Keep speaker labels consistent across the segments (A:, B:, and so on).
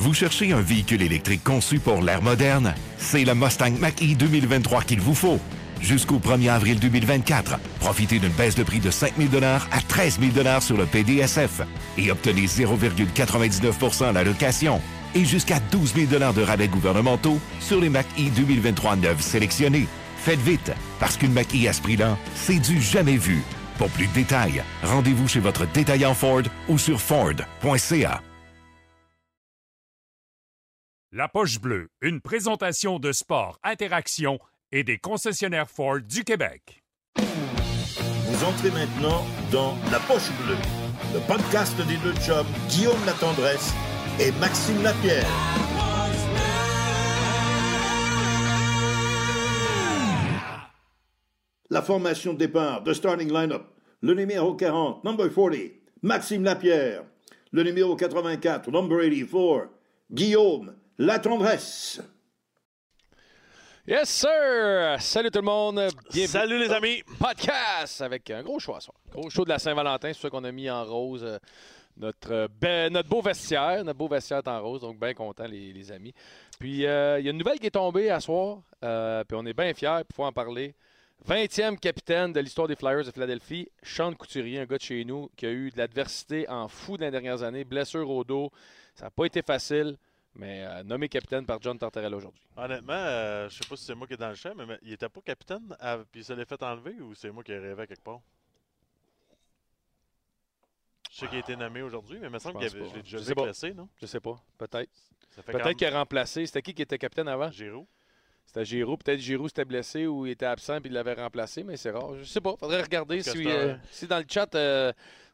A: Vous cherchez un véhicule électrique conçu pour l'ère moderne? C'est le Mustang Mach-E 2023 qu'il vous faut. Jusqu'au 1er avril 2024, profitez d'une baisse de prix de 5 000 à 13 000 sur le PDSF et obtenez 0,99 à la location et jusqu'à 12 000 de rabais gouvernementaux sur les Mach-E 2023 neufs sélectionnés. Faites vite, parce qu'une Mach-E à ce prix-là, c'est du jamais vu. Pour plus de détails, rendez-vous chez votre détaillant Ford ou sur Ford.ca.
B: La Poche Bleue, une présentation de sport, interaction et des concessionnaires Ford du Québec.
C: Vous entrez maintenant dans La Poche Bleue, le podcast des deux chums Guillaume Latendresse et Maxime Lapierre. La formation de départ, de starting lineup, le numéro 40, number 40, Maxime Lapierre, le numéro 84, number 84, Guillaume la tendresse.
D: Yes, sir! Salut tout le monde.
E: Bienvenue Salut les amis.
D: Podcast avec un gros choix soir. Gros show de la Saint-Valentin, c'est ça qu'on a mis en rose. Euh, notre, euh, notre beau vestiaire. Notre beau vestiaire est en rose, donc bien content, les, amis. Puis, euh, il y a une nouvelle qui est tombée à soir, puis on est bien fiers, il faut en parler. 20e capitaine de l'histoire des Flyers de Philadelphie, Sean Couturier, un gars de chez nous qui a eu de l'adversité en fou dans les dernières années, blessure au dos. Ça n'a pas été facile. Mais euh, nommé capitaine par John Tortorella aujourd'hui.
E: Honnêtement, euh, je sais pas si c'est moi qui est dans le champ, mais, il était pas capitaine, puis il se l'est fait enlever ou c'est moi qui ai rêvé quelque part? Je sais qu'il a été nommé aujourd'hui, mais il me semble que je l'ai déjà non?
D: Je sais pas. Peut-être. Peut-être qu'il a remplacé. C'était qui qui était capitaine avant?
E: Giroud.
D: C'était Giroud. Peut-être Giroud s'était blessé ou il était absent puis il l'avait remplacé, mais c'est rare. Je sais pas. Faudrait regarder si, euh, si, dans le chat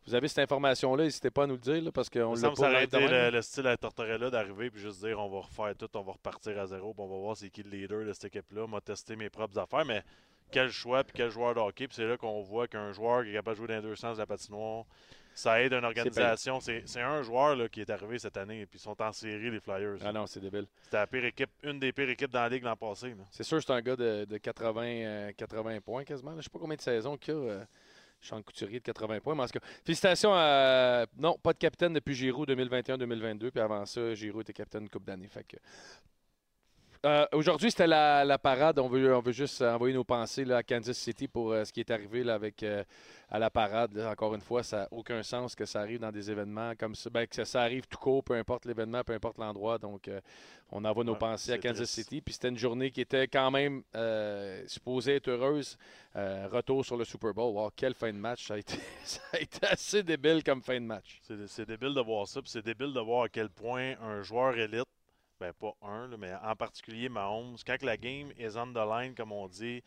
D: vous avez cette information-là, n'hésitez pas à nous le dire parce qu'on l'a pas.
E: Ça aurait été le, style à Tortorella d'arriver puis juste dire on va refaire tout, on va repartir à zéro, puis on va voir c'est qui le leader de cette équipe-là. M'a testé mes propres affaires, mais quel choix puis quel joueur de hockey. Puis c'est là qu'on voit qu'un joueur qui est capable de jouer dans les deux sens de la patinoire, ça aide une organisation. C'est un joueur là, qui est arrivé cette année, puis ils sont en série, les Flyers.
D: Ah non, c'est débile.
E: C'était la pire équipe, une des pires équipes dans la ligue l'an passé.
D: C'est sûr, c'est un gars de, 80, 80 euh, points quasiment. Je ne sais pas combien de saisons qu'il a. Euh, Sean Couturier de 80 points. Mais en félicitations à. Non, pas de capitaine depuis Giroud 2021-2022. Puis avant ça, Giroud était capitaine une Coupe d'année. Fait que euh, aujourd'hui, c'était la, parade. On veut, on veut juste envoyer nos pensées là, à Kansas City pour euh, ce qui est arrivé là, avec, euh, à la parade. encore une fois, ça n'a aucun sens que ça arrive dans des événements comme ça. Ben, que ça, arrive tout court, peu importe l'événement, peu importe l'endroit. Donc, on envoie nos pensées à Kansas City. Puis c'était une journée qui était quand même supposée être heureuse. retour sur le Super Bowl. Wow, quelle fin de match. Ça a, été, ça a été assez débile comme fin de match.
E: C'est débile de voir ça. Puis c'est débile de voir à quel point un joueur élite ben pas un, mais en particulier Mahomes, quand la game est on the line, comme on dit,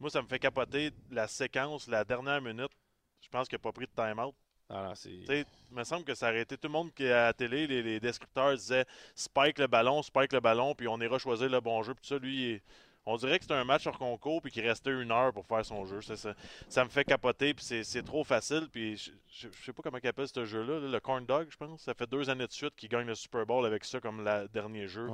E: moi, ça me fait capoter la séquence, la dernière minute. Je pense qu'il n'a pas pris de time-out.
D: Ah,
E: il me semble que ça aurait été tout le monde qui est à la télé, les, descripteurs disaient spike le ballon, spike le ballon, puis on ira choisir le bon jeu. Puis ça, lui, on dirait que c'était un match hors concours puis qu'il restait une heure pour faire son jeu. Ça, ça, me fait capoter puis c'est trop facile. Puis je, ne sais pas comment il appelle ce jeu-là, le Corn Dog, je pense. Ça fait deux années de suite qu'il gagne le Super Bowl avec ça comme le dernier jeu.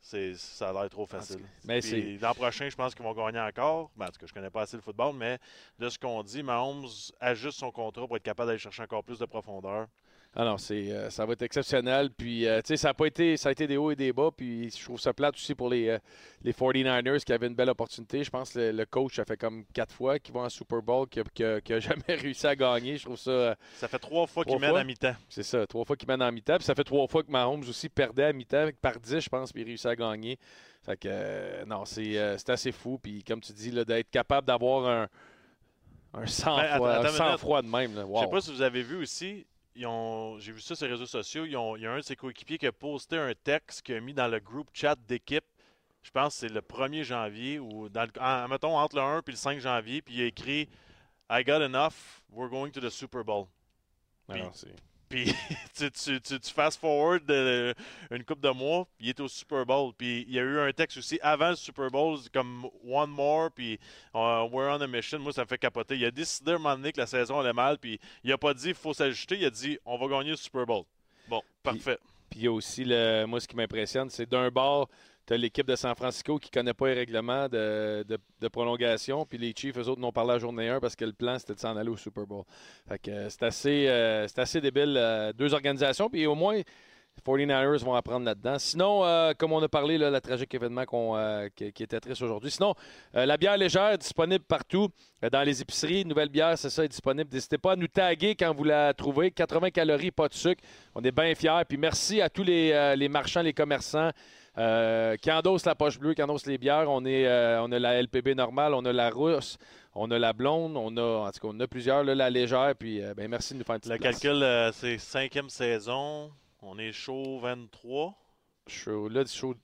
E: C'est, ça a l'air trop facile. Mais l'an prochain, je pense qu'ils vont gagner encore. Ben, en tout cas, je connais pas assez le football, mais de ce qu'on dit, Mahomes ajuste son contrat pour être capable d'aller chercher encore plus de profondeur.
D: Ah non, c'est, euh, ça va être exceptionnel. Puis, euh, tu sais, ça a pas été, ça a été des hauts et des bas. Puis, je trouve ça plate aussi pour les, euh, les 49ers qui avaient une belle opportunité. Je pense que le, coach a fait comme quatre fois qu'il va en Super Bowl, qui n'a jamais réussi à gagner. Je trouve ça.
E: ça fait trois fois qu'il mène à mi-temps.
D: C'est ça, trois fois qu'il mène à mi-temps. Puis, ça fait trois fois que Mahomes aussi perdait à mi-temps, par 10, je pense, puis il réussit à gagner. Fait que, non, c'est, assez fou. Puis, comme tu dis, d'être capable d'avoir un. Un sang-froid de même.
E: Je sais pas si vous avez vu aussi, j'ai vu ça sur les réseaux sociaux, il y a un de ses coéquipiers qui a posté un texte qu'il a mis dans le groupe chat d'équipe. Je pense que c'est le 1er janvier, ou dans mettons entre le 1 et le 5 janvier, puis il a écrit I got enough, we're going to the Super Bowl.
D: Alors,
E: puis tu, tu, tu, tu fast forward une coupe de mois, il est au Super Bowl. Puis il y a eu un texte aussi avant le Super Bowl, comme One More, puis uh, We're on a mission. Moi, ça me fait capoter. Il a décidé à un moment donné que la saison allait mal, puis il a pas dit il faut s'ajuster, il a dit on va gagner le Super Bowl. Bon, parfait.
D: Puis il y a aussi, le, moi, ce qui m'impressionne, c'est d'un bord, tu l'équipe de San Francisco qui ne connaît pas les règlements de, prolongation. Puis les Chiefs, eux autres, n'ont parlé la journée 1 parce que le plan, c'était de s'en aller au Super Bowl. Fait que euh, c'est assez, euh, assez débile. Euh, deux organisations. Puis au moins, 49ers vont apprendre là-dedans. Sinon, comme on a parlé, le tragique événement qu'on, qui, était triste aujourd'hui. Sinon, la bière légère est disponible partout. Dans les épiceries, nouvelle bière, c'est ça, est disponible. N'hésitez pas à nous taguer quand vous la trouvez. 80 calories, pas de sucre. On est bien fiers. Puis merci à tous les, les marchands, les commerçants euh, qui endossent la poche bleue, qui endossent les bières. On, est, euh, on a la LPB normale, on a la rousse, on a la blonde, on a, en tout cas, on a plusieurs, là, la légère. Puis euh, ben, merci de nous faire une petite
E: Le
D: place.
E: calcul, c'est cinquième saison. On est chaud 23.
D: Je suis là, show.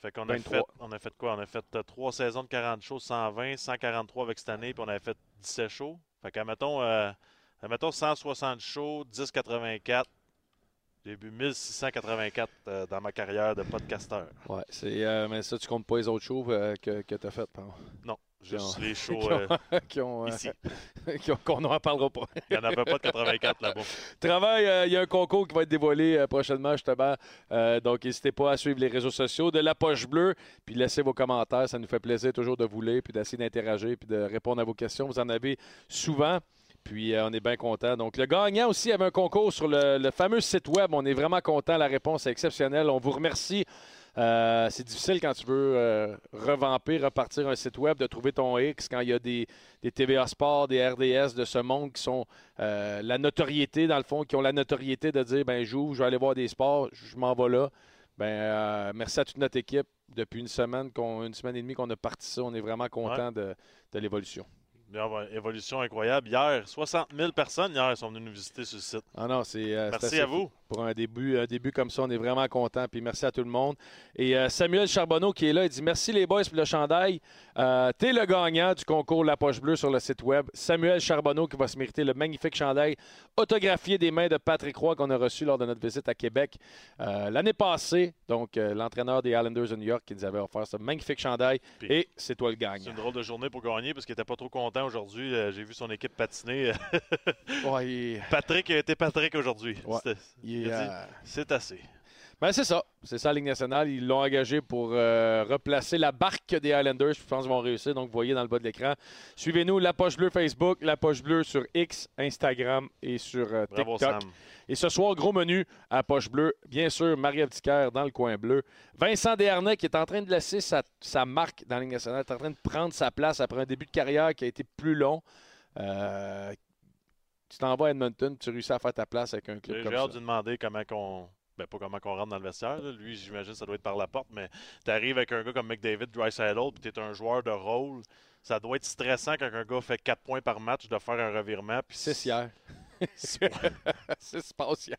E: Fait qu'on a
D: 23.
E: fait, on a fait quoi? On a fait trois saisons de 40 shows, 120, 143 avec cette année, puis on avait fait 17 shows. Fait qu'admettons, euh, admettons 160 shows, 1084. J'ai bu 1684 euh, dans ma carrière de podcasteur.
D: Ouais, c'est, euh, mais ça, tu comptes pas les autres shows euh, que, que tu as faites, pardon.
E: Non, juste
D: ont-
E: les shows
D: qui ont-
E: euh, ici.
D: qu'on n'en parlera pas.
E: Il n'y en avait pas de 84 là-bas.
D: Travail, il y a un concours qui va être dévoilé prochainement, justement. Donc, n'hésitez pas à suivre les réseaux sociaux de La Poche Bleue, puis laissez vos commentaires. Ça nous fait plaisir toujours de vous lire, puis d'essayer d'interagir, puis de répondre à vos questions. Vous en avez souvent. Puis euh, on est bien content. Donc le gagnant aussi avait un concours sur le, le fameux site web. On est vraiment content. La réponse est exceptionnelle. On vous remercie. Euh, c'est difficile quand tu veux euh, revamper, repartir un site web, de trouver ton X quand il y a des, des TVA Sports, des RDS de ce monde qui sont euh, la notoriété, dans le fond, qui ont la notoriété de dire ben j'ouvre, je vais aller voir des sports, je m'en vais là. Ben, merci à toute notre équipe. Depuis une semaine, qu'on, une semaine et demie qu'on a parti ça, on est vraiment content de, de l'évolution.
E: Évolution incroyable. Hier, 60 000 personnes hier sont venues nous visiter sur le site.
D: Ah non, c'est, euh, c'est
E: Merci à vous.
D: Pour un début, un début comme ça, on est vraiment content. Puis merci à tout le monde. Et euh, Samuel Charbonneau qui est là, il dit merci les boys pour le chandail. Euh, T'es le gagnant du concours La Poche Bleue sur le site web. Samuel Charbonneau qui va se mériter le magnifique chandail autographié des mains de Patrick Roy qu'on a reçu lors de notre visite à Québec l'année passée. Donc l'entraîneur des Islanders de New York qui nous avait offert ce magnifique chandail.
E: Puis-
D: Et c'est toi le
E: C'est
D: gagnant.
E: une drôle de journée pour gagner parce qu'il n'était pas trop content aujourd'hui. Euh, J'ai vu son équipe patiner.
D: Ouais, il-
E: Patrick a été Patrick aujourd'hui.
D: Ouais. Euh,
E: C'est assez.
D: Ben, c'est ça. C'est ça, la Ligue nationale. Ils l'ont engagé pour euh, replacer la barque des Highlanders. Je pense qu'ils vont réussir. Donc, vous voyez dans le bas de l'écran. Suivez-nous, La Poche Bleue Facebook, La Poche Bleue sur X, Instagram et sur euh,
E: Bravo,
D: TikTok.
E: Sam.
D: Et ce soir, gros menu à Poche Bleue. Bien sûr, Marie Ticker dans le coin bleu. Vincent Desharnais qui est en train de laisser sa, sa marque dans la Ligue nationale. est en train de prendre sa place après un début de carrière qui a été plus long. Euh, tu t'en vas à Edmonton, tu réussis à faire ta place avec un club
E: J'ai
D: comme
E: j'ai
D: ça.
E: hâte de demander comment qu'on. Ben, pas comment qu'on rentre dans le vestiaire. là. Lui, j'imagine ça doit être par la porte, mais tu arrives avec un gars comme McDavid, Dreisaitl, puis tu es un joueur de rôle. Ça doit être stressant quand un gars fait 4 points par match de faire un revirement. Puis
D: 6 hier.
E: Points.
D: 6 passes hier.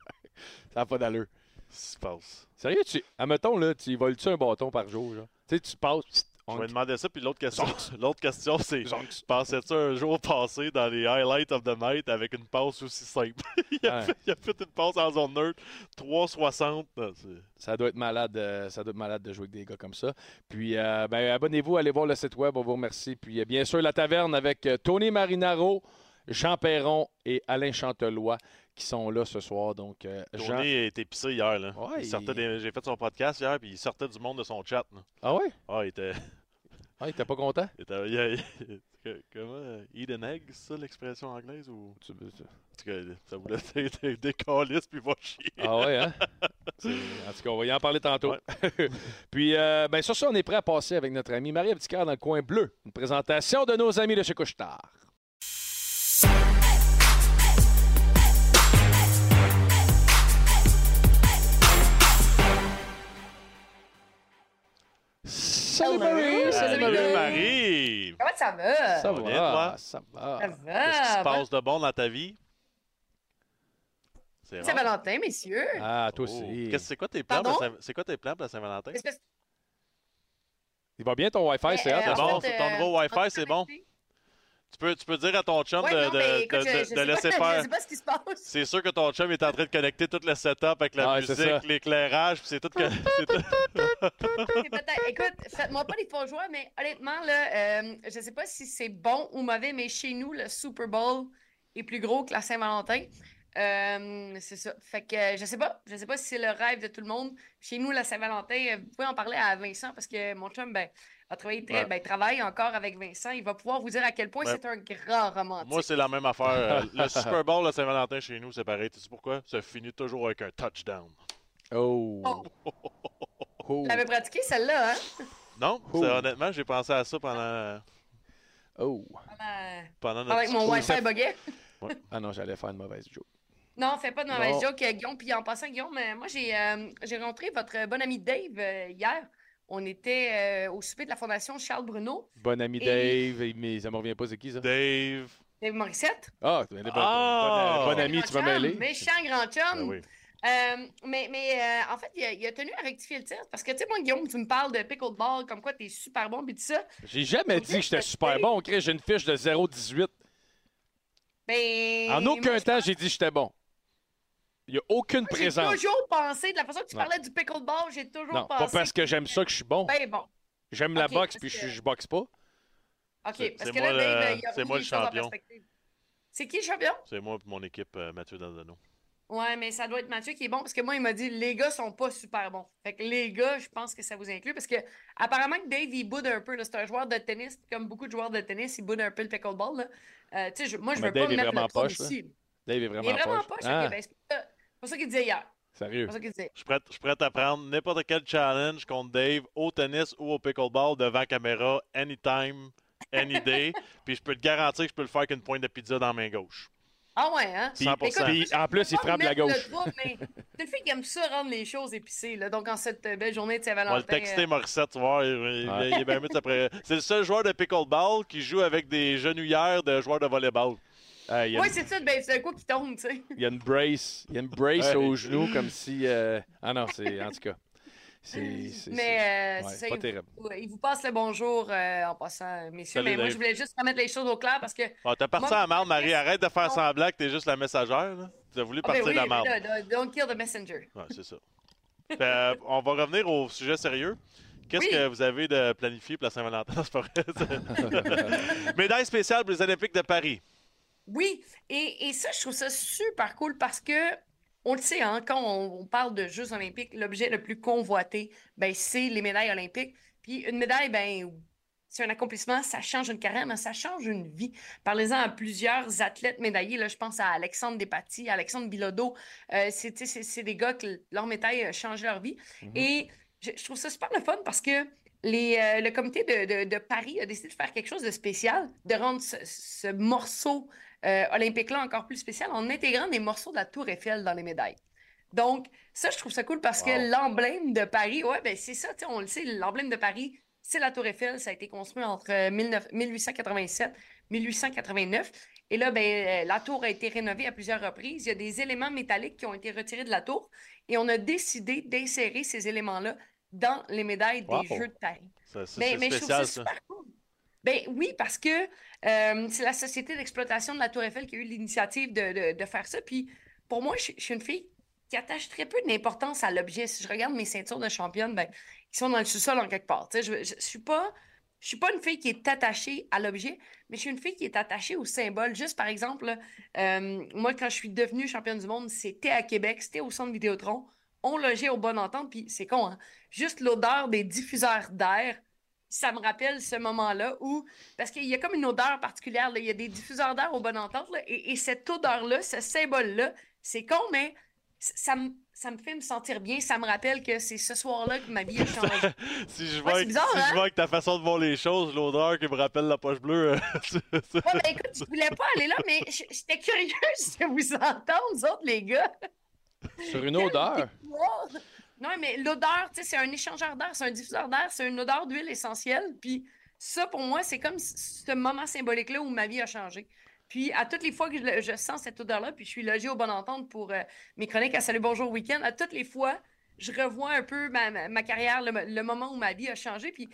D: Ça n'a pas d'allure.
E: se passe.
D: Sérieux, tu. Admettons, là, tu voles-tu un bâton par jour, genre? Tu sais, tu passes.
E: Je vais demander ça, puis l'autre question, l'autre question c'est pensais-tu un jour passer dans les highlights of the night avec une passe aussi simple? Il, a
D: Ouais.
E: fait, il a fait une passe en zone neutre, 3,60. Non, c'est-
D: Ça doit être malade, euh, ça doit être malade de jouer avec des gars comme ça. Puis, euh, ben, abonnez-vous, allez voir le site web, on vous remercie. Puis, euh, bien sûr, la taverne avec euh, Tony Marinaro, Jean Perron et Alain Chantelois qui sont là ce soir. Donc, euh, Jean.
E: Est épicé hier. Là.
D: Ouais,
E: il des- J'ai fait son podcast hier, puis il sortait du monde de son chat. là.
D: Ah ouais?
E: Ah, il était.
D: Ah, il était pas content?
E: il était- il il- comment Eat an egg, c'est ça l'expression anglaise ou...
D: Tu-
E: En tout cas, ça voulait dire des calices puis va chier.
D: Ah ouais, hein? En tout cas, on va y en parler tantôt.
E: Ouais.
D: Puis, euh, ben, sur ça, on est prêt à passer avec notre ami Marie Abdicar dans le coin bleu. Une présentation de nos amis de chez Couche-Tard. Salut. Marie!
F: Salut, Marie. Comment ça va?
D: Ça
E: va bien, toi?
D: ça va.
F: Ça va.
E: Qu'est-ce qui se passe de bon dans ta vie? C'est.
F: Saint-Valentin, messieurs.
D: Ah, toi
E: Oh.
D: aussi.
E: Qu'est-ce- C'est quoi tes plans pour
F: Pardon?
E: Saint- C'est quoi tes plans pour la Saint-Valentin?
D: Il va bien ton Wi-Fi, c'est
E: bon, c'est ton nouveau Wi-Fi, c'est bon? Tu peux, tu peux dire à ton chum
F: Ouais,
E: de,
F: non,
E: de-
F: mais écoute,
E: de-
F: je-
E: de-
F: je
E: de
F: sais pas-
E: laisser
F: Je
E: faire.
F: sais pas ce qui se passe.
E: C'est sûr que ton chum est en train de connecter tout le setup avec la
D: Ah,
E: musique, l'éclairage, puis c'est tout. que-
F: Écoute, faites-moi pas les faux joie, mais honnêtement, là, euh, je sais pas si c'est bon ou mauvais, mais chez nous, le Super Bowl est plus gros que la Saint-Valentin. Euh, c'est ça. Fait que je sais pas. Je sais pas si c'est le rêve de tout le monde. Chez nous, la Saint-Valentin, euh, vous pouvez en parler à Vincent parce que mon chum, ben, a travaillé très,
E: Ouais.
F: ben, travaille encore avec Vincent. Il va pouvoir vous dire à quel point
E: Ouais.
F: c'est un grand romantique.
E: Moi, c'est la même affaire. Euh, Le Super Bowl, le Saint-Valentin chez nous, c'est pareil. Tu sais pourquoi? Ça finit toujours avec un touchdown.
D: Oh.
F: Oh.
D: Oh.
F: Tu l'avais pratiqué celle-là, hein?
E: Non,
D: Oh.
E: honnêtement, j'ai pensé à ça pendant,
D: Oh.
E: Pendant notre
F: Avec mon
D: Oui,
F: Wi-Fi buguait.
D: Ah non, j'allais faire une mauvaise joke.
F: Non, fais pas de mauvaise
D: Non.
F: joke, Guillaume. Puis en passant, Guillaume, euh, moi, j'ai euh, j'ai rencontré votre bon ami Dave euh, hier. On était euh, au souper de la Fondation Charles Bruno.
D: Bon ami
F: Et-
D: Dave, mais ça me revient pas, c'est qui ça?
E: Dave.
F: Dave Morissette.
D: Ah, tu bon,
E: Ah!
D: bon, bon ami, tu vas
F: chum,
D: mêler.
F: Méchant grand chum.
E: Ben oui.
F: Euh, mais mais euh, en fait, il a, il a tenu à rectifier le tir. Parce que, tu sais, moi, Guillaume, tu me parles de pickleball, comme quoi t'es super bon, puis tout ça.
D: J'ai jamais dit que j'étais super bon. Chris, j'ai une fiche de 0,18.
F: Ben.
D: En aucun
F: moi,
D: temps, j'ai dit que j'étais bon. Il n'y a aucune
F: moi, J'ai
D: présence.
F: toujours pensé, de la façon que tu
D: Non.
F: parlais du pickleball, j'ai toujours
D: Non,
F: pensé.
D: pas parce que j'aime ça que je suis bon.
F: Ben bon.
D: J'aime la boxe, puis je,
F: que-
D: je boxe pas.
F: OK,
E: C'est-
F: parce que
E: moi
F: là,
E: le-
F: il a
E: c'est moi le champion.
F: perspective. C'est qui le champion?
E: C'est moi et mon équipe, euh, Mathieu Dandano.
F: Ouais, mais ça doit être Mathieu qui est bon parce que moi, il m'a dit les gars sont pas super bons. Fait que les gars, je pense que ça vous inclut parce que apparemment que Dave, il boude un peu. C'est un joueur de tennis, comme beaucoup de joueurs de tennis, il boude un peu le pickleball. Là. Euh, tu sais, je- moi, je
D: Mais
F: veux pas
D: Dave
F: me
D: est
F: mettre
D: vraiment
F: le
D: poche. Dave est
F: Il
D: vraiment,
F: est vraiment
D: poche.
F: poche.
D: Ah,
F: ben, c'est pour ça- qu'il disait hier.
D: Sérieux.
F: C'est pour ça qu'il disait.
E: Je suis prêt, je suis prêt à prendre n'importe quel challenge contre Dave au tennis ou au pickleball devant caméra, anytime, any day. Puis je peux te garantir que je peux le faire qu'une pointe de pizza dans la main gauche.
F: Ah ouais, hein?
D: Puis,
E: 100%.
D: puis en plus, il
F: Pas
D: frappe la gauche.
F: c'est une fille qui aime ça rendre les choses épicées. Là. Donc, en cette belle journée de
E: On va le
F: Saint-Valentin.
E: texter
F: euh,
E: Morissette, tu vois. Il, il-
D: Ouais.
E: il est bien mieux de s'après- C'est le seul joueur de pickleball qui joue avec des genouillères de joueurs de volleyball.
D: Ah, il, y a
F: Ouais,
D: une,
F: c'est ça, ben, c'est un coup qui tombe, tu sais?
D: il y a une brace. Il y a une brace
E: Ouais.
D: au genou comme si. euh, Ah non, c'est. En tout cas. C'est.
F: Mais euh,
D: c'est- ouais,
F: ça,
D: pas
F: il,
D: terrible.
F: vous, il vous passe le bonjour euh, en passant, messieurs.
E: Salut,
F: mais moi,
E: Dave.
F: je voulais juste remettre les choses au clair parce que.
E: Ah, T'as parti à la marde, Marie. Arrête de faire
F: Non.
E: semblant que t'es juste la messagère. Là. Tu as voulu
F: Ah, ben
E: partir
F: oui,
E: de la marde.
F: don't- kill the messenger.
E: Ouais, c'est ça. Euh, on va revenir au sujet sérieux. Qu'est-ce
F: Oui.
E: que vous avez de planifié pour la Saint-Valentin? C'est pas vrai. Médaille spéciale pour les Olympiques de Paris.
F: Oui, et, et ça, je trouve ça super cool parce que, on le sait, hein, quand on, on parle de Jeux olympiques, l'objet le plus convoité, ben, c'est les médailles olympiques. Puis une médaille, ben, c'est un accomplissement, ça change une carrière, mais ça change une vie. Parlez-en à plusieurs athlètes médaillés. Là, je pense à Alexandre Despatie, Alexandre Bilodeau. Euh, c'est, des gars que leur médaille a changé leur vie. Et je, je trouve ça super le fun parce que les, euh, le comité de, de- de Paris a décidé de faire quelque chose de spécial, de rendre ce, ce morceau euh, olympique-là encore plus spécial en intégrant des morceaux de la Tour Eiffel dans les médailles. Donc, ça, je trouve ça cool parce
E: Wow.
F: que l'emblème de Paris, ouais, ben c'est ça, on le sait, l'emblème de Paris, c'est la Tour Eiffel. Ça a été construit entre euh, 19 1887 1889. Et là, ben, euh, la tour a été rénovée à plusieurs reprises. Il y a des éléments métalliques qui ont été retirés de la tour et on a décidé d'insérer ces éléments-là dans les médailles des
D: Wow.
F: Jeux de Paris.
E: Ça, ça,
F: Mais,
E: c'est
F: mais je trouve
E: spécial,
F: ça
E: ça.
F: super cool. Ben oui, parce que euh, c'est la société d'exploitation de la Tour Eiffel qui a eu l'initiative de, de- faire ça. Puis pour moi, je, suis une fille qui attache très peu d'importance à l'objet. Si je regarde mes ceintures de championne, ben, ils sont dans le sous-sol en quelque part. Je, je suis pas. Je suis pas une fille qui est attachée à l'objet, mais je suis une fille qui est attachée au symbole. Juste par exemple, euh, moi, quand je suis devenue championne du monde, c'était à Québec, c'était au centre Vidéotron. On logeait au Bon Entente, puis c'est con, hein? Juste l'odeur des diffuseurs d'air, ça me rappelle ce moment-là où. Parce qu'il y a comme une odeur particulière, là, il y a des diffuseurs d'air au Bon Entente, là, et, et cette odeur-là, ce symbole-là, c'est con, mais ça me, ça me fait me sentir bien. Ça me rappelle que c'est ce soir-là que ma vie a changé.
E: Si je vois,
F: bizarre,
E: si je
F: hein?
E: vois avec ta façon de voir les choses, l'odeur qui me rappelle la poche bleue. euh,
F: Ouais, ben écoute, je voulais pas aller là, mais j'étais curieuse de vous entendre, vous autres, les gars.
D: Sur une odeur.
F: Non, mais l'odeur, tu sais, c'est un échangeur d'air, c'est un diffuseur d'air, c'est une odeur d'huile essentielle. Puis ça, pour moi, c'est comme ce moment symbolique-là où ma vie a changé. Puis à toutes les fois que je, sens cette odeur-là, puis je suis logée au Bon Entente pour euh, mes chroniques à Salut Bonjour Week-end, à toutes les fois, je revois un peu ma, carrière, le, moment où ma vie a changé. Puis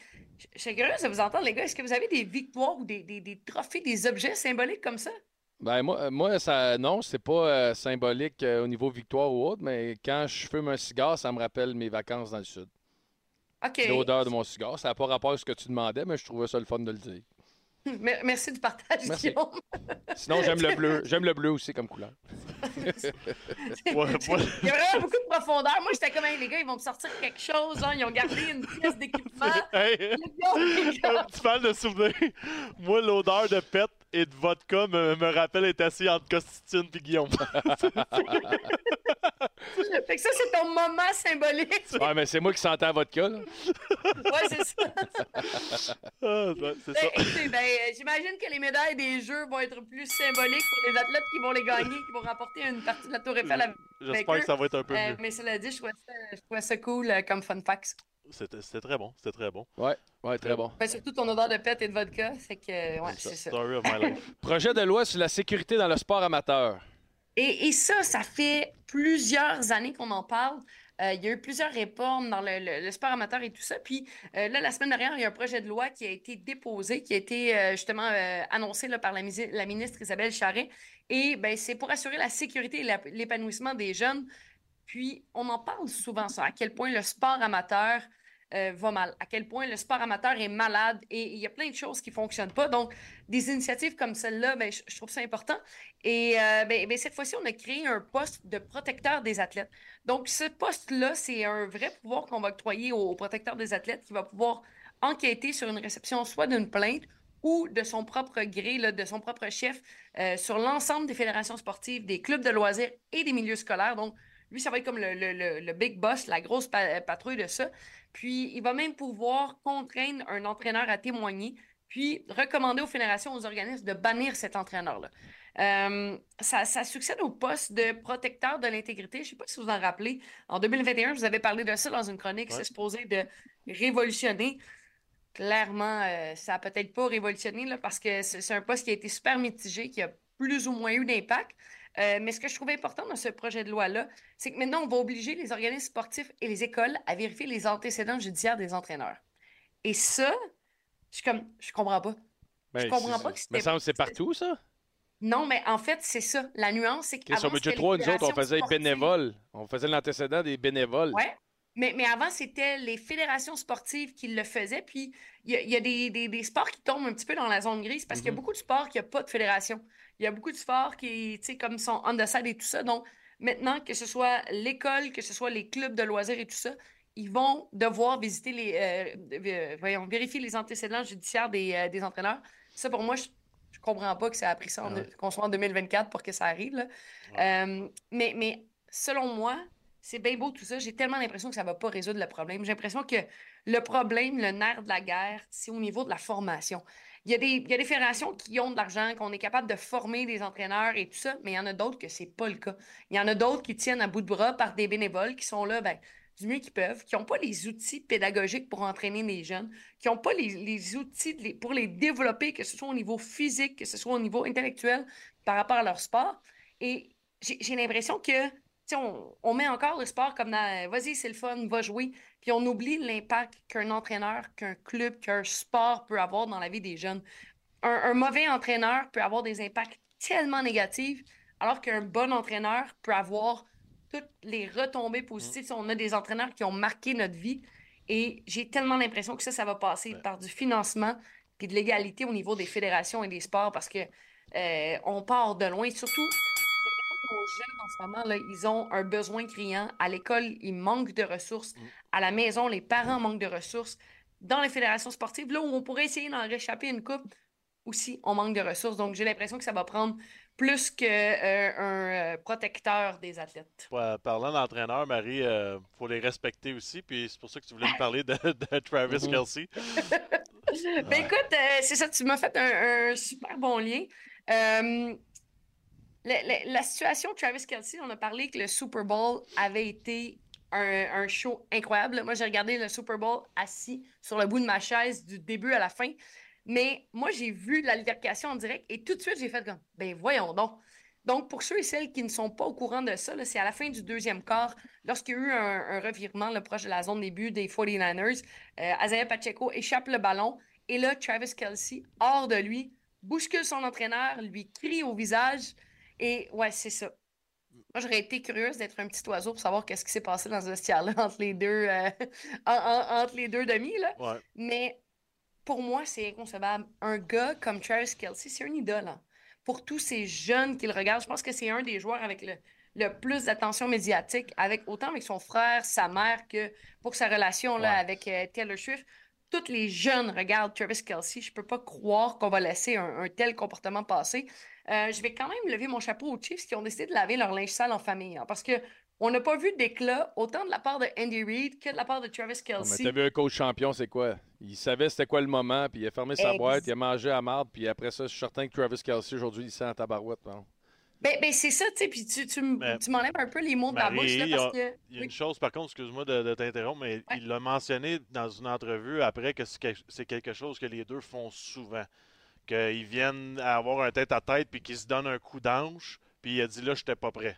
F: je suis curieuse de vous entendre, les gars. Est-ce que vous avez des victoires ou des trophées, des objets symboliques comme ça?
D: Ben moi, euh, moi ça, non, c'est pas euh, symbolique euh, au niveau victoire ou autre, mais quand je fume un cigare, ça me rappelle mes vacances dans le sud.
F: OK.
D: L'odeur de mon cigare, ça n'a pas rapport à ce que tu demandais, mais je trouvais ça le fun de le dire.
F: Mer- Merci du partage,
D: Merci.
F: Guillaume.
D: Sinon, j'aime le bleu. J'aime le bleu aussi comme couleur.
E: Ouais,
F: Il y a vraiment beaucoup de profondeur. Moi, j'étais comme, Hey, les gars, ils vont me sortir quelque chose. hein. Ils ont gardé une pièce d'équipement.
E: Hey, un petit fan de souvenir. Moi, l'odeur de pète, et de vodka me, me rappelle être assis entre Costitine et Guillaume.
F: fait que ça, c'est ton moment symbolique.
D: Ouais, mais c'est moi qui sentais la vodka, là.
F: ouais, c'est ça.
E: Ah, ouais, c'est ça.
F: Ben, écoutez, ben, euh, j'imagine que les médailles des Jeux vont être plus symboliques pour les athlètes qui vont les gagner, qui vont remporter une partie de la Tour Eiffel avec
E: J'espère que ça va être un peu
F: Euh,
E: mieux.
F: mais cela dit, je trouvais ça, je trouvais ça cool euh, comme fun facts.
E: C'était très bon, c'était très bon.
D: Ouais, ouais, très bon.
F: Ben, surtout ton odeur de pète et de vodka, c'est que, euh, ouais, c'est ça.
E: Story of my life.
D: Projet de loi sur la sécurité dans le sport amateur.
F: Et, et ça, ça fait plusieurs années qu'on en parle. Euh, il y a eu plusieurs réformes dans le, le- le sport amateur et tout ça. Puis euh, là, la semaine dernière, il y a un projet de loi qui a été déposé, qui a été euh, justement euh, annoncé là, par la, ministre Isabelle Charret. Et ben, c'est pour assurer la sécurité et l'épanouissement des jeunes. Puis on en parle souvent, ça, à quel point le sport amateur euh, va mal, à quel point le sport amateur est malade et il y a plein de choses qui ne fonctionnent pas. Donc, des initiatives comme celle-là, ben, je, trouve ça important. Et euh, ben, ben, cette fois-ci, on a créé un poste de protecteur des athlètes. Donc, ce poste-là, c'est un vrai pouvoir qu'on va octroyer au, au protecteur des athlètes qui va pouvoir enquêter sur une réception soit d'une plainte ou de son propre gré, là, de son propre chef, euh, sur l'ensemble des fédérations sportives, des clubs de loisirs et des milieux scolaires. Donc, lui, ça va être comme le, le- le- le big boss, la grosse pa- patrouille de ça. Puis, il va même pouvoir contraindre un entraîneur à témoigner, puis recommander aux fédérations, aux organismes de bannir cet entraîneur-là. Euh, ça, ça succède au poste de protecteur de l'intégrité. Je ne sais pas si vous en rappelez. En 2021, je vous avais parlé de ça dans une chronique.
E: Ouais.
F: C'est supposé de révolutionner. Clairement, euh, ça n'a peut-être pas révolutionné là, parce que c'est c'est un poste qui a été super mitigé, qui a plus ou moins eu d'impact. Euh, mais ce que je trouve important dans ce projet de loi-là, c'est que maintenant, on va obliger les organismes sportifs et les écoles à vérifier les antécédents judiciaires des entraîneurs. Et ça, je suis comme, je comprends pas.
D: Ben,
F: comprends
D: c'est-
F: pas que
D: Me
F: c'était-
D: semble que c'est partout, ça?
F: Non, mais en fait, c'est ça. La nuance, c'est
D: Ok, sur Budget
F: c'était
D: 3,
F: les
D: nous autres, on faisait les
F: sportives.
D: bénévoles. On faisait l'antécédent des bénévoles.
F: Ouais. Mais, mais avant, c'était les fédérations sportives qui le faisaient. Puis, il y a, il y a des, des- des sports qui tombent un petit peu dans la zone grise parce qu'il y a
D: Mhm.
F: beaucoup de sports qui n'ont pas de fédération. Il y a beaucoup de sports qui, tu sais, comme sont on the side et tout ça. Donc, maintenant, que ce soit l'école, que ce soit les clubs de loisirs et tout ça, ils vont devoir visiter les, euh, euh, voyons, vérifier les antécédents judiciaires des, euh, des entraîneurs. Ça, pour moi, je, je comprends pas que ça a pris ça
E: Ouais.
F: qu'on soit en 2024 pour que ça arrive. là. Euh, mais, mais selon moi, c'est bien beau tout ça. J'ai tellement l'impression que ça va pas résoudre le problème. J'ai l'impression que le problème, le nerf de la guerre, c'est au niveau de la formation. Il y, a des, fédérations qui ont de l'argent, qu'on est capable de former des entraîneurs et tout ça, mais il y en a d'autres que c'est pas le cas. Il y en a d'autres qui tiennent à bout de bras par des bénévoles qui sont là, ben, du mieux qu'ils peuvent, qui n'ont pas les outils pédagogiques pour entraîner les jeunes, qui n'ont pas les, outils pour les développer, que ce soit au niveau physique, que ce soit au niveau intellectuel par rapport à leur sport. Et j'ai l'impression que, on, on met encore le sport comme dans, euh, vas-y, c'est le fun, va jouer, puis on oublie l'impact qu'un entraîneur, qu'un club, qu'un sport peut avoir dans la vie des jeunes. Un, un mauvais entraîneur peut avoir des impacts tellement négatifs, alors qu'un bon entraîneur peut avoir toutes les retombées positives. Si On a des entraîneurs qui ont marqué notre vie et j'ai tellement l'impression que ça, ça va passer
E: Ouais.
F: par du financement puis de l'égalité au niveau des fédérations et des sports parce que euh, on part de loin. Surtout, nos jeunes en ce moment, là, ils ont un besoin criant. À l'école, ils manquent de ressources. À la maison, les parents manquent de ressources. Dans les fédérations sportives, là où on pourrait essayer d'en réchapper une coupe, aussi, on manque de ressources. Donc, j'ai l'impression que ça va prendre plus qu'un un euh, protecteur des athlètes.
E: Ouais, parlant d'entraîneur, Marie, il faut les respecter aussi. Puis c'est pour ça que tu voulais me parler de, de Travis
D: Mhm.
E: Kelsey.
F: Ben écoute, euh, c'est ça, tu m'as fait un, un super bon lien. La, la- la situation Travis Kelsey, on a parlé que le Super Bowl avait été un, show incroyable. Moi, j'ai regardé le Super Bowl assis sur le bout de ma chaise du début à la fin. Mais moi, j'ai vu l'altercation en direct et tout de suite, j'ai fait comme, ben voyons donc. Donc, pour ceux et celles qui ne sont pas au courant de ça, c'est à la fin du deuxième quart, lorsqu'il y a eu un, revirement proche de la zone début des 49ers, euh, Isaiah Pacheco échappe le ballon et là, Travis Kelsey, hors de lui, bouscule son entraîneur, lui crie au visage et ouais, c'est ça. Moi, j'aurais été curieuse d'être un petit oiseau pour savoir qu'est-ce qui s'est passé dans ce vestiaire-là entre les deux, euh, en- en- entre les deux demi. Là.
E: Ouais.
F: Mais pour moi, c'est inconcevable. Un gars comme Travis Kelsey, c'est un idole. hein. Pour tous ces jeunes qui le regardent, je pense que c'est un des joueurs avec le, le plus d'attention médiatique, avec autant avec son frère, sa mère, que pour sa relation là,
D: Ouais.
F: avec euh, Taylor Swift. tous les jeunes regardent Travis Kelsey. Je peux pas croire qu'on va laisser un, un tel comportement passer. Euh, je vais quand même lever mon chapeau aux Chiefs qui ont décidé de laver leur linge sale en famille. hein, parce que on n'a pas vu d'éclat autant de la part de Andy Reid que de la part de Travis Kelsey.
D: t'as vu un coach champion, c'est quoi? Il savait c'était quoi le moment, puis il a fermé sa
F: Ex-
D: boîte, il a mangé à marde, puis après ça, je suis certain que Travis Kelsey, aujourd'hui, il sent en tabarouette. pardon.
F: Ben, ben, c'est ça, tu sais, puis tu, tu, tu m'enlèves un peu les mots de la
E: Marie,
F: bouche, là,
E: il y a-
F: parce que...
E: Il y a
F: Oui.
E: une chose, par contre, excuse-moi de, de t'interrompre, mais
F: Ouais.
E: il l'a mentionné dans une entrevue après que c'est quelque chose que les deux font souvent. Qu'ils viennent avoir un tête-à-tête puis qu'ils se donnent un coup d'anche, puis il a dit là, j'étais pas prêt.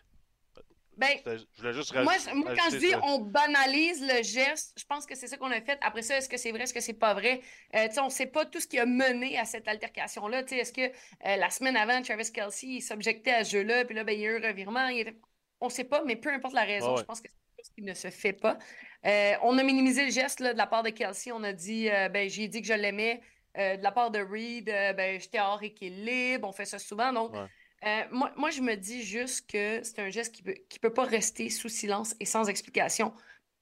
F: Ben,
E: Je voulais juste
F: Moi, moi, quand je dis
E: ça.
F: on banalise le geste, je pense que c'est ça qu'on a fait. Après ça, est-ce que c'est vrai, est-ce que c'est pas vrai? Euh, tu sais, on ne sait pas tout ce qui a mené à cette altercation-là. Tu sais, Est-ce que euh, la semaine avant, Travis Kelsey s'objectait à ce jeu-là, puis là, ben, il y a eu un revirement. il était- On ne sait pas, mais peu importe la raison,
E: Ah ouais.
F: je pense que c'est quelque chose qui ne se fait pas. Euh, on a minimisé le geste là, de la part de Kelsey. On a dit, euh, ben, j'ai dit que je l'aimais. Euh, de la part de Reed, euh, ben, j'étais hors équilibre. On fait ça souvent. Donc,
E: Ouais.
F: euh, moi, moi, je me dis juste que c'est un geste qui peut, qui peut pas rester sous silence et sans explication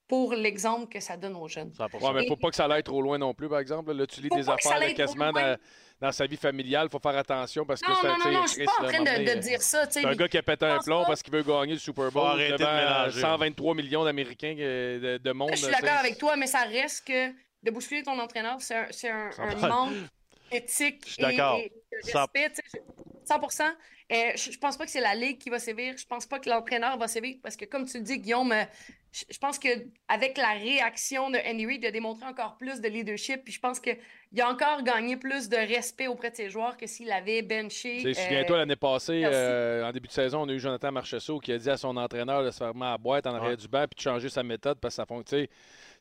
F: pour l'exemple que ça donne aux jeunes.
E: 100%.
D: Ouais, mais faut pas que ça aille trop loin non plus, par exemple. Là, tu lis
F: Faut
D: des
F: ça
D: affaires là, quasiment dans, dans sa vie familiale. faut faire attention parce que
F: Non,
D: c'est
F: non, non, non, je suis pas en train de, de dire ça.
D: C'est un gars qui a pété un plomb
F: pas.
D: parce qu'il veut gagner le Super Bowl
E: de
D: devant
E: mélanger.
D: 123 millions d'Américains de, de monde.
F: Je suis d'accord avec toi, mais ça reste que de bousculer ton entraîneur, c'est un, manque d'éthique
E: Je suis
F: et,
E: d'accord.
F: et respect. tu sais, je- 100 Euh, je, je pense pas que c'est la Ligue qui va sévir. Je pense pas que l'entraîneur va sévir parce que, comme tu le dis, Guillaume, euh, je, je pense qu'avec la réaction de Andy Reid, il a démontré encore plus de leadership. Puis je pense qu'il a encore gagné plus de respect auprès de ses joueurs que s'il avait benché.
D: Tu sais,
F: euh,
D: Souviens-toi, l'année passée, euh, en début de saison, on a eu Jonathan Marchessault qui a dit à son entraîneur de se faire mettre à la boîte en arrière
E: Ouais.
D: du banc puis de changer sa méthode parce que ça fonctionne.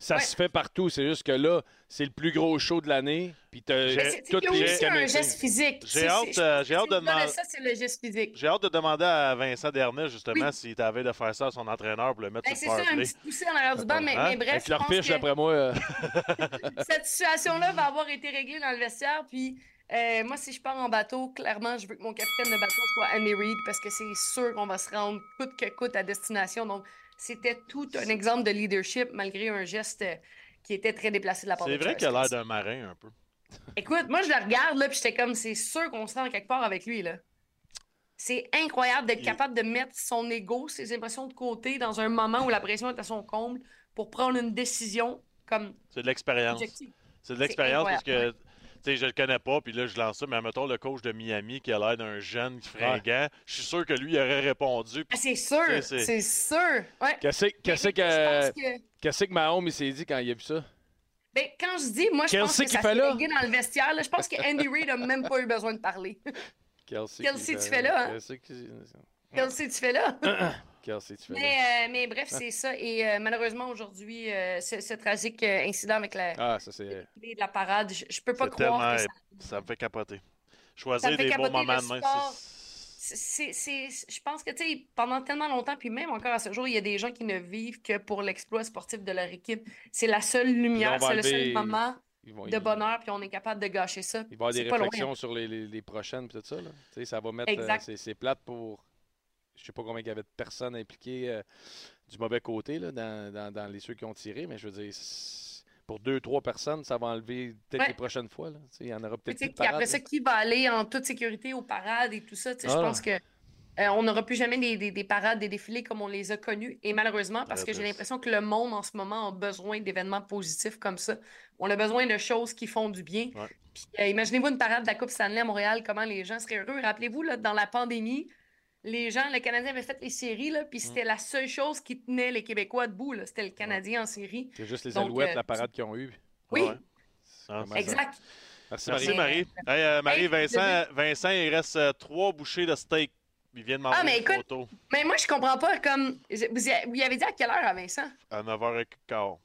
D: Ça
F: Ouais.
D: se fait partout. C'est juste que là, c'est le plus gros show de l'année. Puis
F: c'est- c'est
D: toutes les
F: aussi un geste physique.
E: J'ai
F: C'est-
E: hâte,
F: c'est-
E: euh, j'ai hâte de demander-
F: ça, c'est le geste physique.
E: J'ai hâte de demander à Vincent Dernay, justement,
F: Oui.
E: s'il t'avait de faire ça à son entraîneur pour le mettre
F: Ben, c'est
E: sur le
F: ça, un petit poussé en arrière du banc, mais,
E: Hein?
F: mais bref,
D: Avec leur
F: que
D: d'après moi. euh,
F: cette situation-là va avoir été réglée dans le vestiaire. Puis euh, moi, si je pars en bateau, clairement, je veux que mon capitaine de bateau soit Andy Reid parce que c'est sûr qu'on va se rendre coûte que coûte à destination. Donc, c'était tout un exemple de leadership malgré un geste euh, qui était très déplacé de la part de
E: C'est vrai qu'il a l'air d'un marin un peu.
F: Écoute, moi, je le regarde, là, puis j'étais comme, c'est sûr qu'on se rend quelque part avec lui, là. C'est incroyable d'être
E: Il-
F: capable de mettre son ego, ses émotions de côté dans un moment où la pression est à son comble pour prendre une décision comme
E: C'est de l'expérience. C'est de l'expérience parce que, sais, je le connais pas, puis là, je lance ça, mais mettons le coach de Miami qui a l'air d'un jeune fringant, je suis sûr que lui, il aurait répondu.
F: Ah, c'est sûr,
E: C'est-
F: sûr. Ouais.
D: Qu'est-ce que,
F: que-
D: qu'est-ce que Mahomes il s'est dit quand il a vu ça?
F: ben, quand je dis, moi, je pense que ça
D: fait
F: s'est dans le vestiaire. là. Je pense que Andy Reid a même pas eu besoin de parler.
D: Kelsey,
F: Kelsey,
D: qui-
F: tu fais là, hein?
D: Kelsey,
F: tu fais là?
D: Tu.
F: Mais, euh, mais bref, c'est ça. Et euh, malheureusement, aujourd'hui, euh, ce, ce tragique euh, incident avec la,
D: Ah, ça
F: de la parade, je, je peux pas
E: C'est
F: croire que ça...
E: Ça me fait capoter. Choisir
F: fait
E: des bons moments
F: le
E: de même, c'est-
F: c'est, je pense que, tu sais, pendant tellement longtemps, puis même encore à ce jour, il y a des gens qui ne vivent que pour l'exploit sportif de leur équipe. C'est la seule lumière, c'est le seul moment de bonheur, puis on est capable de gâcher ça.
D: Il va y avoir des
F: C'est pas loin.
D: réflexions sur les, les- les prochaines puis tout ça. Là. Tu sais, Ça va mettre. euh, c'est, c'est plate pour. Je sais pas combien il y avait de personnes impliquées euh, du mauvais côté là, dans, dans- dans les ceux qui ont tiré, mais je veux dire, pour deux, trois personnes, ça va enlever peut-être
F: Ouais.
D: les prochaines fois. Là. Il y en aura peut-être plus
F: après ça, qui va aller en toute sécurité aux parades et tout ça? Je
D: Ah.
F: pense que euh, on n'aura plus jamais des, des- des parades, des défilés comme on les a connus. Et malheureusement, parce que j'ai l'impression que le monde en ce moment a besoin d'événements positifs comme ça. On a besoin de choses qui font du bien.
E: Ouais.
F: Puis, euh, imaginez-vous une parade de la Coupe Stanley à Montréal, comment les gens seraient heureux. Rappelez-vous, dans la pandémie, les gens, le Canadien avait fait les séries, là,
E: Mm.
F: puis c'était la seule chose qui tenait les Québécois debout. là, C'était le Canadien en série.
D: C'est juste les
F: Donc,
D: alouettes,
F: euh,
D: la parade qu'ils ont eue.
F: Oui,
E: Ah,
D: ça.
F: exact.
D: Merci,
E: Merci
D: Marie.
E: Marie. Hey, euh, Marie,
F: Hey,
E: Vincent, Vincent, il reste euh, trois bouchées de steak. Il vient de
F: Ah,
E: m'envoyer
F: mais
E: une
F: écoute-
E: photo
F: Mais moi, je comprends pas, comme. Vous y avez dit à quelle heure à Vincent?
E: à 9h15.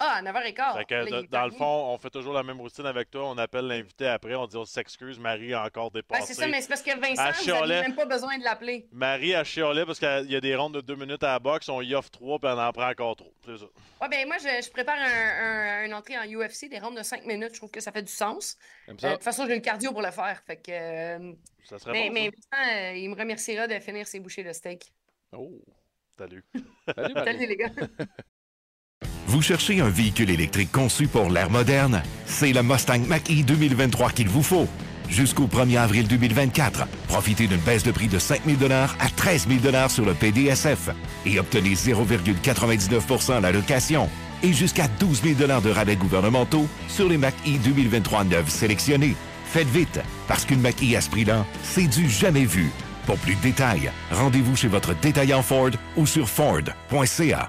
F: Ah, à 9h15.
E: Fait que,
F: Là,
E: de-
F: il est
E: dans le fond, on fait toujours la même routine avec toi. On appelle l'invité après. On dit on s'excuse. Marie a encore
F: Ben,
E: dépassé.
F: c'est ça, mais c'est parce que Vincent,
E: À
F: vous n'avez même pas besoin de l'appeler.
E: Marie a chiolé parce qu'il y a des rondes de deux minutes à la boxe. On y offre trois puis on en prend encore trop. C'est ça.
F: Ouais, ben moi, je, je prépare un, un- une entrée en UFC, des rondes de 5 minutes. Je trouve que ça fait du sens. Euh, de toute façon, j'ai le cardio pour le faire. Fait que, euh,
E: Ça serait
F: mais,
E: bon.
F: mais Vincent, euh, il me remerciera de finir ses bouchées de steak.
D: Oh.
E: Salut.
D: Salut, Marie.
F: Salut, les gars.
A: Vous cherchez un véhicule électrique conçu pour l'ère moderne? C'est le Mustang Mach-E 2023 qu'il vous faut. Jusqu'au 1er avril 2024, profitez d'une baisse de prix de 5 000 à 13 000 sur le PDSF et obtenez 0,99% à la location et jusqu'à 12 000 de rabais gouvernementaux sur les Mach-E 2023 neuves sélectionnés. Faites vite, parce qu'une Mach-E à ce prix-là, c'est du jamais vu. Pour plus de détails, rendez-vous chez votre détaillant Ford ou sur Ford.ca.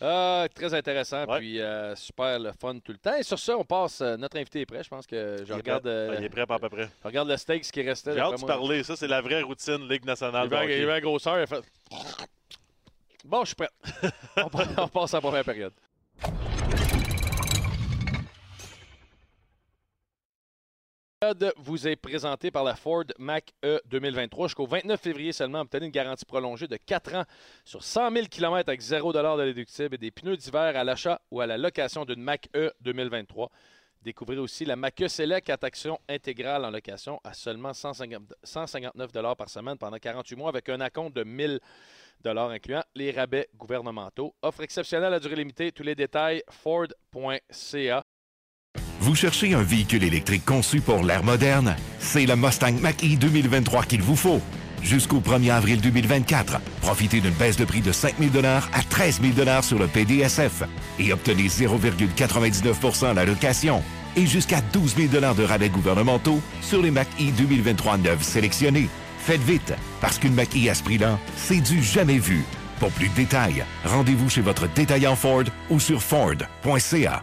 D: Ah, très intéressant,
E: Ouais.
D: puis euh, super le fun tout le temps. Et sur ça, on passe. euh, notre invité est prêt. Je pense que je
E: Il
D: regarde, euh,
E: il est prêt pas à peu près.
D: je regarde le steak, ce qui restait.
E: J'ai hâte de parler. Ça, c'est la vraie routine Ligue
D: Il
E: nationale.
D: un- il y
E: hockey.
D: avait un grosseur, il a fait. Bon, je suis prêt. on passe à la première période. Vous est présentée par la Ford Mac E 2023. Jusqu'au 29 février seulement, obtenez une garantie prolongée de 4 ans sur 100 000 km avec 0 de déductible et des pneus d'hiver à l'achat ou à la location d'une Mac E 2023. Découvrez aussi la Mac E Select à taxation intégrale en location à seulement 150 159 par semaine pendant 48 mois avec un acompte de 1000 incluant les rabais gouvernementaux. Offre exceptionnelle à durée limitée. Tous les détails, Ford.ca.
A: Vous cherchez un véhicule électrique conçu pour l'ère moderne? C'est le Mustang Mach-E 2023 qu'il vous faut. Jusqu'au 1er avril 2024, profitez d'une baisse de prix de 5 000 à 13 000 sur le PDSF et obtenez 0,99 à la location et jusqu'à 12 000 de rabais gouvernementaux sur les Mach-E 2023 neuves sélectionnés. Faites vite, parce qu'une Mach-E à ce prix-là, c'est du jamais vu. Pour plus de détails, rendez-vous chez votre détaillant Ford ou sur Ford.ca.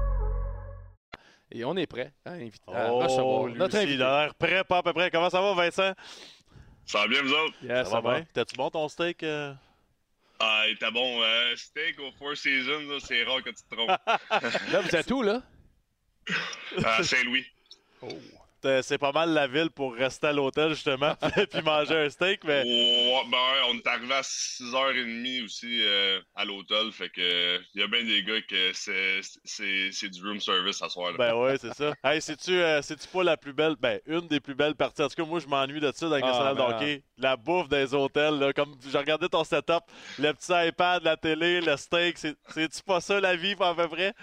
D: Et on est prêt à, inviter, à
E: Oh,
D: recevoir
E: lui
D: notre
E: aussi,
D: invité.
E: il a l'air prêt, pas à peu près. Comment ça va, Vincent?
G: Ça va bien, vous autres?
E: Ça va bien? T'as-tu bon ton steak? euh?
G: Ah, il était bon. Euh, steak au Four Seasons, c'est rare que tu te trompes.
D: Là, vous êtes où, là?
G: à Saint-Louis.
E: T'es- C'est pas mal la ville pour rester à l'hôtel, justement, puis manger un steak, mais
G: Ouais, ben, on est arrivé à 6h30 aussi euh, à l'hôtel. Fait que il y a bien des gars que c'est- c'est c'est du room service à soir. Là.
E: ben ouais, c'est ça. Hey, c'est-tu euh, c'est-tu pas la plus belle, ben une des plus belles parties? En tout cas, moi, je m'ennuie de ça dans le
D: Ah, ben,
E: hockey. La bouffe des hôtels, là, comme je regardais ton setup, le petit iPad, la télé, le steak, c'est- c'est-tu pas ça la vie, à peu près?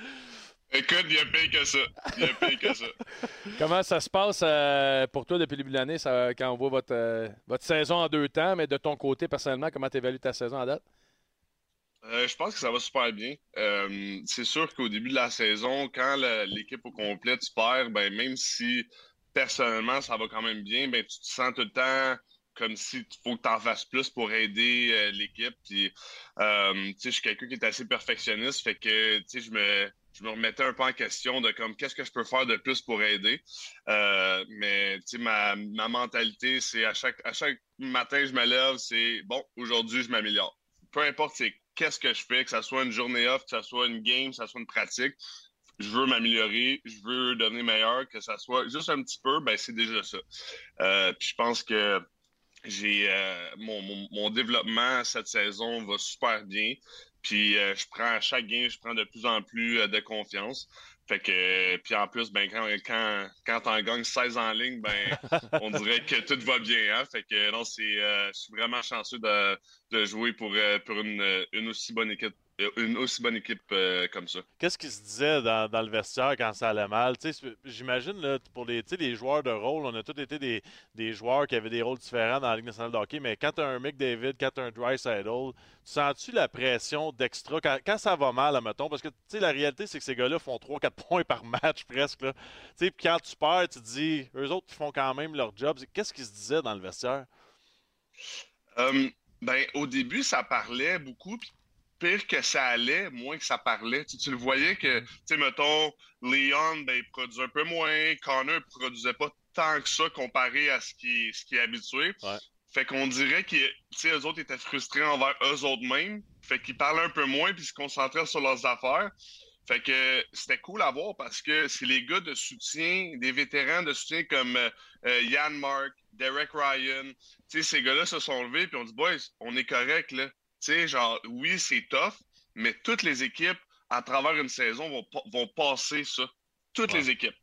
G: Écoute, il y a pire que ça. Il y a pire que ça.
D: Comment ça se passe euh, pour toi depuis le début de l'année, ça- quand on voit votre, euh, votre saison en deux temps, mais de ton côté, personnellement, comment tu évalues ta saison à date?
G: Euh, je pense que ça va super bien. C'est sûr qu'au début de la saison, quand la- l'équipe au complet tu perds, ben même si personnellement ça va quand même bien, ben tu te sens tout le temps comme si faut que tu en fasses plus pour aider euh, l'équipe. Puis, euh, tu sais, je suis quelqu'un qui est assez perfectionniste, fait que tu sais, je me je me remettais un peu en question de comme qu'est-ce que je peux faire de plus pour aider? Euh, mais tu sais, ma, ma mentalité, c'est à chaque à chaque matin je me lève, c'est bon, aujourd'hui je m'améliore peu importe c'est qu'est-ce que je fais, que ce soit une journée off, que ce soit une game, que ce soit une pratique, je veux m'améliorer, je veux devenir meilleur, que ça soit juste un petit peu, ben c'est déjà ça. Puis je pense que j'ai euh, mon, mon, mon développement cette saison va super bien. Puis euh, je prends à chaque game, je prends de plus en plus euh, de confiance. Fait que puis en plus, ben quand quand quand t'en gagnes 16 en ligne, ben on dirait que tout va bien. Hein? Fait que non, c'est euh, je suis vraiment chanceux de, de jouer pour, euh, pour une, une aussi bonne équipe une aussi bonne équipe euh, comme ça.
E: Qu'est-ce qui se disait dans, dans, le vestiaire quand ça allait mal? J'imagine, pour les, les joueurs de rôle, on a tous été des, des, joueurs qui avaient des rôles différents dans la Ligue nationale de hockey, mais quand tu as un McDavid, quand tu as un Dry tu sens-tu la pression d'extra? Quand, quand, ça va mal, mettons? Parce que la réalité, c'est que ces gars-là font 3-4 points par match presque. Là. Puis quand tu perds, tu te dis, eux autres, ils font quand même leur job. Qu'est-ce qui se disait dans le vestiaire?
G: Um, ben, au début, ça parlait beaucoup. Puis pire que ça allait, moins que ça parlait. Tu, le voyais que, mm. tu sais, mettons, Leon, ben, il produisait un peu moins. Connor ne produisait pas tant que ça comparé à ce qui, ce qui est habitué. Fait qu'on dirait que, tu eux autres étaient frustrés envers eux autres mêmes. Fait qu'ils parlaient un peu moins puis se concentraient sur leurs affaires. Fait que c'était cool à voir parce que c'est les gars de soutien, des vétérans de soutien comme euh, euh, Yann Mark, Derek Ryan. Tu sais, ces gars-là se sont levés puis on dit, boys, on est correct, là. Tu sais, genre, oui, c'est tough, mais toutes les équipes, à travers une saison, vont, vont passer ça. Toutes les équipes.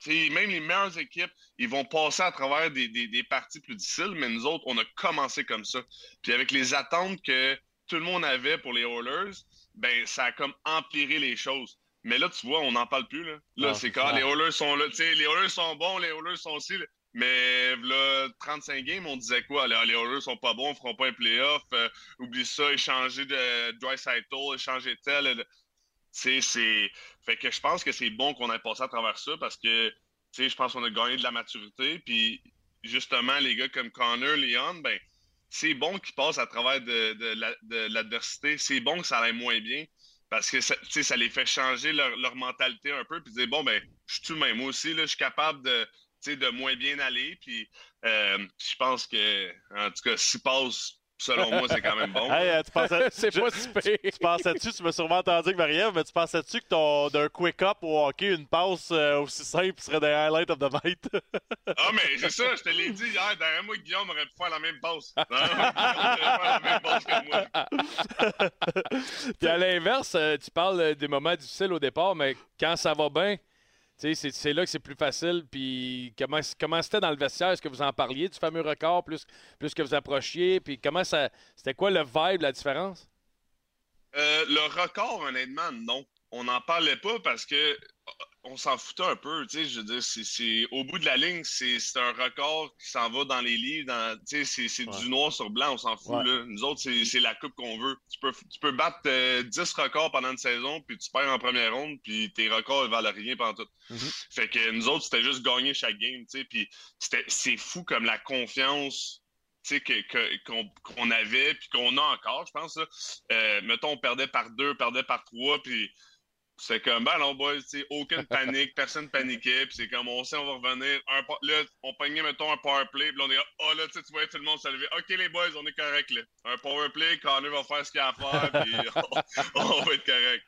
G: T'sais, même les meilleures équipes, ils vont passer à travers des, des, parties plus difficiles, mais nous autres, on a commencé comme ça. Puis avec les attentes que tout le monde avait pour les Oilers, ben ça a comme empiré les choses. Mais là, tu vois, on n'en parle plus. Là, là c'est quand les Oilers sont là. Les Oilers sont bons, les Oilers sont aussi. Mais là, 35 games, on disait quoi? Les, les Oilers sont pas bons, ne feront pas un playoff. Euh, oublie ça, échanger de Dry échanger tel. C'est. Fait que je pense que c'est bon qu'on ait passé à travers ça parce que je pense qu'on a gagné de la maturité. Puis justement, les gars comme Connor, Leon, ben, c'est bon qu'ils passent à travers de, l'adversité. C'est bon que ça aille moins bien parce que ça, ça les fait changer leur, leur, mentalité un peu. Puis dire, bon, ben, je suis tout même. Moi aussi, là, je suis capable de de moins bien aller. Puis euh, je pense que, en tout cas, si passe, selon moi, c'est quand même bon.
E: Euh, tu pensais,
D: c'est pas super.
E: Tu, pensais-tu, tu m'as sûrement entendu que Marie-Ève, mais tu pensais-tu que ton, d'un quick-up au hockey, une passe euh, aussi simple serait des highlights of the night?
G: ah, mais c'est ça, je te l'ai dit hier. Derrière moi, Guillaume aurait pu faire la même passe. Non, Guillaume aurait faire la même passe que
D: moi. Puis à l'inverse, tu parles des moments difficiles au départ, mais quand ça va bien, c'est là que c'est plus facile. Puis comment, comment c'était dans le vestiaire? Est-ce que vous en parliez du fameux record plus, plus que vous approchiez? Puis comment ça. C'était quoi le vibe, la différence?
G: Euh, le record, honnêtement, non. On n'en parlait pas parce que on s'en foutait un peu, tu sais, je veux dire, c'est, au bout de la ligne, c'est, un record qui s'en va dans les livres, dans, tu sais, c'est, du noir sur blanc, on s'en fout, là. Nous autres, c'est, la coupe qu'on veut. Tu peux, tu peux battre 10 euh, records pendant une saison, puis tu perds en première ronde, puis tes records, ils valent rien pendant tout. Mm-hmm. Fait que nous autres, c'était juste gagner chaque game, tu sais, puis c'est fou comme la confiance que, qu'on, avait, puis qu'on a encore, je pense. Euh, mettons, on perdait par deux, perdait par trois, puis c'est comme, ben non, boys, aucune panique, personne paniquait, puis c'est comme, on sait, on va revenir. Un, là, on pognait, mettons, un power play, puis on est oh là, tu vois tout le monde se lever. OK, les boys, on est correct, là. Un power play, Connor va faire ce qu'il a à faire, puis on, va être correct.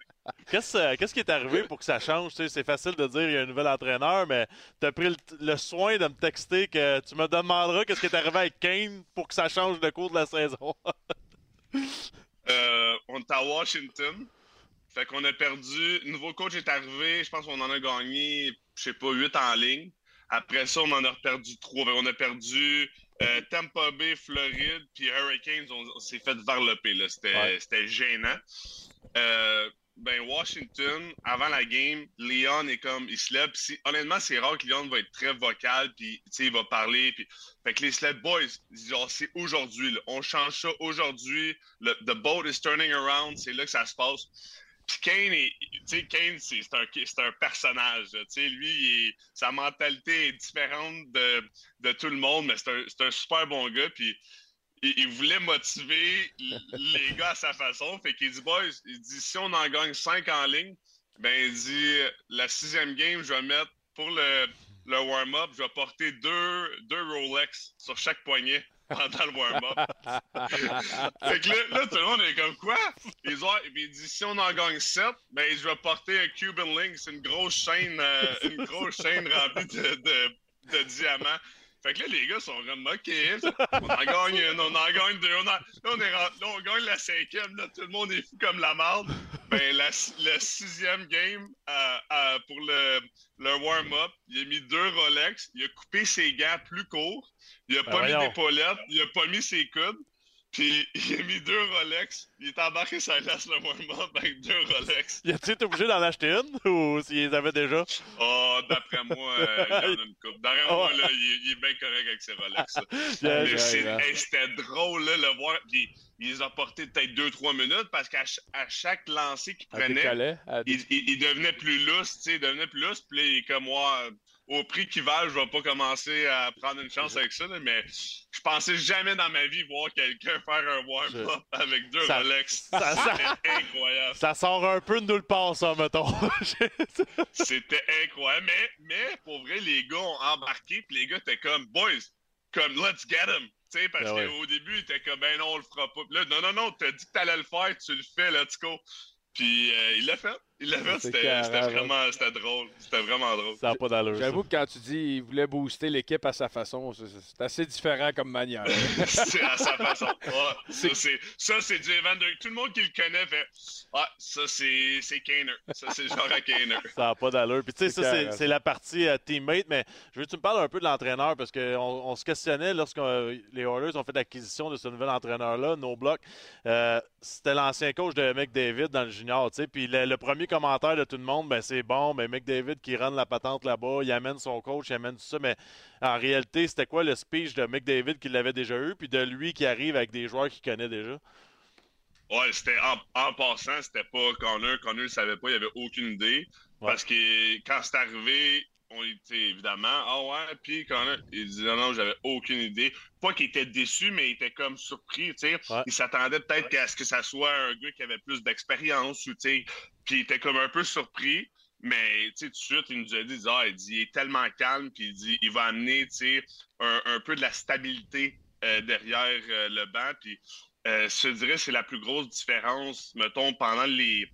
E: Euh, qu'est-ce qui est arrivé pour que ça change? C'est facile de dire qu'il y a un nouvel entraîneur, mais tu as pris le, soin de me texter que tu me demanderas qu'est-ce qui est arrivé avec Kane pour que ça change le cours de la saison.
G: euh, on est à Washington. Fait qu'on a perdu. Le nouveau coach est arrivé. Je pense qu'on en a gagné, je sais pas, 8 en ligne. Après ça, on en a perdu 3. On a perdu euh, Tampa Bay, Floride, puis Hurricanes. On, s'est fait varloper. C'était gênant. Euh, ben, Washington, avant la game, Leon est comme, il se lève. honnêtement, c'est rare que Leon va être très vocal, puis il va parler. Puis, fait que les Sled Boys, genre, c'est aujourd'hui. On change ça aujourd'hui. The boat is turning around. C'est là que ça se passe. Puis Kane, Kane c'est un, un, personnage. Lui, sa mentalité est différente de, de tout le monde, mais c'est un, un, super bon gars. Puis il, voulait motiver les gars à sa façon. Fait qu'il dit, il dit, si on en gagne 5 en ligne, ben il dit, la sixième game, je vais mettre pour le, le warm-up, je vais porter deux, deux Rolex sur chaque poignet pendant le warm-up. fait que là, là, tout le monde est comme quoi? Ils ont, il dit si on en gagne 7, ben je vais porter un Cuban Link, c'est une grosse chaîne, euh, une grosse chaîne remplie de, de, de, diamants. Fait que là, les gars sont vraiment OK. On en gagne une, on en gagne deux. On, là, on, est, là, on gagne la cinquième. Là, tout le monde est fou comme la marde. Ben, la, le sixième game euh, euh, pour le, le warm-up, il a mis deux Rolex. Il a coupé ses gants plus courts. Il a ben pas mis d'épaulette. Il a pas mis ses coudes. Puis il a mis deux Rolex. Il est embarqué sur la glace le warm-up avec deux Rolex.
E: Y a-tu été obligé d'en acheter une ou s'il les avait déjà?
G: Oh, d'après moi, euh, il y en a une coupe. D'après moi, là, il, est- il est bien correct avec ses Rolex.
E: Yeah,
G: hey, C'était drôle, là, le voir. Puis il les a portés peut-être deux, trois minutes parce qu'à chaque lancé qu'il prenait, il, il- il devenait plus lousse, il devenait plus lousse. Puis là, il est comme moi, au prix qu'il va, je vais pas commencer à prendre une chance avec ça, mais je pensais jamais dans ma vie voir quelqu'un faire un warm-up avec deux
E: Ça-
G: Rolex.
E: ça-
G: C'était incroyable.
E: Ça sort un peu de nulle part, ça, mettons.
G: C'était incroyable. Mais, mais pour vrai, les gars ont embarqué, puis les gars étaient comme, boys, comme, let's get him. Tu sais, parce
E: ouais.
G: qu'au début, ils étaient comme, ben non, on le fera pas. Puis là, non, non, non, t'as dit que t'allais le faire, tu le fais, let's go. Puis euh, il l'a fait. Il l'a fait.
D: C'est
G: C'était
D: hein.
G: vraiment, c'était drôle. C'était vraiment drôle.
E: ça n'a pas d'allure. ça.
D: J'avoue que quand tu dis qu'il voulait booster l'équipe à sa façon, c'est- c'est assez différent comme manière.
G: c'est à sa façon. Ouais, ça, c'est, ça, c'est du Evander. Tout le monde qui le connaît fait Ah, ça, c'est, c'est Kaner. Ça, c'est genre à Kaner.
E: Ça n'a pas d'allure. Puis tu sais,
D: C'est
E: ça, c'est- la partie euh, teammate, mais je veux que tu me parles un peu de l'entraîneur parce qu'on on se questionnait lorsque euh, les Oilers ont fait l'acquisition de ce nouvel entraîneur-là, No Block. Euh, C'était l'ancien coach de McDavid dans le junior, tu sais. Puis le, le premier commentaire de tout le monde, ben c'est bon, mais McDavid qui rend la patente là-bas, il amène son coach, il amène tout ça, mais en réalité, c'était quoi le speech de McDavid qui l'avait déjà eu, puis de lui qui arrive avec des joueurs qu'il connaît déjà?
G: Ouais, c'était en, en passant, c'était pas Connor. Connor ne savait pas, il avait aucune idée.
E: Ouais.
G: Parce que quand c'est arrivé, on était évidemment, ah ouais, puis Connor, il dit non, non, j'avais aucune idée. Pas qu'il était déçu, mais il était comme surpris, tu sais.
E: Ouais.
G: Il s'attendait peut-être à ce que ça soit un gars qui avait plus d'expérience, ou tu sais, puis il était comme un peu surpris. Mais tu sais, tout de suite, il nous a dit, ah, il dit, il est tellement calme, puis il dit, il va amener, tu sais, un, un peu de la stabilité euh, derrière euh, le banc, puis euh, je dirais c'est la plus grosse différence, mettons, pendant les,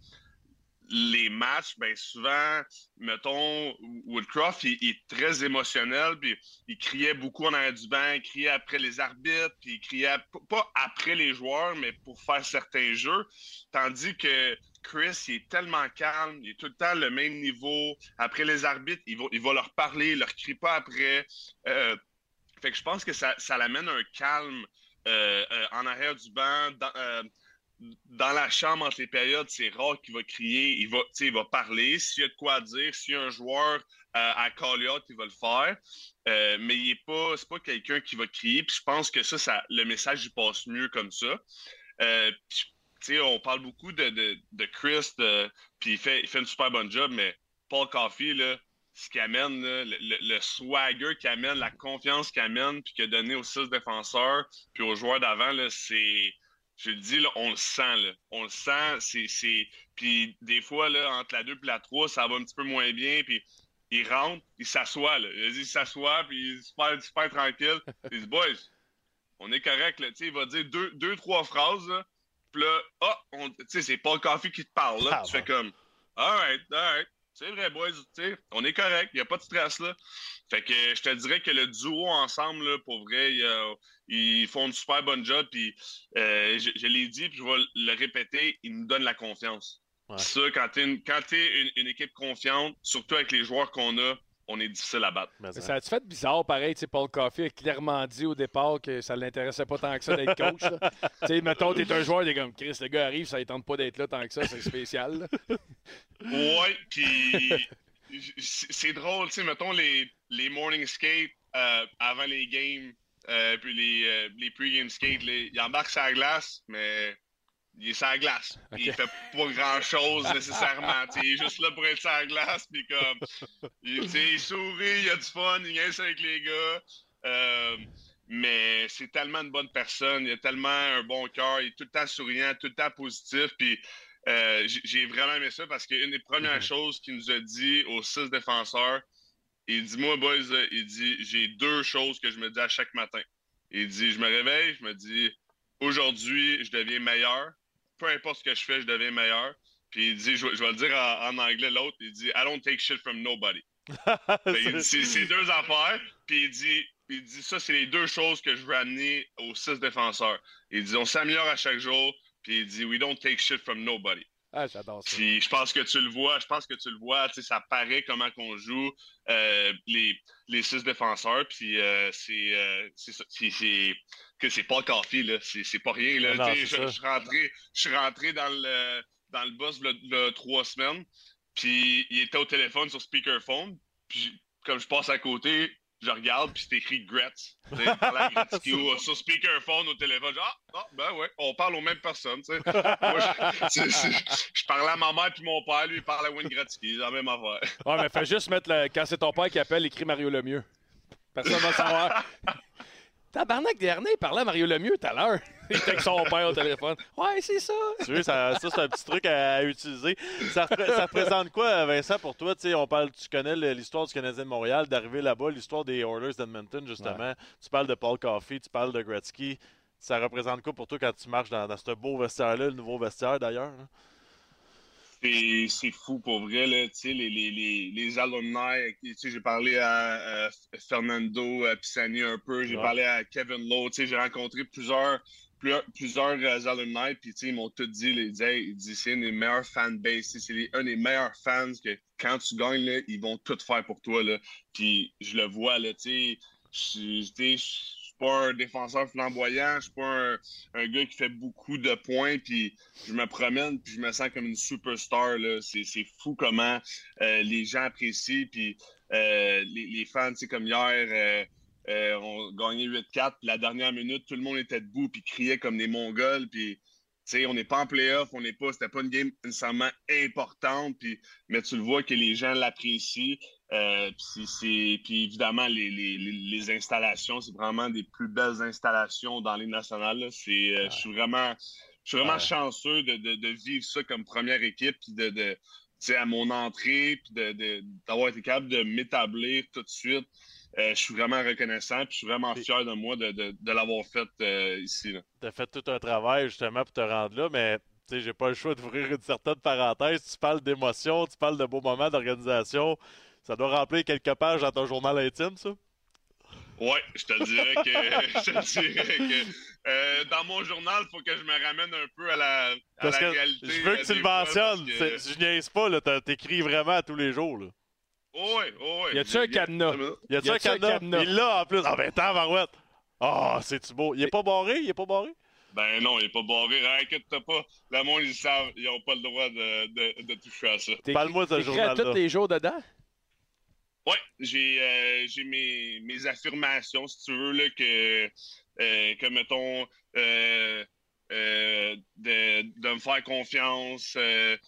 G: les matchs, ben souvent, mettons, Woodcroft, il, est très émotionnel, puis il criait beaucoup en arrière du banc, il criait après les arbitres, puis il criait pas après les joueurs, mais pour faire certains jeux, tandis que Chris, il est tellement calme, il est tout le temps le même niveau. Après les arbitres, il va, leur parler, il leur crie pas après. Euh, fait que je pense que ça, ça l'amène un calme euh, euh, en arrière du banc, dans la chambre entre les périodes, c'est rare qu'il va crier, il va, il va parler. S'il y a de quoi dire, s'il y a un joueur euh, à call out, il va le faire. Euh, mais il est pas, pas quelqu'un qui va crier. Puis je pense que ça, ça, le message il passe mieux comme ça. Euh, on parle beaucoup de, de, de Chris, puis il fait, il fait une super bonne job, mais Paul Coffey, là, ce qu'il amène, le, le- swagger qu'il amène, la confiance qu'il amène, puis qu'il a donné aux six défenseurs, puis aux joueurs d'avant, c'est. Je le dis, là, on le sent, là. On le sent, c'est. c'est- Puis des fois, là, entre la 2 et la 3, ça va un petit peu moins bien, puis il rentre, il s'assoit, là. Il s'assoit, puis il est super, super tranquille. Il dit, boys, on est correct, là. Il va dire deux, deux trois phrases, là. Puis là, ah, sais, c'est Paul Coffey qui te parle, là.
E: Ah,
G: tu fais comme, alright, alright. C'est vrai, boys, tu sais, on est correct, il n'y a pas de stress, là. Fait que je te dirais que le duo ensemble, là, pour vrai, il, ils font une super bonne job. Puis euh, je, je l'ai dit, puis je vais le répéter, ils nous donnent la confiance.
E: Ouais.
G: Ça, quand tu es, une équipe confiante, surtout avec les joueurs qu'on a, on est difficile à battre.
E: Mais ça-
D: a-tu fait bizarre, pareil, Paul Coffey a clairement dit au départ que ça ne l'intéressait pas tant que ça d'être coach. tu sais, mettons, t'es un joueur, t'es comme Chris, le gars arrive, ça ne tente pas d'être là tant que ça, c'est spécial.
G: Ouais, puis c'est drôle, tu sais, mettons les, les morning skates euh, avant les games, euh, puis les, euh, les pre-game skates, les- il embarque sur la glace, mais il est sur la glace. Puis Il fait pas grand-chose nécessairement. tu sais, il est juste là pour être sur la glace, puis comme, il, il sourit, il a du fun, il niaise avec les gars. Euh, mais c'est tellement une bonne personne, il a tellement un bon cœur, il est tout le temps souriant, tout le temps positif, puis euh, j'ai- vraiment aimé ça parce qu'une des premières
E: Mhm.
G: choses qu'il nous a dit aux six défenseurs, il dit Moi, boys, il dit J'ai deux choses que je me dis à chaque matin. Il dit Je me réveille, je me dis Aujourd'hui, je deviens meilleur. Peu importe ce que je fais, je deviens meilleur. Puis il dit Je, vais- je vais le dire en, en anglais, l'autre Il dit I don't take shit from nobody. C'est c'est deux affaires. Puis il dit, il dit ça, c'est les deux choses que je veux amener aux six défenseurs. Il dit on s'améliore à chaque jour. Puis il dit we don't take shit from nobody.
D: Ah, j'adore ça.
G: Puis je pense que tu le vois, je pense que tu le vois, tu sais, ça paraît comment qu'on joue euh, les, les six défenseurs, puis euh, c'est euh, c'est ça, c'est- c'est- que c'est pas Coffee, là, c'est c'est pas rien, là.
D: Non,
G: je, je suis rentré, je suis rentré dans le dans le bus le, le trois semaines, puis il était au téléphone sur speakerphone, puis comme je passe à côté, je regarde, puis c'est écrit Gretz. Au- sur speakerphone au téléphone. Genre, ah, ah, ben ouais, on parle aux mêmes personnes. tu sais. Moi, je, parlais à ma mère puis mon père, lui, il parlait à Wayne Gretzky. La même affaire.
D: Ouais, mais fais juste mettre le... quand c'est ton père qui appelle, écris Mario Lemieux. Personne va savoir. Tabarnak Dernay parlait à Mario Lemieux tout à l'heure. Il était avec son père au téléphone. Ouais, c'est ça.
E: Tu veux, ça, ça, c'est un petit truc à, à utiliser. Ça, repré- ça représente quoi, Vincent, pour toi? On parle, tu connais l'histoire du Canadien de Montréal, d'arriver là-bas, l'histoire des Oilers d'Edmonton, justement. Tu parles de Paul Coffey, tu parles de Gretzky. Ça représente quoi pour toi quand tu marches dans, dans ce beau vestiaire-là, le nouveau vestiaire d'ailleurs?
G: C'est c'est fou pour vrai, là, les, les, les, les alumni, tu sais, j'ai parlé à, euh, Fernando Pisani un peu, j'ai
E: Ouais.
G: parlé à Kevin Lowe, j'ai rencontré plusieurs, plusieurs, plusieurs euh, alumni, puis ils m'ont tout dit, ils disaient, ils disaient, c'est une des meilleures fanbases, c'est les- un des meilleurs fans que quand tu gagnes, là, ils vont tout faire pour toi, là, puis je le vois, là, tu sais, pas un défenseur flamboyant, je suis pas un, gars qui fait beaucoup de points, puis je me promène puis je me sens comme une superstar. C'est c'est fou comment euh, les gens apprécient. Puis euh, les, fans, sais, comme hier, euh, euh, on gagnait 8-4. Puis la dernière minute, tout le monde était debout puis criait comme des Mongols. Puis, on n'est pas en playoff, on n'est pas, c'était pas une game nécessairement importante. Mais tu le vois que les gens l'apprécient. Euh, puis, évidemment, les, les, les, les installations, c'est vraiment des plus belles installations dans les nationales. C'est, euh, Je suis vraiment,
D: Ouais.
G: chanceux de, de, de vivre ça comme première équipe, puis de, à mon entrée, puis d'avoir été capable de m'établir tout de suite. Euh, je suis vraiment reconnaissant, puis je suis vraiment fier de moi de, l'avoir fait euh, ici.
E: Tu as fait tout un travail justement pour te rendre là, mais j'ai pas le choix d'ouvrir une certaine parenthèse. Tu parles d'émotion, tu parles de beaux moments d'organisation. Ça doit remplir quelques pages dans ton journal intime, ça?
G: Ouais, je te dirais que, je te dirais que euh, dans mon journal, il faut que je me ramène un peu à la, à
E: Parce
G: la
E: que
G: réalité.
E: je veux que tu le mentionnes.
G: que-
E: Je niaise pas, là. t'as- T'écris vraiment à tous les jours, là.
G: Oh, ouais, oh, ouais.
D: Y a-tu un cadenas?
E: Y a-tu un cadenas? Il l'a en plus. Ah ben, tant, Marouette. Ah, c'est-tu beau. Il est pas barré? Il est pas barré?
G: Ben non, il n'est pas barré. Inquiète-toi pas. Le monde, ils savent. Ils n'ont pas le droit de, de, de toucher à ça.
E: Parle-moi de ce journal-là.
D: tous les jours dedans?
G: J'ai euh, j'ai mes, mes affirmations, si tu veux, là, que, euh, que mettons, euh, de, me faire confiance, de,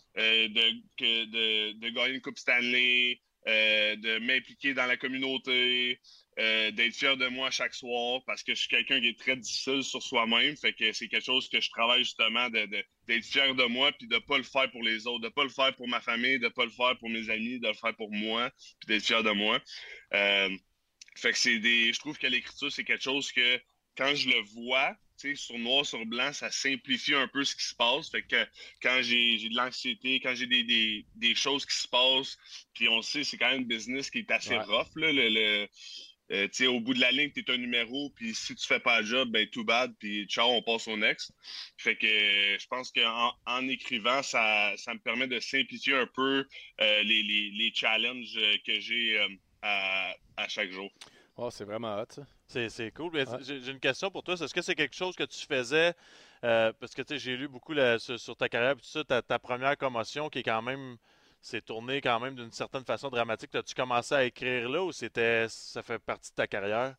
G: de, gagner une Coupe Stanley, de m'impliquer dans la communauté, euh, d'être fier de moi chaque soir parce que je suis quelqu'un qui est très difficile sur soi-même. Fait que c'est quelque chose que je travaille justement de, de- d'être fier de moi puis de pas le faire pour les autres, de pas le faire pour ma famille, de pas le faire pour mes amis, de le faire pour moi puis d'être fier de moi. Euh, fait que c'est des. Je trouve que l'écriture, c'est quelque chose que quand je le vois, tu sais, sur noir sur blanc, ça simplifie un peu ce qui se passe. Fait que quand j'ai de l'anxiété, quand j'ai des, des, des choses qui se passent, puis on sait, c'est quand même un business qui est assez
D: Ouais.
G: rough, là, le, le- euh, tu sais, au bout de la ligne, tu es un numéro, puis si tu fais pas le job, ben too bad, puis ciao, on passe au next. Fait que euh, je pense qu'en en écrivant, ça, ça me permet de simplifier un peu euh, les, les, les challenges euh, que j'ai euh, à, à chaque jour.
D: Oh, c'est vraiment hot, ça.
E: C'est, c'est cool.
D: Ouais.
E: j'ai, une question pour toi. Est-ce que c'est quelque chose que tu faisais, euh, parce que tu sais, j'ai lu beaucoup sur, sur ta carrière, puis tout ça, ta, ta première commotion qui est quand même, s'est tournée quand même d'une certaine façon dramatique. As-tu commencé à écrire là ou c'était, ça fait partie de ta carrière?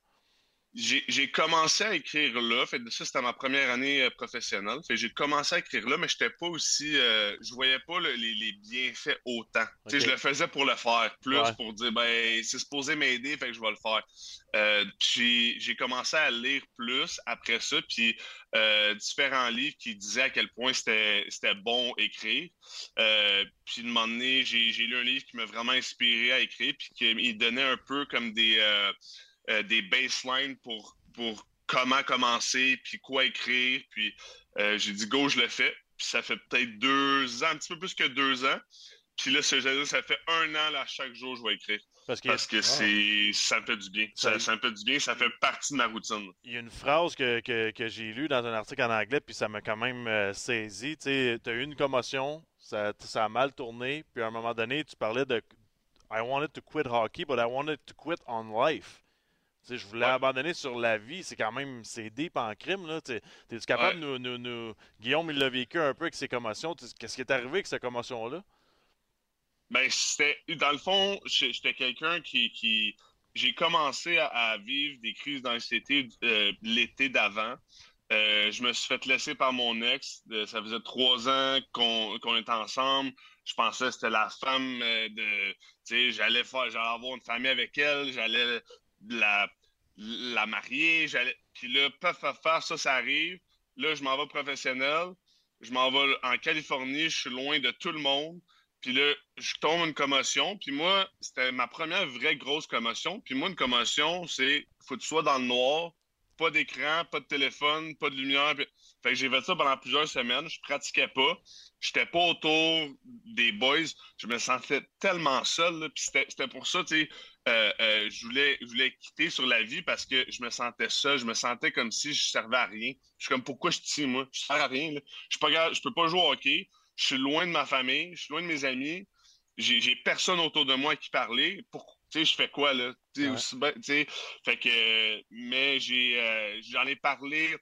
G: J'ai commencé à écrire là. Fait ça, c'était ma première année euh, professionnelle. Fait j'ai commencé à écrire là, mais j'étais pas aussi. euh, je voyais pas le- les, les bienfaits autant. Je le faisais pour le faire, plus
E: Ouais.
G: pour dire ben c'est supposé m'aider, fait que je vais le faire. Euh, puis j'ai commencé à lire plus après ça, puis euh, différents livres qui disaient à quel point c'était bon écrire. Puis de moment donné, j'ai j'ai lu un livre qui m'a vraiment inspiré à écrire, puis qui il donnait un peu comme des euh, des baselines pour, pour comment commencer, puis quoi écrire. Puis euh, j'ai dit, go, je le fais. Puis ça fait peut-être deux ans, un petit peu plus que deux ans. Puis là, ce dire, ça fait un an, là, chaque jour, je vais écrire.
E: Parce
G: Parce que c'est ça me fait du bien. Ça, ça me fait du bien, ça fait partie de ma routine.
E: il y a une phrase que, que- que j'ai lue dans un article en anglais, puis ça m'a quand même euh, saisi. Tu as eu une commotion, Ça, ça a mal tourné. Puis à un moment donné, tu parlais de I wanted to quit hockey, but I wanted to quit on life. Tu je voulais
G: Ouais.
E: abandonner sur la vie. C'est quand même, c'est deep en crime. Là. Tu es capable de nous, nous- nous- Guillaume, il l'a vécu un peu avec ses commotions. Tu Qu'est-ce qui est arrivé avec cette commotion-là?
G: Ben, c'était. Dans le fond, j'étais quelqu'un qui. qui j'ai commencé à, à vivre des crises d'anxiété euh, l'été d'avant. Euh, je me suis fait laisser par mon ex. Ça faisait trois ans qu'on qu'on était ensemble. Je pensais que c'était la femme euh, de. Tu sais, j'allais faire, j'allais avoir une famille avec elle, j'allais la, la marier. Puis là, paf, paf, ça, ça arrive. Là, je m'en vais professionnel. Je m'en vais en Californie, je suis loin de tout le monde. Puis là, je tombe une commotion. Puis moi, c'était ma première vraie grosse commotion. Puis moi, une commotion, c'est faut que tu sois dans le noir, pas d'écran, pas de téléphone, pas de lumière. Fait que j'ai fait ça pendant plusieurs semaines. Je pratiquais pas. J'étais pas autour des boys. Je me sentais tellement seul. Puis c'était pour ça, tu sais, euh, euh, je voulais, je voulais quitter sur la vie parce que je me sentais seul. Je me sentais comme si je servais à rien. Je suis comme, pourquoi je suis ici, moi? Je sers à rien. là. Je je peux pas jouer au hockey. Je suis loin de ma famille. Je suis loin de mes amis. J'ai personne autour de moi à qui parler. Pour, tu sais, je fais quoi, là?
D: Ouais.
G: aussi sais, fait que, euh, mais j'ai, euh, j'en ai parlé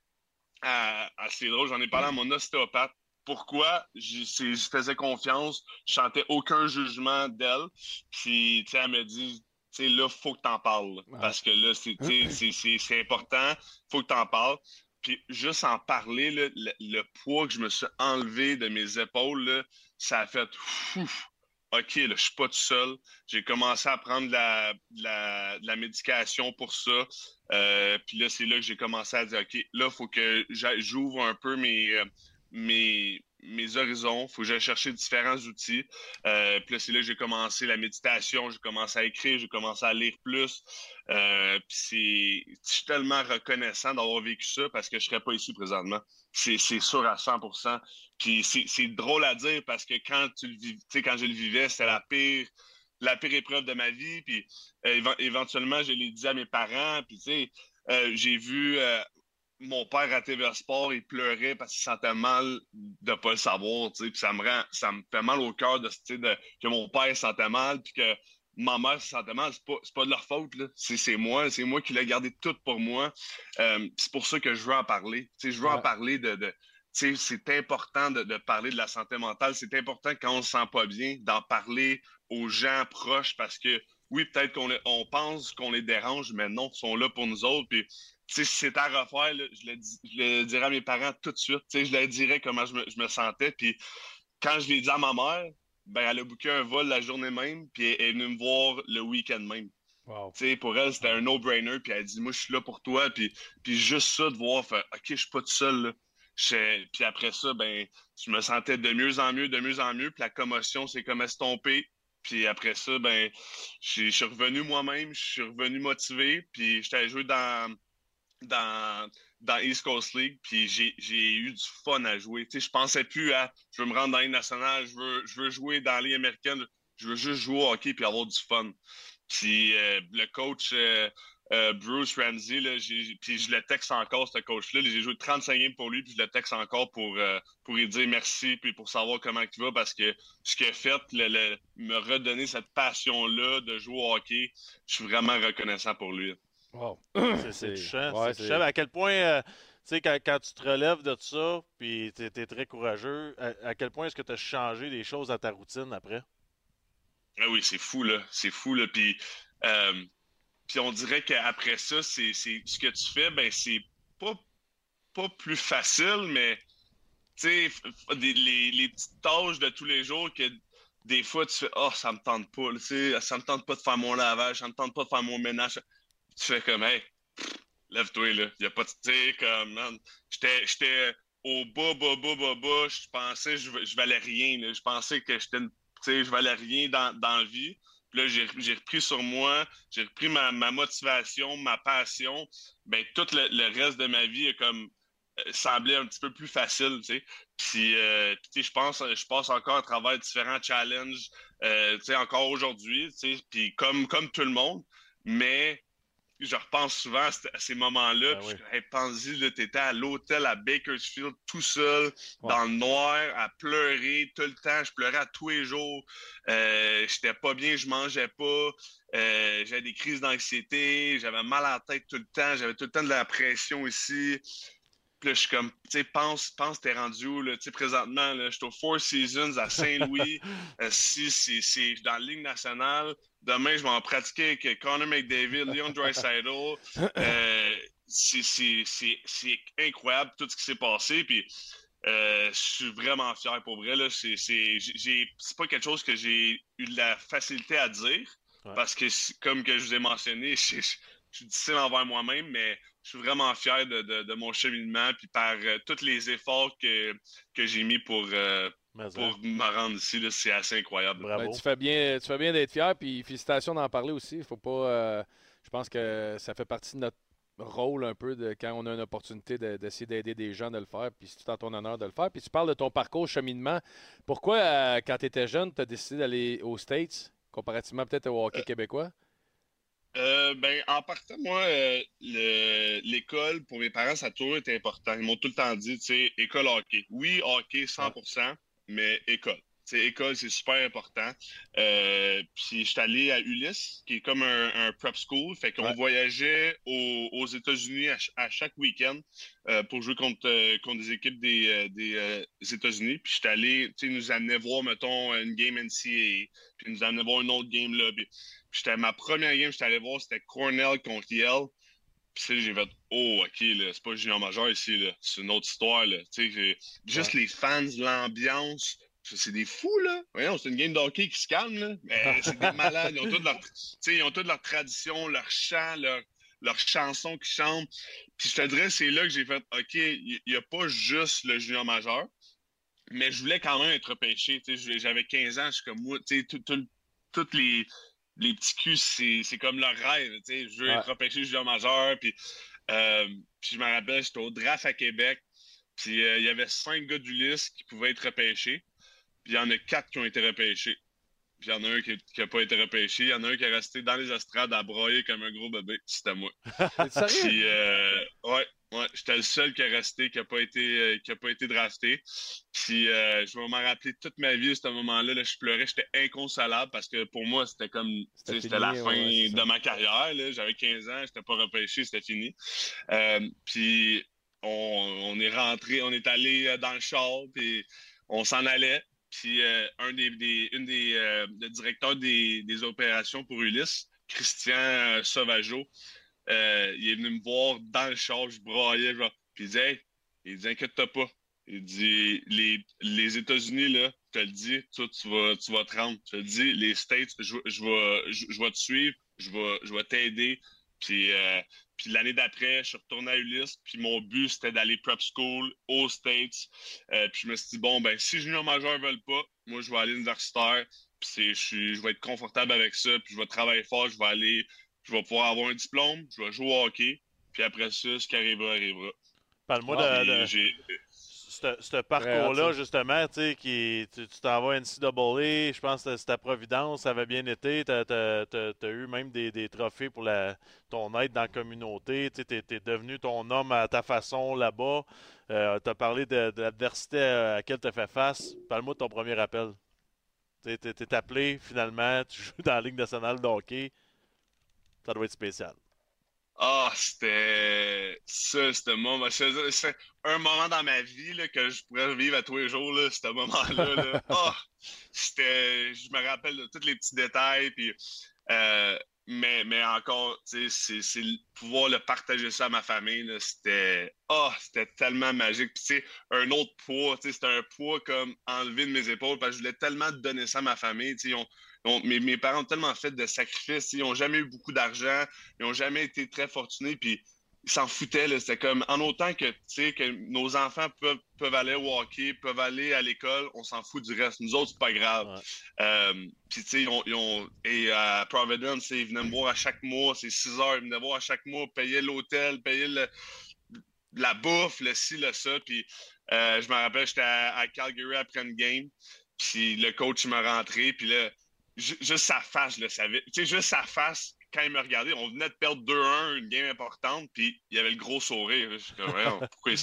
G: à, à- c'est drôle, j'en ai parlé à mon ostéopathe. Pourquoi? Je, je faisais confiance. Je sentais aucun jugement d'elle. Puis, tu sais, elle me dit, sais, là, faut que t'en parles. Parce que là, c'est, c'est important. Faut que t'en parles. Puis, juste en parler, là, le, le poids que je me suis enlevé de mes épaules, là, ça a fait, ouf, OK, là, je suis pas tout seul. J'ai commencé à prendre de la, de la, de la médication pour ça. Euh, puis là, c'est là que j'ai commencé à dire, OK, là, il faut que j'ouvre un peu mes, euh, mes, mes horizons. Faut que j'aille chercher différents outils. Euh, puis là, c'est là que j'ai commencé la méditation. J'ai commencé à écrire. J'ai commencé à lire plus. Euh, puis c'est, je suis tellement reconnaissant d'avoir vécu ça parce que je serais pas ici présentement. C'est, sûr à 100 Puis c'est, c'est drôle à dire parce que quand tu le vis, quand je le vivais, c'était la pire, la pire épreuve de ma vie. Puis euh, éve- éventuellement, je l'ai dit à mes parents. Puis tu sais, j'ai vu mon père à TV Sport, il pleurait parce qu'il sentait mal de pas le savoir. Tu sais, puis ça me rend, ça me fait mal au cœur de, que mon père sentait mal, puis que ma mère se sentait mal. C'est pas, pas de leur faute. C'est, moi, c'est moi qui l'ai gardé tout pour moi. Euh, c'est pour ça que je veux en parler. Tu sais, je veux en parler de, de c'est important de, de parler de la santé mentale. C'est important quand on se sent pas bien, d'en parler aux gens proches parce que oui, peut-être qu'on on pense qu'on les dérange, mais non, ils sont là pour nous autres. Puis, si c'était à refaire, là, je, le, dis- je le dirais à mes parents tout de suite. Je leur dirais comment je me, je me sentais. Puis, quand je l'ai dit à ma mère, ben, elle a booké un vol la journée même, puis elle est venue me voir le week-end même.
D: Wow.
G: Pour elle, c'était un no-brainer. Puis elle a dit, moi, je suis là pour toi. Puis, puis juste ça, de voir, faire, OK, je suis pas tout seul. Là. Puis après ça, ben, je me sentais de mieux en mieux, de mieux en mieux. Puis la commotion s'est comme estompée. Puis après ça, ben, je suis revenu moi-même, je suis revenu motivé. Puis j'étais jouer dans, dans, dans East Coast League. Puis j'ai eu du fun à jouer. Tu sais, je pensais plus à, je veux me rendre dans Ligue nationale, je veux, je veux jouer dans la Ligue américaine. Je veux juste jouer au hockey puis avoir du fun. Puis euh, le coach euh, euh, Bruce Ramsey, là, puis je le texte encore, ce coach-là. J'ai joué 35 games pour lui, puis je le texte encore pour, pour lui dire merci, puis pour savoir comment il va, parce que ce qu'il a fait, le- me redonner cette passion-là de jouer au hockey, je suis vraiment reconnaissant pour lui.
D: Wow.
E: C'est- touchant.
D: ouais,
E: c'est touchant. Mais à quel point, euh, tu sais, quand, quand tu te relèves de ça, puis tu es, très courageux, à, à quel point est-ce que tu as changé des choses dans ta routine après?
G: Ah oui, c'est fou, là. C'est fou, là. Puis, euh, puis on dirait qu'après ça, c'est, c'est, ce que tu fais, ben, c'est pas, pas plus facile, mais, tu sais, les, les petites tâches de tous les jours que des fois, tu fais, oh, ça me tente pas, là, tu sais, ça me tente pas de faire mon lavage, ça me tente pas de faire mon ménage. Tu fais comme, hey, lève-toi, là. Y a pas de, tu comme, j'étais, au bas, bas, bas, bas, bas, je pensais que je, je valais rien, là. Je pensais que j'étais une tu sais, je valais rien dans, dans la vie. Puis là, j'ai, repris sur moi, j'ai repris ma, ma motivation, ma passion. Ben, tout le, le reste de ma vie est comme euh, semblait un petit peu plus facile, tu sais. Puis, euh, je pense, je passe encore à travers différents challenges, euh, tu sais, encore aujourd'hui, tu sais, puis comme, comme tout le monde. Mais je repense souvent à, ces moments-là.
E: Ben oui.
G: hey, Pense-y, t'étais à l'hôtel à Bakersfield tout seul, dans le noir, à pleurer tout le temps. Je pleurais à tous les jours. Euh, J'étais pas bien, je mangeais pas. Euh, j'avais des crises d'anxiété. J'avais mal à la tête tout le temps. J'avais tout le temps de la pression ici. Puis là, je suis comme, tu sais, pense, pense, t'es rendu où, là? Tu sais, présentement, là, je suis au Four Seasons à Saint-Louis. euh, si c'est dans la Ligue nationale. Demain, je vais en pratiquer avec Connor McDavid, Leon Draisaitl. Euh, c'est incroyable tout ce qui s'est passé. Puis, euh, je suis vraiment fier pour vrai. C'est pas quelque chose que j'ai eu de la facilité à dire.
E: Ouais.
G: Parce que, comme que je vous ai mentionné, je, je, je suis difficile envers moi-même, mais je suis vraiment fier de, de, de mon cheminement puis par euh, tous les efforts que, que j'ai mis pour, euh,
E: Mais
G: pour me rendre ici. C'est assez incroyable.
E: Bravo.
D: Ben, tu fais bien, tu fais bien d'être fier, puis félicitations d'en parler aussi. Il faut pas. euh, je pense que ça fait partie de notre rôle un peu de quand on a une opportunité de- d'essayer d'aider des gens de le faire, puis c'est tout en ton honneur de le faire. Puis tu parles de ton parcours cheminement. Pourquoi, euh, quand tu étais jeune, tu as décidé d'aller aux States, comparativement peut-être au hockey québécois?
G: Euh, ben, en partant, moi, euh, le- l'école, pour mes parents, ça a toujours été important. Ils m'ont tout le temps dit, tu sais, école hockey. Oui, hockey 100%, mais école. Sais, école, c'est super important. Euh, puis, je suis allé à Ulysse, qui est comme un, un prep school. Fait qu'on
D: Ouais.
G: voyageait aux, aux États-Unis à, ch- à chaque week-end euh, pour jouer contre, euh, contre des équipes des, des États-Unis. Puis, j'étais allé, tu sais, nous amenaient voir, mettons, une game NCAA. Puis, nous amenaient voir une autre game là. Puis, ma première game, j'étais allé voir, c'était Cornell contre Yale. Puis j'ai fait Oh, ok, là, c'est pas junior majeur ici. C'est une autre histoire, là. Juste les fans, l'ambiance. C'est des fous, là. Voyons, c'est une game de hockey qui se calme, là. Mais c'est des malades. Ils ont toutes leur, ils ont toutes leur tradition, leur chant, leur, leurs chansons qui chantent. Puis je te dirais, c'est là que j'ai fait OK, il n'y a pas juste le junior majeur, mais je voulais quand même être sais, J'avais 15 ans, je suis comme moi, tu sais, tout- tout- tous les, les petits culs, c'est comme leur rêve. Je veux
D: Ouais.
G: être repêché junior majeur. Puis, euh, puis je me rappelle, j'étais au draft à Québec. Puis euh, il y avait cinq gars d'Ulysse qui pouvaient être repêchés. Puis il y en a quatre qui ont été repêchés. Puis il y en a un qui n'a pas été repêché. Il y en a un qui est resté dans les estrades à broyer comme un gros bébé. C'était moi.
D: T'es sérieux?
G: Puis, euh, ouais, ouais, j'étais le seul qui est resté, qui n'a pas, été, euh, qui a pas été drafté. Puis, euh, je vais m'en rappeler toute ma vie à ce moment-là. Là, je pleurais, j'étais inconsolable parce que pour moi, c'était comme,
D: C'était
G: la fin
D: ouais,
G: de ma carrière. J'avais 15 ans, j'étais pas repêché, c'était fini. Euh, puis, on, on est rentré, on est allé dans le char, puis on s'en allait. Puis, un des, des- une des le directeurs des, des opérations pour Ulysse, Christian Sauvageau, euh, il est venu me voir dans le char, je braillais, genre. Puis il dit, hey, il dit, inquiète-toi pas. Il dit, les, les États-Unis, là, je te le dis, toi, tu vas, tu vas te rendre. Je te le dis, les States, je, je vais, je, vais te suivre, je vais, je vais t'aider. Puis, euh, puis l'année d'après, je suis retourné à Ulysse, puis mon but, c'était d'aller prep school aux States. Euh, puis je me suis dit, bon, ben, si junior majeur ne veulent pas, moi, je vais aller universitaire. Puis je, suis- je vais être confortable avec ça, puis je vais travailler fort, je vais aller, je vais pouvoir avoir un diplôme, je vais jouer au hockey. Puis après ça, ce qui arrivera, arrivera.
E: Parle-moi
D: Ah,
E: de, ce ce parcours-là, justement, tu sais, qui, tu t'en vas à NCAA, je pense que c'était à Providence, ça avait bien été, tu as, eu même des, des trophées pour la, ton aide dans la communauté, tu es, devenu ton homme à ta façon là-bas, tu as parlé de, de l'adversité à laquelle tu as fait face, parle-moi de ton premier appel. Tu es, appelé, finalement, tu joues dans la Ligue nationale de hockey, ça doit être spécial.
G: Ah, c'était ça, c'était moment. C'est un moment dans ma vie là, que je pourrais vivre à tous les jours, là, ce moment-là. là. Ah, c'était. Je me rappelle de tous les petits détails. Puis, euh, mais, mais encore, c'est- c'est pouvoir le partager ça à ma famille. C'était. Ah, c'était tellement magique. Puis, tu sais, un autre poids, c'était un poids comme enlevé de mes épaules parce que je voulais tellement donner ça à ma famille. Tu sais, ils ont- ont- mes, mes parents ont tellement fait de sacrifices. Ils n'ont jamais eu beaucoup d'argent. Ils n'ont jamais été très fortunés. Puis, ils s'en foutaient. C'était comme, en autant que, que nos enfants peuvent, peuvent aller au hockey, peuvent aller à l'école, on s'en fout du reste. Nous autres, c'est pas grave.
E: Ouais.
G: Euh, puis, tu sais, ils ont, ils ont- et à Providence, ils venaient me voir à chaque mois, c'est 6 heures, ils venaient me voir à chaque mois, payer l'hôtel, payer le- la bouffe, le ci, le ça. Puis, euh, je me rappelle, j'étais à, à Calgary après une game, puis le coach m'a rentré, puis là, juste sa face, je le savais. Tu sais, juste sa face, quand il me regardait, on venait de perdre 2-1, une game importante, puis il y avait le gros sourire. Je suis comme, pourquoi il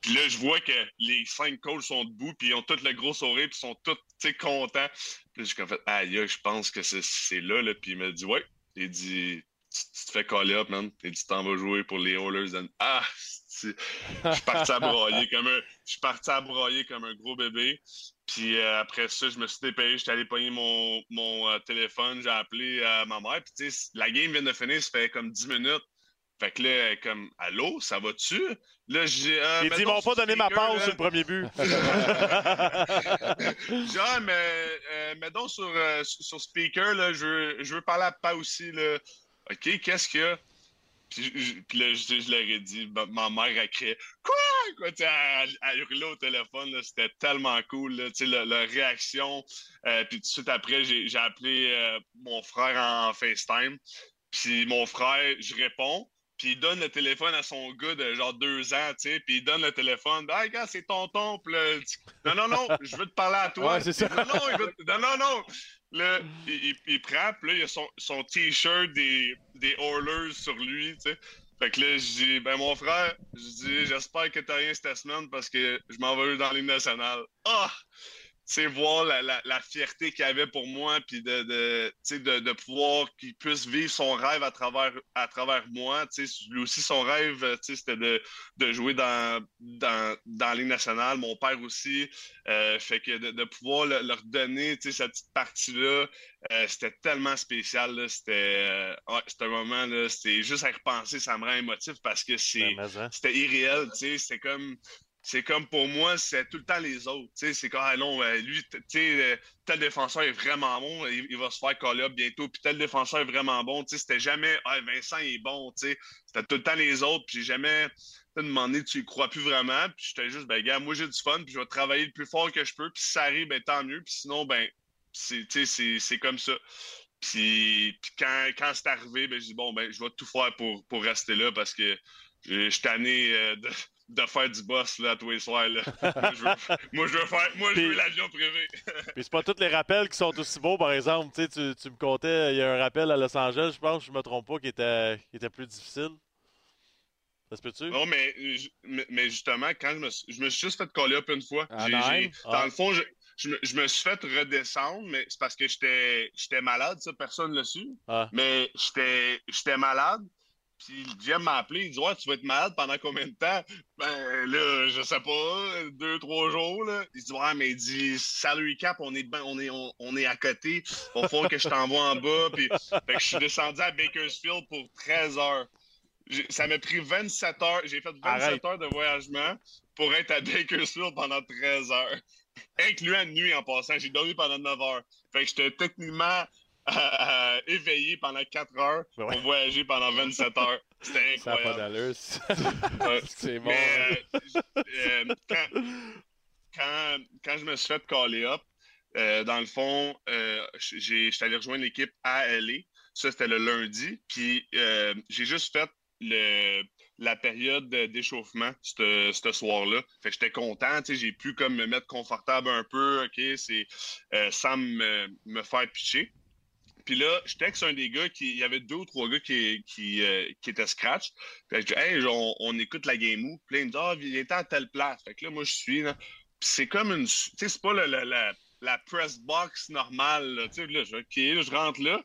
G: Puis là, je vois que les cinq coachs sont debout, puis ils ont tous le gros sourire, puis ils sont tous contents. Puis je suis comme, fait, aïe, je pense que c'est là, là. Puis il m'a dit, ouais. Il dit, tu, te fais coller up, man. Il dit, t'en vas jouer pour les Oilers. Ah, je suis parti à broyer comme un, je suis parti à broyer comme un gros bébé. Puis euh, après ça, je me suis dépêché, j'étais allé pogner mon, mon euh, téléphone, j'ai appelé euh, ma mère. Puis tu sais, la game vient de finir, ça fait comme 10 minutes. Fait que là, comme, allô, ça va-tu? Là, j'ai.
E: Euh, Ils m'ont pas donné ma pause sur le premier but.
G: Genre, mais, mets donc sur, sur speaker, là, je, veux, je veux parler à papa aussi, là. OK, qu'est-ce qu'il y a? Puis, puis là, je, je, leur ai dit, ma mère a crié Quoi? Quoi? Elle, elle hurlait au téléphone, c'était tellement cool. Là, la, la réaction. Euh, puis tout de suite après, j'ai appelé euh, mon frère en, FaceTime. Puis mon frère, je réponds. Puis il donne le téléphone à son gars de genre deux ans, tu sais, puis il donne le téléphone. Ah, gars, c'est tonton. Puis non, non, non, je veux te parler à toi.
E: Ouais, c'est ça.
G: Non, non, il veut... non, non, non. Là, il, il, prend, puis là, il a son, son t-shirt des, des Oilers sur lui, tu sais. Fait que là, je dis, ben mon frère, je dis, j'espère que t'as rien cette semaine parce que je m'en vais dans l'hymne nationale. Ah! C'est voir la, la, la fierté qu'il avait pour moi, puis de, de, de, de pouvoir qu'il puisse vivre son rêve à travers, à travers moi. Lui aussi, son rêve, c'était de, de jouer dans, dans, dans la Ligue nationale. Mon père aussi. Euh, fait que de, de pouvoir le, leur donner cette petite partie-là, euh, c'était tellement spécial. C'était euh, un moment, c'était juste à repenser, ça me rend émotif parce que c'est
E: Ben, hein.
G: c'était irréel. C'était comme c'est comme pour moi, c'est tout le temps les autres. C'est comme, ah non, euh, lui, euh, tel défenseur est vraiment bon, il, va se faire call up bientôt, puis tel défenseur est vraiment bon. C'était jamais, ah, Vincent est bon. C'était tout le temps les autres, puis j'ai jamais, demandé, tu y crois plus vraiment, puis j'étais juste, ben, gars, moi j'ai du fun, puis je vais travailler le plus fort que je peux, puis si ça arrive, ben, tant mieux, puis sinon, ben, c'est comme ça. Puis, puis quand, quand c'est arrivé, ben, je dis, bon, ben, je vais tout faire pour, pour rester là parce que je suis tanné euh, de, de, faire du boss là, tous les soirs. Là. moi, je veux, moi, je veux faire, moi, je veux l'avion privé.
E: Puis c'est pas tous les rappels qui sont aussi beaux, par exemple. Tu, sais, tu, tu me comptais, il y a un rappel à Los Angeles, je pense, je me trompe pas, qui était, qui était plus difficile. Ça se peut-tu?
G: Non, mais, mais justement, quand je me, je me suis juste fait coller up une fois.
E: Ah,
G: J'ai- j'ai-
E: Ah.
G: Dans le fond, je, je, me, je me suis fait redescendre, mais c'est parce que j'étais j'étais malade, ça, personne ne l'a su.
E: Ah.
G: Mais j'étais j'étais malade. Puis le GM m'a appelé, il dit Ouais, tu vas être malade pendant combien de temps? Ben là, je sais pas, deux, trois jours. Là. Il dit Ouais, mais il dit salary cap, on est ben, on est on, on est à côté. Il va falloir que je t'envoie en bas. Puis fait que je suis descendu à Bakersfield pour 13 heures. Ça m'a pris 27 heures. J'ai fait 27
E: Arrête.
G: heures de voyagement pour être à Bakersfield pendant 13 heures. Incluant une nuit en passant. J'ai dormi pendant 9 heures. Fait que j'étais techniquement euh, éveillé pendant 4 heures pour
E: ouais.
G: voyager pendant 27 heures. C'était
E: Ça n'a pas
G: incroyable. Ouais.
E: c'est bon.
G: Mais euh, euh, quand, quand, quand je me suis fait caller up, euh, dans le fond, j'ai- j'étais allé rejoindre l'équipe à LA. Ça, c'était le lundi. Puis j'ai juste fait le, la période de- d'échauffement ce soir-là. Fait que j'étais content. J'ai pu comme me mettre confortable un peu, OK, c'est euh, sans me, me faire pitcher. Puis là, je texte un des gars qui. Il y avait deux ou trois gars qui, qui, euh, qui étaient scratch. Fait que je dis, hey, on, on écoute la game où? Puis là, il me dit, ah, il était à telle place. Fait que là, moi, je suis là. Puis c'est comme une. Tu sais, c'est pas la, la, la, la press box normale. Tu sais, là, je, OK, là, je rentre là.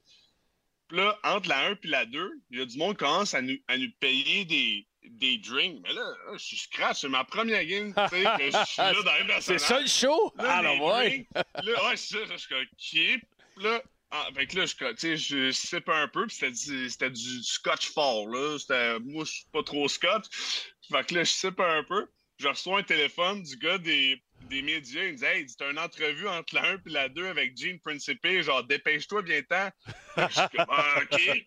G: Puis là, entre la 1 et la 2, il y a du monde qui commence à nous, à nous payer des, des drinks. Mais là, là, je suis scratch. C'est ma première game, tu sais, que je suis là dans
E: C'est ça le show?
G: Là,
E: Ah, ouais.
G: drinks, Là, ouais, c'est ça. Je suis OK. Puis là, ah, là, je, je sippe un peu, puis c'était du, du scotch fort, là. C'était, moi, je suis pas trop scotch. Fait que là, je sippe un peu. Je reçois un téléphone du gars des, des médias. Il me dit, hey, t'as une entrevue entre la 1 et la 2 avec Gene Principe. Genre, dépêche-toi. Fait que je suis comme, ah, OK.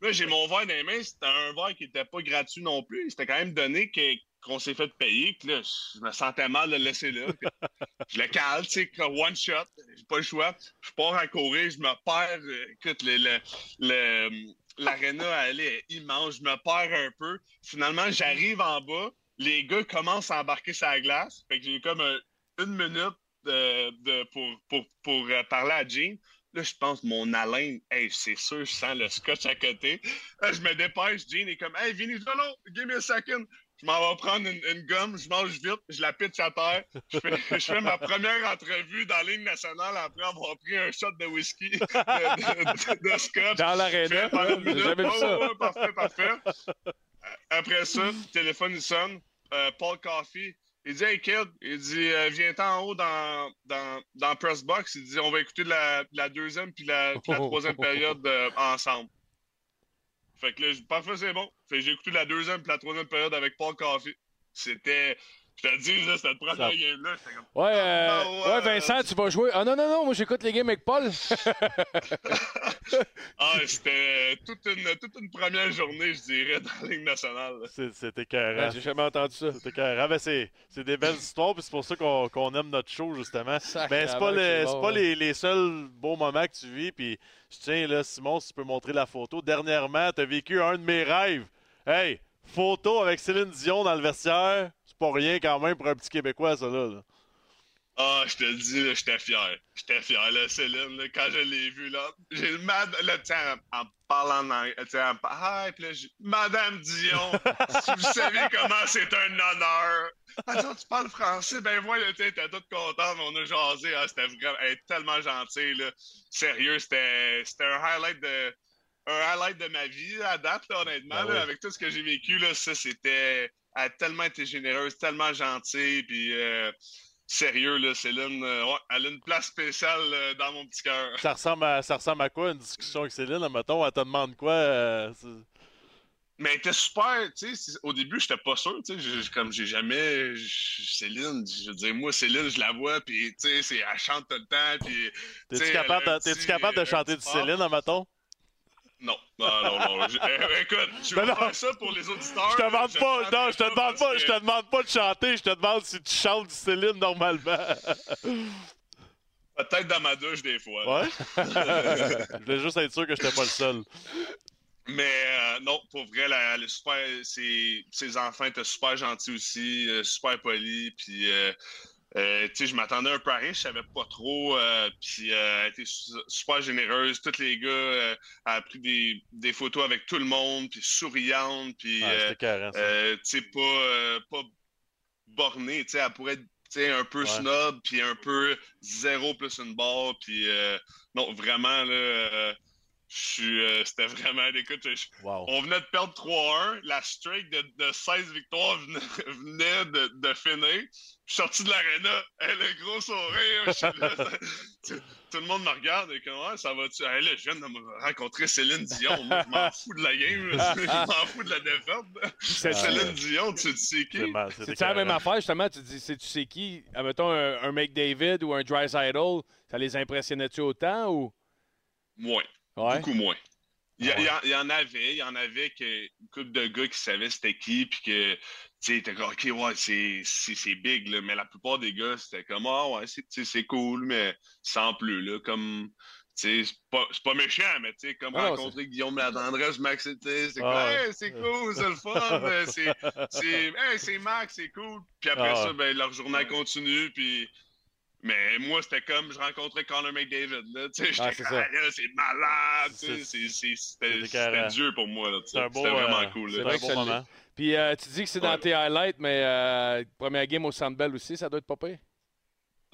G: Là, j'ai mon verre dans les mains. C'était un verre qui était pas gratuit non plus. C'était quand même donné que- qu'on s'est fait payer. Puis là, je me sentais mal de le laisser là. Je le cale, tu sais, one shot. J'ai pas le choix. Je pars à courir, je me perds. euh, Écoute, le, le, elle est immense. Je me perds un peu. Finalement, j'arrive en bas. Les gars commencent à embarquer la glace. Fait que j'ai comme un- une minute de, de- pour, pour, pour euh, parler à Jean. Là, je pense, mon haleine, hey, c'est sûr, je sens le scotch à côté. Je me dépêche, Jean est comme, hey, Vinny Jolo, give me a second. Je m'en vais prendre une, une gomme, je mange vite, je la pitch à terre. Je fais, je fais ma première entrevue dans la ligne nationale après avoir pris un shot de whisky, de, de- de- de scotch.
D: Dans l'aréna. jamais ça.
G: ouais, parfait, parfait. Après ça, le téléphone il sonne. Euh, Paul Coffey. Il dit Hey kid, il dit euh, viens-t'en en haut dans, dans, dans Press Box. Il dit on va écouter la, la deuxième puis la, puis la troisième période euh, ensemble. Fait que là, parfait, c'est bon. Fait j'ai écouté la deuxième puis la troisième période avec Paul Coffey. C'était. Je te dis, là, c'était le premier
D: Ça-
G: game-là. J'étais comme.
D: Ouais, euh,
G: Ah, ouais.
D: ouais, Vincent, tu vas jouer. Ah non, non, non, moi j'écoute les games avec Paul.
G: Ah, c'était toute une, toute une première journée, je dirais, dans la Ligue nationale.
E: C'était
D: Ouais,
E: écœurant.
D: J'ai jamais entendu ça.
E: C'était écœurant. Ben, c'est c'est des belles histoires, puis c'est pour ça qu'on qu'on aime notre show, justement.
D: Sacrément
E: Ben, c'est pas, le-
D: bon,
E: pas
D: hein.
E: les, les seuls beaux moments que tu vis. Puis je tiens, là, Simon, si tu peux montrer la photo. Dernièrement, tu as vécu un de mes rêves. Hey, photo avec Céline Dion dans le vestiaire. C'est pas rien quand même pour un petit Québécois, ça, là. là.
G: Ah, je te le dis, j'étais fier. J'étais fier, là, Céline, là, quand je l'ai vue, là. J'ai le mad... Là, tu sais, en, parlant en anglais, en... Ah, puis là, Madame Dion, si vous savez comment c'est un honneur. Attends, tu parles français? Ben, voilà, tu t'es toute contente, on a jasé. Ah, c'était vraiment... Elle est tellement gentille, là. Sérieux, c'était c'était un highlight de... Un highlight de ma vie, à date, là, honnêtement,
E: Ben
G: là,
E: oui.
G: avec tout ce que j'ai vécu, là, ça, c'était... Elle a tellement été généreuse, tellement gentille, puis... euh, Sérieux, là, Céline, euh, ouais, elle a une place spéciale euh, dans mon petit cœur.
E: Ça ressemble, à, ça ressemble à quoi, une discussion avec Céline? Mettons, elle te demande quoi? euh,
G: Mais elle était super, tu sais, au début, j'étais pas sûr, tu sais, comme j'ai jamais, Céline, je veux dire, moi, Céline, je la vois, puis, tu sais, elle chante tout le temps, puis... tu
E: T'es-tu capable, de, t'es-tu
G: petit-
E: capable de chanter du. Céline, mettons?
G: Non, non, non, non. je- euh, écoute, je vais faire ça pour les auditeurs.
E: Je te demande
G: je
E: pas, non, je te demande pas,
G: que-
E: je te demande pas de chanter, je te demande si tu chantes du Céline normalement.
G: Peut-être dans ma douche, des fois.
E: Ouais? je voulais juste être sûr que j'étais pas le seul.
G: Mais euh, non, pour vrai, la, le super, ses, ses enfants étaient super gentils aussi, euh, super polis. Puis, euh, tu sais, je m'attendais un peu à rien, je savais pas trop. euh, puis, euh, elle était su- super généreuse. Tous les gars, euh, a pris des, des photos avec tout le monde, puis souriante. Puis,
E: Ah,
G: euh,
E: carré, ça.
G: tu sais, pas, pas bornée, tu sais, elle pourrait être tu sais, un peu
E: Ouais.
G: snob, puis un peu zéro plus une barre, puis non, vraiment, là, euh, c'était vraiment, écoute, je-
E: Wow.
G: on venait de perdre 3-1, la streak de, de 16 victoires venait, venait de, de finir, je suis sorti de l'aréna, hey, le gros sourire, je là, tout le monde me regarde, et comment ouais, ça va-tu? Hey, là, je viens de me rencontrer Céline Dion, moi, je m'en fous de la game, je m'en fous de la défaite,
D: C'est-
G: Céline Dion, tu tu sais qui?
E: C'est
D: la même
E: carré.
D: affaire, justement? Tu dis, c'est tu sais qui, admettons, un, un McDavid ou un Drysdale, ça les impressionnait-tu autant ou?
G: Moins.
D: Ouais.
G: Beaucoup moins. Il y,
E: Ah ouais.
G: il y en- avait, il y en avait que, une couple de gars qui savaient c'était qui, puis que, tu sais, t'es comme, OK, ouais, c'est, big, là, mais la plupart des gars, c'était comme, ah, ouais, c'est, cool, mais sans plus, là, comme, tu sais, c'est pas, pas méchant, mais tu sais, comme
D: Ah
G: rencontrer Guillaume Latendresse, Max, c'est comme,
E: ouais.
G: hey, c'est cool, c'est le fun, euh, c'est, c'est, hey, c'est Max, c'est cool. Puis après ça, ben, leur journée continue, puis. Mais moi, c'était comme, je rencontrais Connor McDavid, là, tu sais, j'étais
D: Ah, c'est.
G: Ah, là, c'est malade, tu
E: C'est-
G: sais, c'est- c'est- c'était. Dieu pour moi, C'était vraiment
E: euh,
G: cool,
E: c'est un beau moment.
D: Puis euh, tu dis que c'est dans
G: Ouais.
D: tes highlights, mais euh, première game au Sandbell aussi, ça doit être pas pire.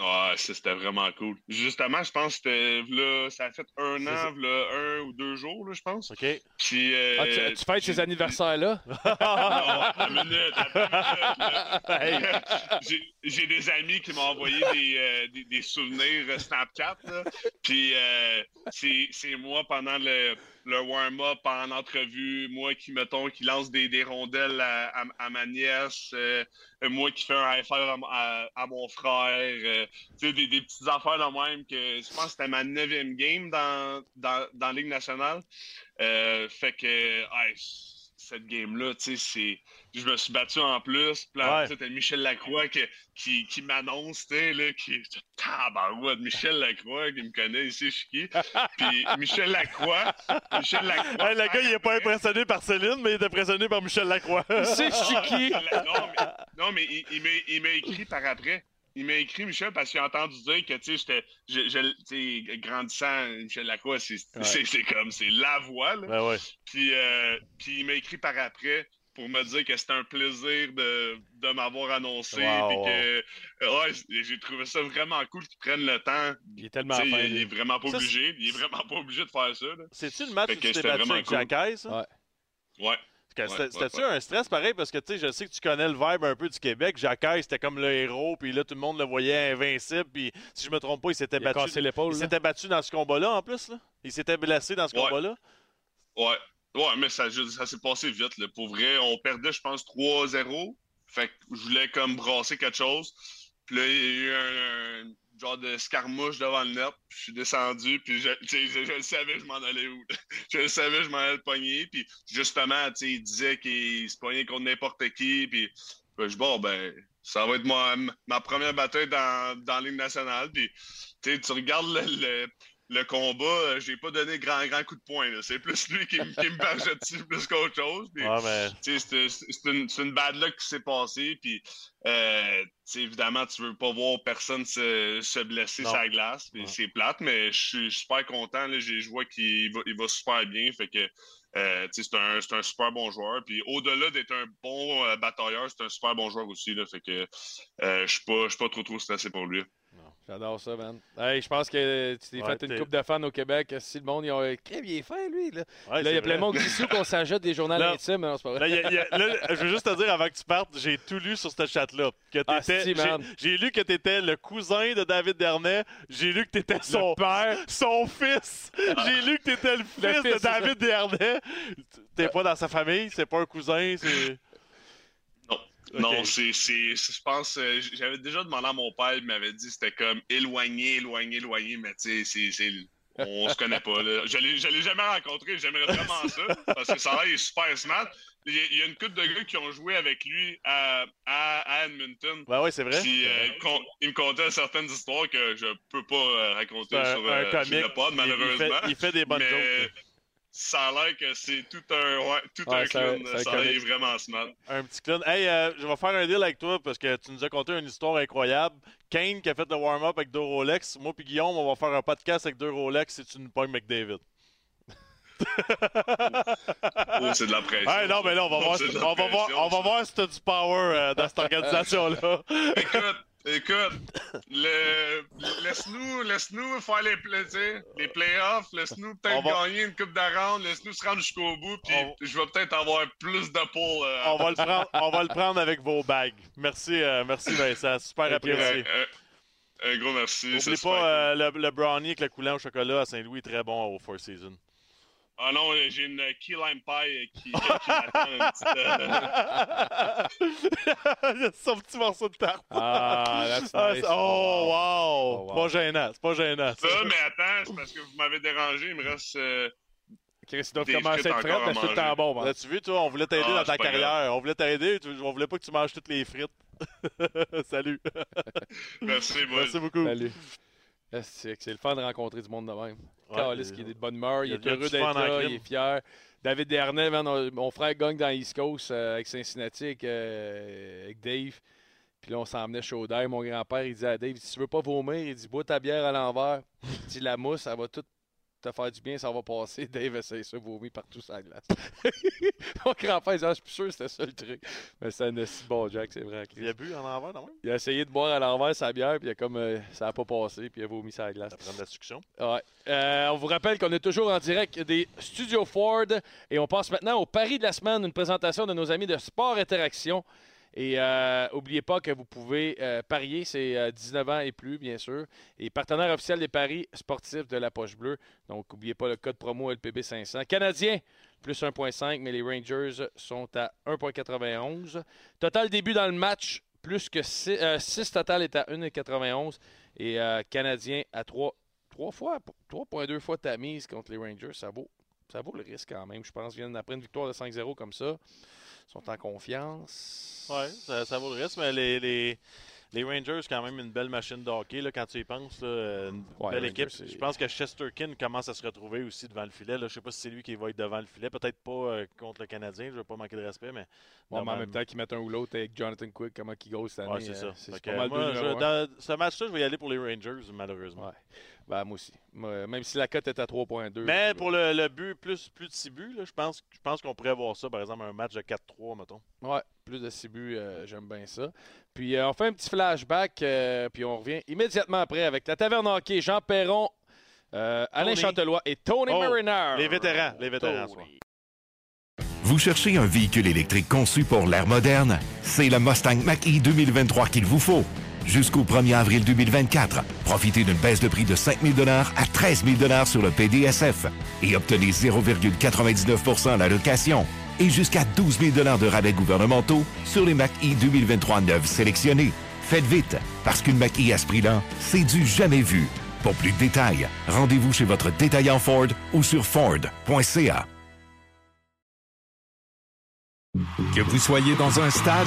G: Ouais, ça, c'était vraiment cool. Justement, je pense que c'était, là, ça a fait un an, là, un ou deux jours, là, je pense.
E: OK.
G: Puis, euh,
D: Ah, tu, tu fêtes ces anniversaires-là?
G: Non, une minute, attends une minute, là.
E: Hey.
G: J'ai- des amis qui m'ont envoyé des, euh, des, des souvenirs euh, Snapchat. là. Puis euh, c'est moi pendant le, le warm-up, en entrevue, moi qui, mettons, qui lance des, des rondelles à, à- à ma nièce, euh, moi qui fais un high à, mon frère. tu sais, des, des petites affaires de même que je pense que c'était ma neuvième game dans, dans, dans la Ligue nationale. Fait que, hey, cette game-là, tu sais, c'est. Je me suis battu en plus. Puis là,
E: Ouais.
G: tu sais, t'as Michel Lacroix qui, qui, qui m'annonce, tu sais, là, qui. Tabarouette, Michel Lacroix, qui me connaît ici, je suis qui. Puis Michel Lacroix. Michel Lacroix.
E: Hey, le gars, il est pas impressionné par Céline, mais il est impressionné par Michel Lacroix.
D: C'est qui?
G: la- non, mais, non, mais il, il m'a- il m'a écrit par après. Il m'a écrit, Michel, parce qu'il a entendu dire que, tu sais, j'étais, je, je- tu sais, grandissant, Michel Lacroix, c'est
D: Ouais.
G: c'est- c'est comme, c'est la voix, là.
E: Ben ouais.
G: Puis, euh, puis il m'a écrit par après pour me dire que c'était un plaisir de, de m'avoir annoncé.
E: Wow,
G: puis
E: wow.
G: que, ouais, j'ai trouvé ça vraiment cool qu'ils prennent le temps.
D: Il est tellement fin.
G: il, est vraiment pas
E: Ça,
G: obligé. Il est vraiment pas obligé de faire ça, là.
E: C'est-tu le match où
G: que
E: tu t'es battu
G: vraiment
E: avec
G: cool.
E: Jacques, ça?
D: Ouais.
G: Ouais. Ouais,
E: C'était-tu
G: ouais,
E: un stress pareil? Parce que tu sais, je sais que tu connais le vibe un peu du Québec. Jacques, c'était comme le héros, puis là, tout le monde le voyait invincible. Puis si je me trompe pas, il s'était battu. Il s'était battu dans ce combat-là en plus. Là. Il s'était blessé dans ce
G: Ouais.
E: combat-là.
G: Ouais. Ouais, mais ça, s'est passé vite. Là. Pour vrai, on perdait, je pense, 3-0. Fait que je voulais comme brasser quelque chose. Puis là, il y a eu un, un genre de scarmouche devant le net. Puis je suis descendu, puis je, le savais, je m'en allais où. Je le savais, je m'en allais le pogner. Puis justement, il disait qu'il se pognait contre n'importe qui. Puis ben, je bon, ben, ça va être ma, ma première bataille dans, dans la nationale. Puis tu regardes le- le combat, euh, j'ai pas donné grand, grand coup de poing. C'est plus lui qui, me- qui me bargeait dessus plus qu'autre chose.
E: Mais
G: c'est une, une bad luck qui s'est passée. Puis, euh, évidemment, tu veux pas voir personne se, se blesser
E: Non.
G: sur la glace.
E: Ouais.
G: c'est plate, mais je suis super content. Là. Je vois qu'il va, il va super bien. Fait que, euh, c'est un, un super bon joueur. Puis au-delà d'être un bon euh, batailleur, c'est un super bon joueur aussi. Là. Fait que euh, je suis pas, je suis pas trop trop stressé pour lui.
D: J'adore ça, man. Hey, je pense que tu t'es
E: Ouais,
D: fait une coupe de fans au Québec. Si le monde, ils ont. Crème, il est fin, lui. Là,
E: Ouais,
D: là il y a plein de monde qui dit qu'on s'ajoute des journaux intimes. Non, c'est pas vrai.
E: Là, il y a- il y a- là, je veux juste te dire avant que tu partes, j'ai tout lu sur cette chat-là. Que
D: Ah,
E: j'ai-
D: man.
E: J'ai lu que tu étais le cousin de David Dernay. J'ai lu que tu étais son,
D: père.
E: son fils. J'ai lu que tu étais le fils,
D: Le fils,
E: de. David Dernay. T'es pas dans sa famille, c'est pas un cousin, c'est.
G: Non, c'est, je pense, euh, j'avais déjà demandé à mon père, il m'avait dit que c'était comme éloigné, éloigné, éloigné, mais tu sais, c'est, on se connaît pas. Là. Je l'ai, je l'ai jamais rencontré, j'aimerais vraiment ça, parce que ça il est super smart. Il y a, une couple de gars qui ont joué avec lui à, à, à Edmonton.
E: Ben ouais, c'est vrai.
G: Puis, euh, il me contait certaines histoires que je peux pas euh, raconter
E: un,
G: sur,
E: un
G: euh, sur le pod, malheureusement.
E: Il, fait, il fait des bonnes
G: mais
E: jokes.
G: Ça a l'air que c'est tout un, ouais, tout
D: Ouais,
G: un clown. Ça a l'air, vraiment smart.
E: Un petit clown. Hey, euh, je vais faire un deal avec toi parce que tu nous as conté une histoire incroyable. Kane qui a fait le warm-up avec deux Rolex. Moi puis Guillaume, on va faire un podcast avec deux Rolex si tu nous pognes McDavid.
G: Oh, c'est de la pression.
E: Hey, non, mais là, on va
G: Oh,
E: voir, si- on va voir,
G: pression,
E: on va
G: ça.
E: voir si t'as du power euh, dans cette organisation-là.
G: Écoute, écoute, le, laisse-nous, laisse-nous faire les, play- les playoffs, laisse-nous peut-être
E: va-
G: gagner une coupe round, laisse-nous se rendre jusqu'au bout, puis
E: On-
G: je vais peut-être avoir plus de pull. euh,
E: on, va le prendre, on va le prendre avec vos bagues. Merci, euh, merci Vincent. Super apprécié.
G: un, un- un gros merci.
E: N'oublie
G: c'est super
E: pas euh, le, le brownie avec le coulant au chocolat à Saint-Louis, très bon au Four Seasons.
G: Ah non, j'ai une key lime pie qui, qui m'attend. une petite, euh,
E: Il y a son petit morceau de tarte.
D: Ah, that's
E: Ah,
D: nice.
E: c'est- oh, wow!
D: Oh, wow.
E: C'est pas gênant, c'est pas gênant. ça.
G: Ça, mais attends, c'est parce que vous m'avez dérangé, il me reste. euh,
D: Chris, il doit
G: Des
D: commencer à
G: frites
D: être frais, mais c'est tout le temps bon. man.
E: Là, tu vu, toi, on voulait t'aider
G: Ah,
E: dans ta carrière. On voulait t'aider, on voulait pas que tu manges toutes les frites. Salut.
G: merci.
E: Merci beaucoup.
D: Salut. Ah, C'est le fun de rencontrer du monde de même.
E: Ouais,
D: Caliste qui est de bonne humeur, il est heureux d'être là, il est fier. David Dernay, man, mon frère gagne dans East Coast euh, avec Cincinnati, avec, euh, avec Dave. Puis là, on s'en venait chaud d'air. Mon grand-père, il dit à Dave, si tu veux pas vomir, il dit, bois ta bière à l'envers. Il dit, la mousse, ça va tout te faire du bien, ça va passer. Dave essaye ça, vomit partout sur la glace. mon grand-père, ah, je suis sûr que c'était ça le truc. Mais c'est un esti bon Jack, c'est vrai.
E: Il a bu en envers, non?
D: Il a essayé de boire à l'envers sa bière, puis il a comme, euh, ça n'a pas passé, puis il a vomi sur la glace.
E: Ça prend de la succion.
D: Ouais. Euh, on vous rappelle qu'on est toujours en direct des Studios Ford et on passe maintenant au pari de la semaine, une présentation de nos amis de Sport Interaction. Et euh, n'oubliez pas que vous pouvez euh, parier, c'est euh, 19 ans et plus, bien sûr. Et partenaire officiel des paris sportifs de la Poche Bleue. Donc, n'oubliez pas le code promo LPB500. Canadien, plus 1,5, mais les Rangers sont à 1,91. Total début dans le match, plus que 6, total est à 1,91. Et euh, Canadien à 3, 3 fois, 3,2 fois ta mise contre les Rangers. Ça vaut, ça vaut le risque quand même, je pense. Ils viennent après une victoire de 5-0 comme ça. Sont en confiance.
E: Ça, ça vaut le risque, mais les, les, Les Rangers, quand même, une belle machine de hockey, là, quand tu y penses. là, une
D: Ouais,
E: belle
D: Rangers,
E: équipe. Je pense que Chesterkin commence à se retrouver aussi devant le filet. Là. Je sais pas si c'est lui qui va être devant le filet. Peut-être pas euh, contre le Canadien. Je ne veux pas manquer de respect, mais.
D: En même temps qu'ils mettent un ou l'autre avec Jonathan Quick, comment il go cette année.
E: Ouais, c'est ça.
D: euh, C'est pas mal
E: moi, je-
D: un.
E: dans ce match-là, je vais y aller pour les Rangers, malheureusement.
D: Ouais. Ben, moi aussi. Même si la cote est à 3.2.
E: Mais pour le, le but, plus, plus de 6 buts, là, je pense, je pense qu'on pourrait voir ça, par exemple, un match de 4-3, mettons.
D: Ouais, plus de 6 buts, euh, j'aime bien ça. Puis euh, on fait un petit flashback, euh, puis on revient immédiatement après avec la Taverne Hockey, Jean Perron, euh, Alain. Chantelois et Tony
E: Oh,
D: Mariner.
E: les vétérans, les vétérans.
A: Vous cherchez un véhicule électrique conçu pour l'ère moderne? C'est le Mustang Mach-E 2023 qu'il vous faut. Jusqu'au 1er avril 2024, profitez d'une baisse de prix de 5 000 à 13 000 sur le PDSF et obtenez 0,99 à la location et jusqu'à 12 000 de rabais gouvernementaux sur les Mach-E 2023 neufs sélectionnés. Faites vite, parce qu'une Mach-E à ce prix-là, c'est du jamais vu. Pour plus de détails, rendez-vous chez votre détaillant Ford ou sur Ford.ca.
H: Que vous soyez dans un stade,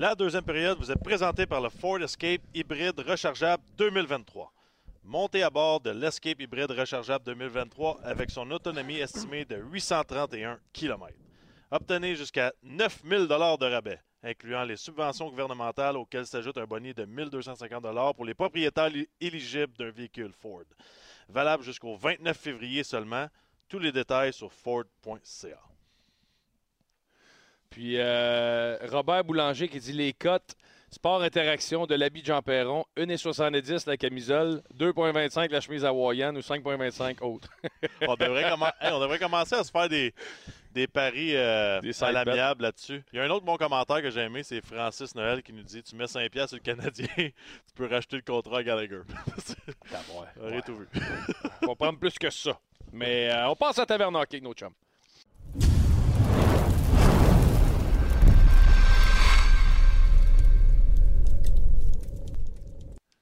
E: La deuxième période vous est présentée par le Ford Escape hybride rechargeable 2023. Montez à bord de l'Escape hybride rechargeable 2023 avec son autonomie estimée de 831 km. Obtenez jusqu'à 9000 dollars de rabais, incluant les subventions gouvernementales auxquelles s'ajoute un bonus de 1250 dollars pour les propriétaires li- éligibles d'un véhicule Ford. Valable jusqu'au 29 février seulement. Tous les détails sur ford.ca.
D: Puis euh, Robert Boulanger qui dit les cotes. Sport interaction de l'habit de Jean Perron, 1,70 la camisole, 2,25 la chemise hawaïenne ou 5,25 autres.
E: on, devrait commen- hey, on devrait commencer à se faire des, des paris euh,
D: Des
E: à l'amiable là-dessus. Il y a un autre bon commentaire que j'ai aimé, c'est Francis Noël qui nous dit Tu mets 5 piastres sur le Canadien, tu peux racheter le contrat à Gallagher. J'aurais
D: Ouais.
E: tout vu.
D: on va prendre plus que ça. Mais euh, on passe à Taverne Hockey avec nos chums.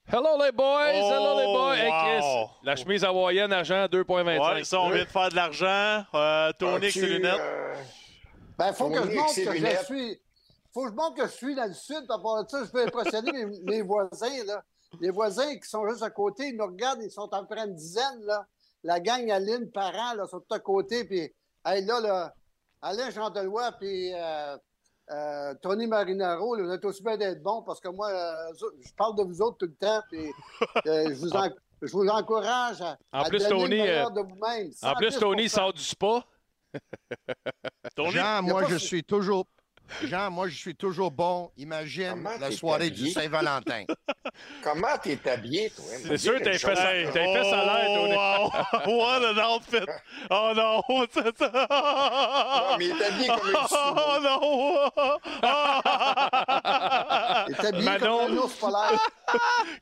D: Hello les boys! Hello les boys! Hey, Chris,
E: wow.
D: la chemise hawaïenne argent 2,25.
E: Ouais, ça, on vient de faire de l'argent. Euh, Tony ses lunettes.
I: euh,
J: Ben, faut que je montre que je suis. Faut que je montre que je suis dans le sud. À part de ça, je peux impressionner mes, mes voisins, là. Les voisins qui sont juste à côté, ils nous regardent, ils sont à peu près une dizaine, là. La gang Aline, parents, là, sont tout à côté. Puis, hey, là, là, Alain Chantelois, puis euh, euh, Tony Marinaro, là, vous êtes aussi bien d'être bons parce que moi, euh, je parle de vous autres tout le temps. Puis, euh, je, vous en- je vous encourage à,
D: En
J: à
D: plus,
J: donner
D: Tony,
J: le meilleur de vous-même.
D: En plus,
J: 110%.
D: Tony sort du spa.
E: Tony,
I: Jean, moi, je
J: su-
I: suis toujours. Jean, moi, je suis toujours bon. Imagine
K: Comment
I: la
K: t'es
I: soirée du? Saint-Valentin.
K: Comment t'es habillé, toi?
D: C'est sûr, t'as fait ça, t'as fait ça à l'air, Tony.
E: Oh, wow. What an outfit! Oh non! c'est ça.
K: Non, mais il est habillé comme un
E: Oh non!
J: Il est habillé
D: Manon.
J: comme un ours polaire.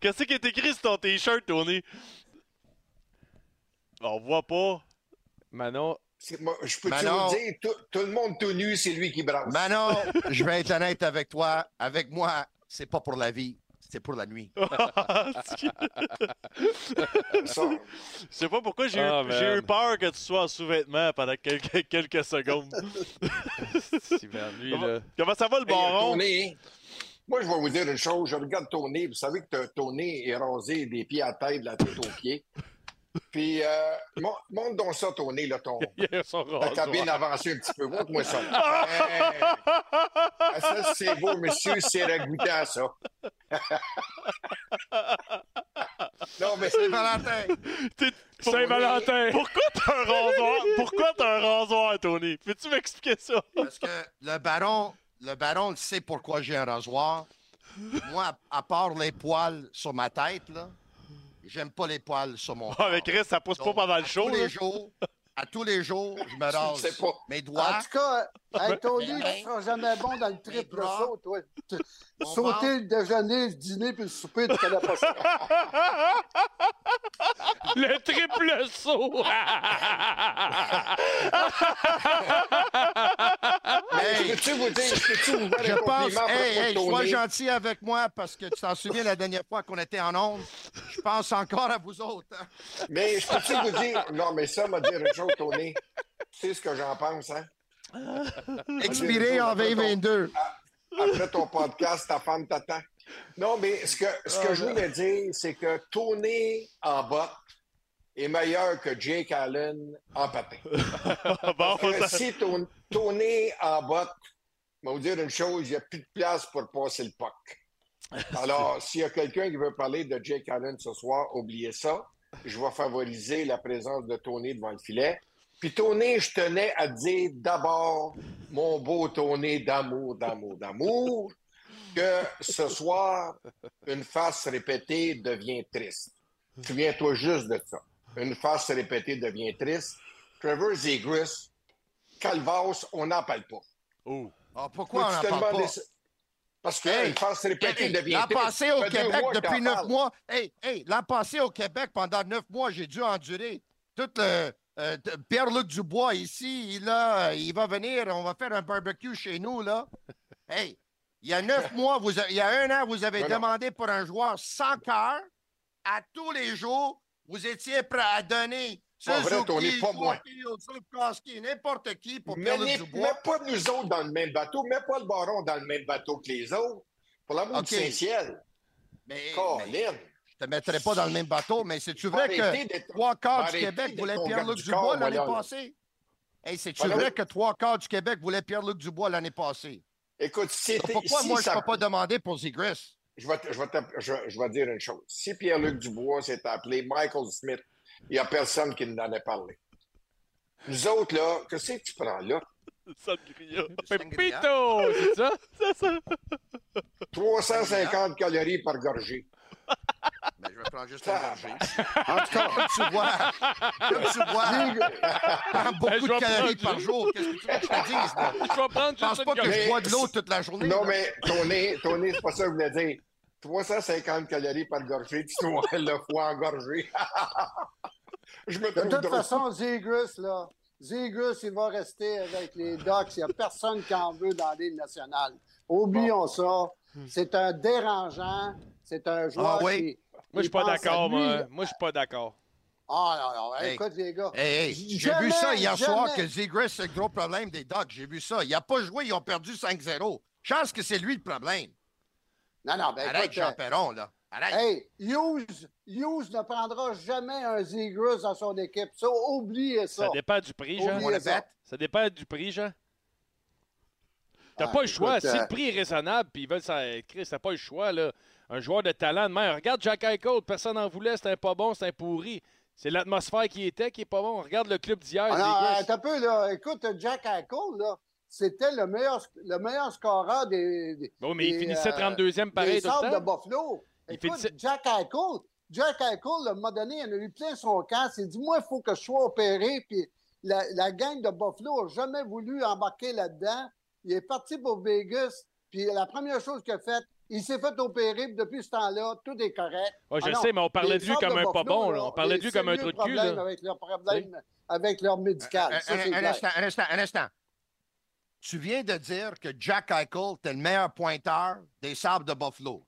E: Qu'est-ce qui est écrit sur ton t-shirt, Tony? On voit pas.
D: Manon,
K: moi, Je peux
I: Manon.
K: toujours dire, tout, tout le monde tout nu, c'est lui qui brasse.
I: Manon, je vais être honnête avec toi. Avec moi, c'est pas pour la vie, c'est pour la nuit.
E: Je sais pas pourquoi j'ai
D: Ah,
E: eu, eu peur que tu sois en sous-vêtements pendant quelques, quelques secondes.
D: Lui,
E: comment,
D: là.
E: comment ça va le
K: Hey,
E: baron?
K: Moi, je vais vous dire une chose. Je regarde Tony. Vous savez que Tony est rasé des pieds à la tête, de la tête aux pieds. Puis, euh, mon- montre donc ça, là, ton,
D: a son
K: ta cabine avancée un petit peu. Montre-moi ça. Hey! Ah, ça, c'est beau, monsieur. C'est ragoûté à ça. non, mais
I: Saint-Valentin!
D: Saint-Valentin!
E: Pourquoi t'as un rasoir? Pourquoi t'as un rasoir, Tony? Peux-tu m'expliquer ça?
I: Parce que le baron, le baron le sait pourquoi j'ai un rasoir. Moi, à part les poils sur ma tête, là, j'aime pas les poils sur mon corps.
E: Ah, mais Chris, ça pousse pas
I: Donc,
E: pendant le
I: à
E: show.
I: Tous les jours, À tous les jours, je me
K: Tu
I: rase
K: sais pas.
I: mes
J: En
I: doigts.
J: tout cas, hey, Tony,
I: Ben,
J: tu seras jamais bon dans le triple saut, toi. Tu- Sauter le déjeuner, le dîner puis le souper, tu connais pas ça.
D: Le triple saut!
K: Mais peux-tu vous dire, peux-tu vous
I: Je pense, hey, hey, sois gentil avec moi parce que tu t'en souviens la dernière fois qu'on était en onde. Je pense encore à vous autres. hein.
K: Mais je peux-tu vous dire, non, mais ça m'a dire une chose, Tony. Tu sais ce que j'en pense, hein?
I: Expiré en 2022.
K: Après ton podcast, ta femme t'attend. Non, mais ce que, ce que je voulais dire, c'est que Tony en botte est meilleur que Jake Allen en patin.
E: bon, ça-
K: si Ton- Tony en botte, je vais vous dire une chose, il n'y a plus de place pour passer le puck. Alors, s'il y a quelqu'un qui veut parler de Jake Allen ce soir, oubliez ça. Je vais favoriser la présence de Tony devant le filet. Puis Tony, je tenais à te dire d'abord, mon beau Tony d'amour, d'amour, d'amour, que ce soir, une face répétée devient triste. Souviens-toi juste de ça. Une face répétée devient triste. Trevor Zegras, Calvas, on n'en parle pas.
E: Oh.
I: Ah, pourquoi on n'en parle pas?
K: ça- Parce que
I: Hey,
K: une face répétée
I: Hey,
K: devient
I: L'an
K: triste.
I: passé
K: Ça
I: au Québec,
K: mois
I: depuis neuf mois, hey, hey, l'an passé au Québec, pendant neuf mois, j'ai dû endurer. Tout le. Euh, Pierre-Luc Dubois, ici, il, va venir, on va faire un barbecue chez nous, là. Hey, il y a neuf mois, vous a- il y a un an, vous avez demandé pour un joueur sans cœur. À tous les jours, vous étiez prêt à donner
K: Pas vrai,
I: Suzuki,
K: Tony, pas moi.
I: Joaquin, Slupkowski, n'importe qui pour
K: Mais
I: Pierre-Luc Dubois.
K: mets pas nous autres dans le même bateau. Mets pas le baron dans le même bateau que les autres. Pour l'amour
I: OK.
K: du Saint-Ciel.
I: Mais, mais te mettrais pas dans le même bateau, mais c'est-tu vrai que. Trois quarts du Québec voulaient Pierre-Luc Dubois l'année passée? Hey, c'est-tu vrai que trois quarts du Québec voulaient Pierre-Luc Dubois l'année passée?
K: Écoute, si
I: Pourquoi
K: si
I: moi, je ne peux pas demander pour Zegris?
K: je vais, te- je, vais te- je, je vais dire une chose. Si Pierre-Luc Dubois s'est appelé Michael Smith, il n'y a personne qui n'en a parlé. Nous autres, là, qu'est-ce que tu prends là?
E: Sangria.
D: Pepito! C'est ça?
E: C'est ça?
K: 350 calories par gorgée.
I: Ben, je vais prendre juste
K: un
I: gorgée. En tout cas, comme tu vois, comme tu vois, je prends beaucoup
D: Ben,
I: de calories par jour. Qu'est-ce que tu veux que je te dise? moi?
D: Je vais prendre
I: pense pas
D: une
I: que je bois de l'eau toute la journée.
K: Non,
I: là.
K: mais Tony, Tony, c'est pas ça que je voulais dire. 350 calories par gorgée, tu dois le foie engorgé. je me
J: De toute
K: drôle.
J: façon, Zegras, là, Zegras, il va rester avec les Ducks. Il n'y a personne qui en veut dans l'île nationale. Oublions ça. C'est un dérangeant. C'est un joueur
I: Ah oui?
J: qui.
D: Moi, je suis pas d'accord, moi. Moi, je suis pas d'accord.
J: Ah, non, non.
I: Hey.
J: Écoute, les gars.
I: Hey, hey, j'ai vu ça hier soir que Zegris, c'est le gros problème des Ducks. J'ai vu ça. Il n'a pas joué, ils ont perdu 5-0. Chance que c'est lui le problème.
J: Non, non, ben
I: Arrête,
J: écoute,
I: Jean
J: euh,
I: Perron, là. Arrête.
J: Hey, Hughes, Hughes ne prendra jamais un Zegras dans son équipe. Ça, oubliez ça.
D: Ça dépend du prix, Jean.
J: Oubliez ça.
D: Ça dépend du prix, Jean. T'as
J: Ah,
D: pas le choix.
J: écoute,
D: Si
J: euh,
D: le prix est raisonnable puis ils veulent ça, Chris, t'as pas le choix, là. Un joueur de talent de même. Regarde Jack Eichel, personne n'en voulait, c'était pas bon, c'était pourri. C'est l'atmosphère qui était qui est pas bon. Regarde le club d'hier,
J: Ah non, un peu, là. Écoute, Jack Eichel, là, c'était le meilleur, le meilleur scoreur des. des
D: Bon, mais il finissait
J: euh,
D: 32e pareil
J: des
D: tout le temps.
J: de Buffalo.
D: Il
J: Écoute,
D: finissait-
J: Jack Eichel, Jack Eichel, à un moment donné, il en a eu plein son camp. Il s'est dit, moi, il faut que je sois opéré. Puis la, la gang de Buffalo n'a jamais voulu embarquer là-dedans. Il est parti pour Vegas. Puis la première chose qu'il a faite, il s'est fait opérer. Puis depuis ce temps-là, tout est correct.
D: Ouais, je
J: Ah non,
D: sais, mais on parlait de lui comme un pas bon, là. On parlait de lui comme un trou de cul, là.
J: Avec leurs problèmes, avec leur médical.
I: Un,
J: Ça,
I: un-
J: c'est
I: un
J: clair.
I: instant, un instant, un instant. Tu viens de dire que Jack Eichel était le meilleur pointeur des Sabres de Buffalo.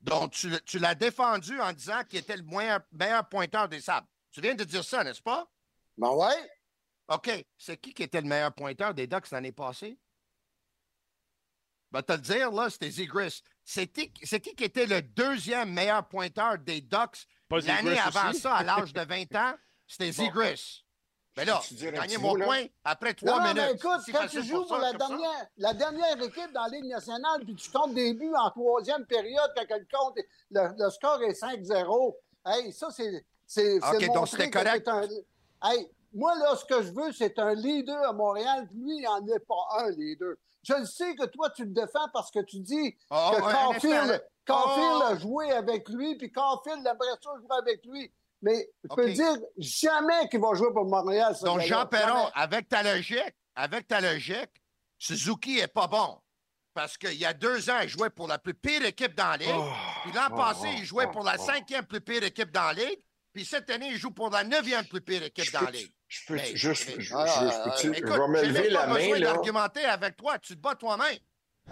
I: Donc, tu, tu l'as défendu en disant qu'il était le meilleur, meilleur pointeur des Sabres. Tu viens de dire ça, n'est-ce pas?
J: Ben ouais.
I: OK. C'est qui qui était le meilleur pointeur des Ducks l'année passée? Ben, te le dire, là, c'était Zegris. C'est qui, c'est qui qui était le deuxième meilleur pointeur des Ducks l'année avant
D: aussi?
I: ça, à l'âge de 20 ans? C'était là,
K: te dire un
I: gagné
K: petit
I: mon
K: là?
I: point après
J: Non,
I: trois
J: non,
I: minutes.
J: mais écoute,
I: C'est
J: quand tu joues
I: pour
J: la
I: ça.
J: dernière, la dernière équipe dans la Ligue nationale, puis tu comptes des buts en troisième période, quand le, compte, le, le score est 5-0, hey, ça, c'est. c'est
I: OK,
J: c'est
I: donc c'était correct.
J: Un... Hey, moi, là, ce que je veux, c'est un leader à Montréal, puis lui, il n'en est pas un leader. Je le sais que toi, tu le défends parce que tu dis
I: Oh,
J: que
I: ouais.
J: Caulfield, Caulfield
I: Oh.
J: a joué avec lui, puis Caulfield aimerait ça jouer avec lui. Mais je peux te dire jamais qu'il va jouer pour Montréal.
I: Donc. Jean Perron, avec ta logique, avec ta logique, Suzuki est pas bon. Parce qu'il y a deux ans, il jouait pour la plus pire équipe dans la Ligue.
K: Oh,
I: Puis l'an
K: oh,
I: passé,
K: oh,
I: il jouait
K: oh,
I: pour la
K: oh.
I: cinquième plus pire équipe dans la Ligue. Puis cette année, il joue pour la neuvième plus pire équipe
K: Je
I: dans la Ligue.
K: Je peux
I: Mais-
K: juste,
I: mais-
K: je,
J: Ah,
K: je-
J: ah,
K: peux-tu-
I: Écoute,
K: je vais me
I: j'ai
K: lever la main, là?
I: d'argumenter avec toi. Tu te bats toi-même.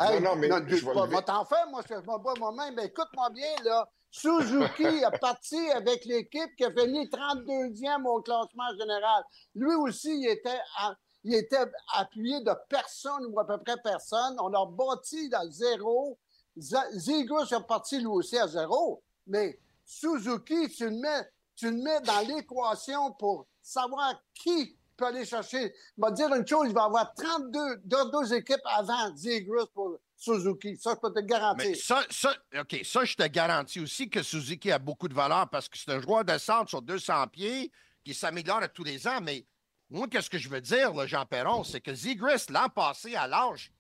J: Hey,
K: Non, non, mais
J: non,
K: je vais
J: pas- t'en faire, moi, je me bats moi-même. Mais écoute-moi bien, là. Suzuki est parti avec l'équipe qui a fini 32e au classement général. Lui aussi, il était, à- il était appuyé de personne ou à peu près personne. On a bâti dans le zéro. Z- Zegras est parti lui aussi à zéro. Mais Suzuki, tu le mets, tu le mets dans l'équation pour savoir qui peut aller chercher. Il va dire une chose, il va y avoir 32 deux, deux équipes avant Zegras pour Suzuki. Ça, je peux te le garantir.
I: Mais ça, ça, OK, ça, je te garantis aussi que Suzuki a beaucoup de valeur parce que c'est un joueur de centre sur 200 pieds qui s'améliore à tous les ans. Mais moi, qu'est-ce que je veux dire, là, Jean Perron, c'est que Zegris, l'an passé, à l'âge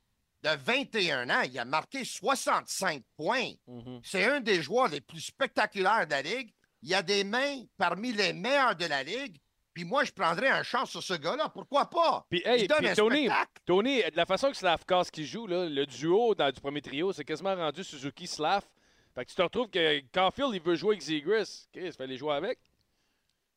I: de 21 ans, il a marqué 65 points.
D: Mhm.
I: C'est un des joueurs les plus spectaculaires de la Ligue. Il a des mains parmi les meilleurs de la Ligue. Puis moi, je prendrais un chance sur ce gars-là. Pourquoi pas?
D: Puis, hey,
I: donne
D: puis
I: un
D: Tony,
I: spectacle.
D: Tony, de la façon que Slavkos qui joue, là, le duo dans, du premier trio, c'est quasiment rendu Suzuki-Slav. Fait que tu te retrouves que Caulfield, il veut jouer avec Zegris. OK, il fallait jouer avec.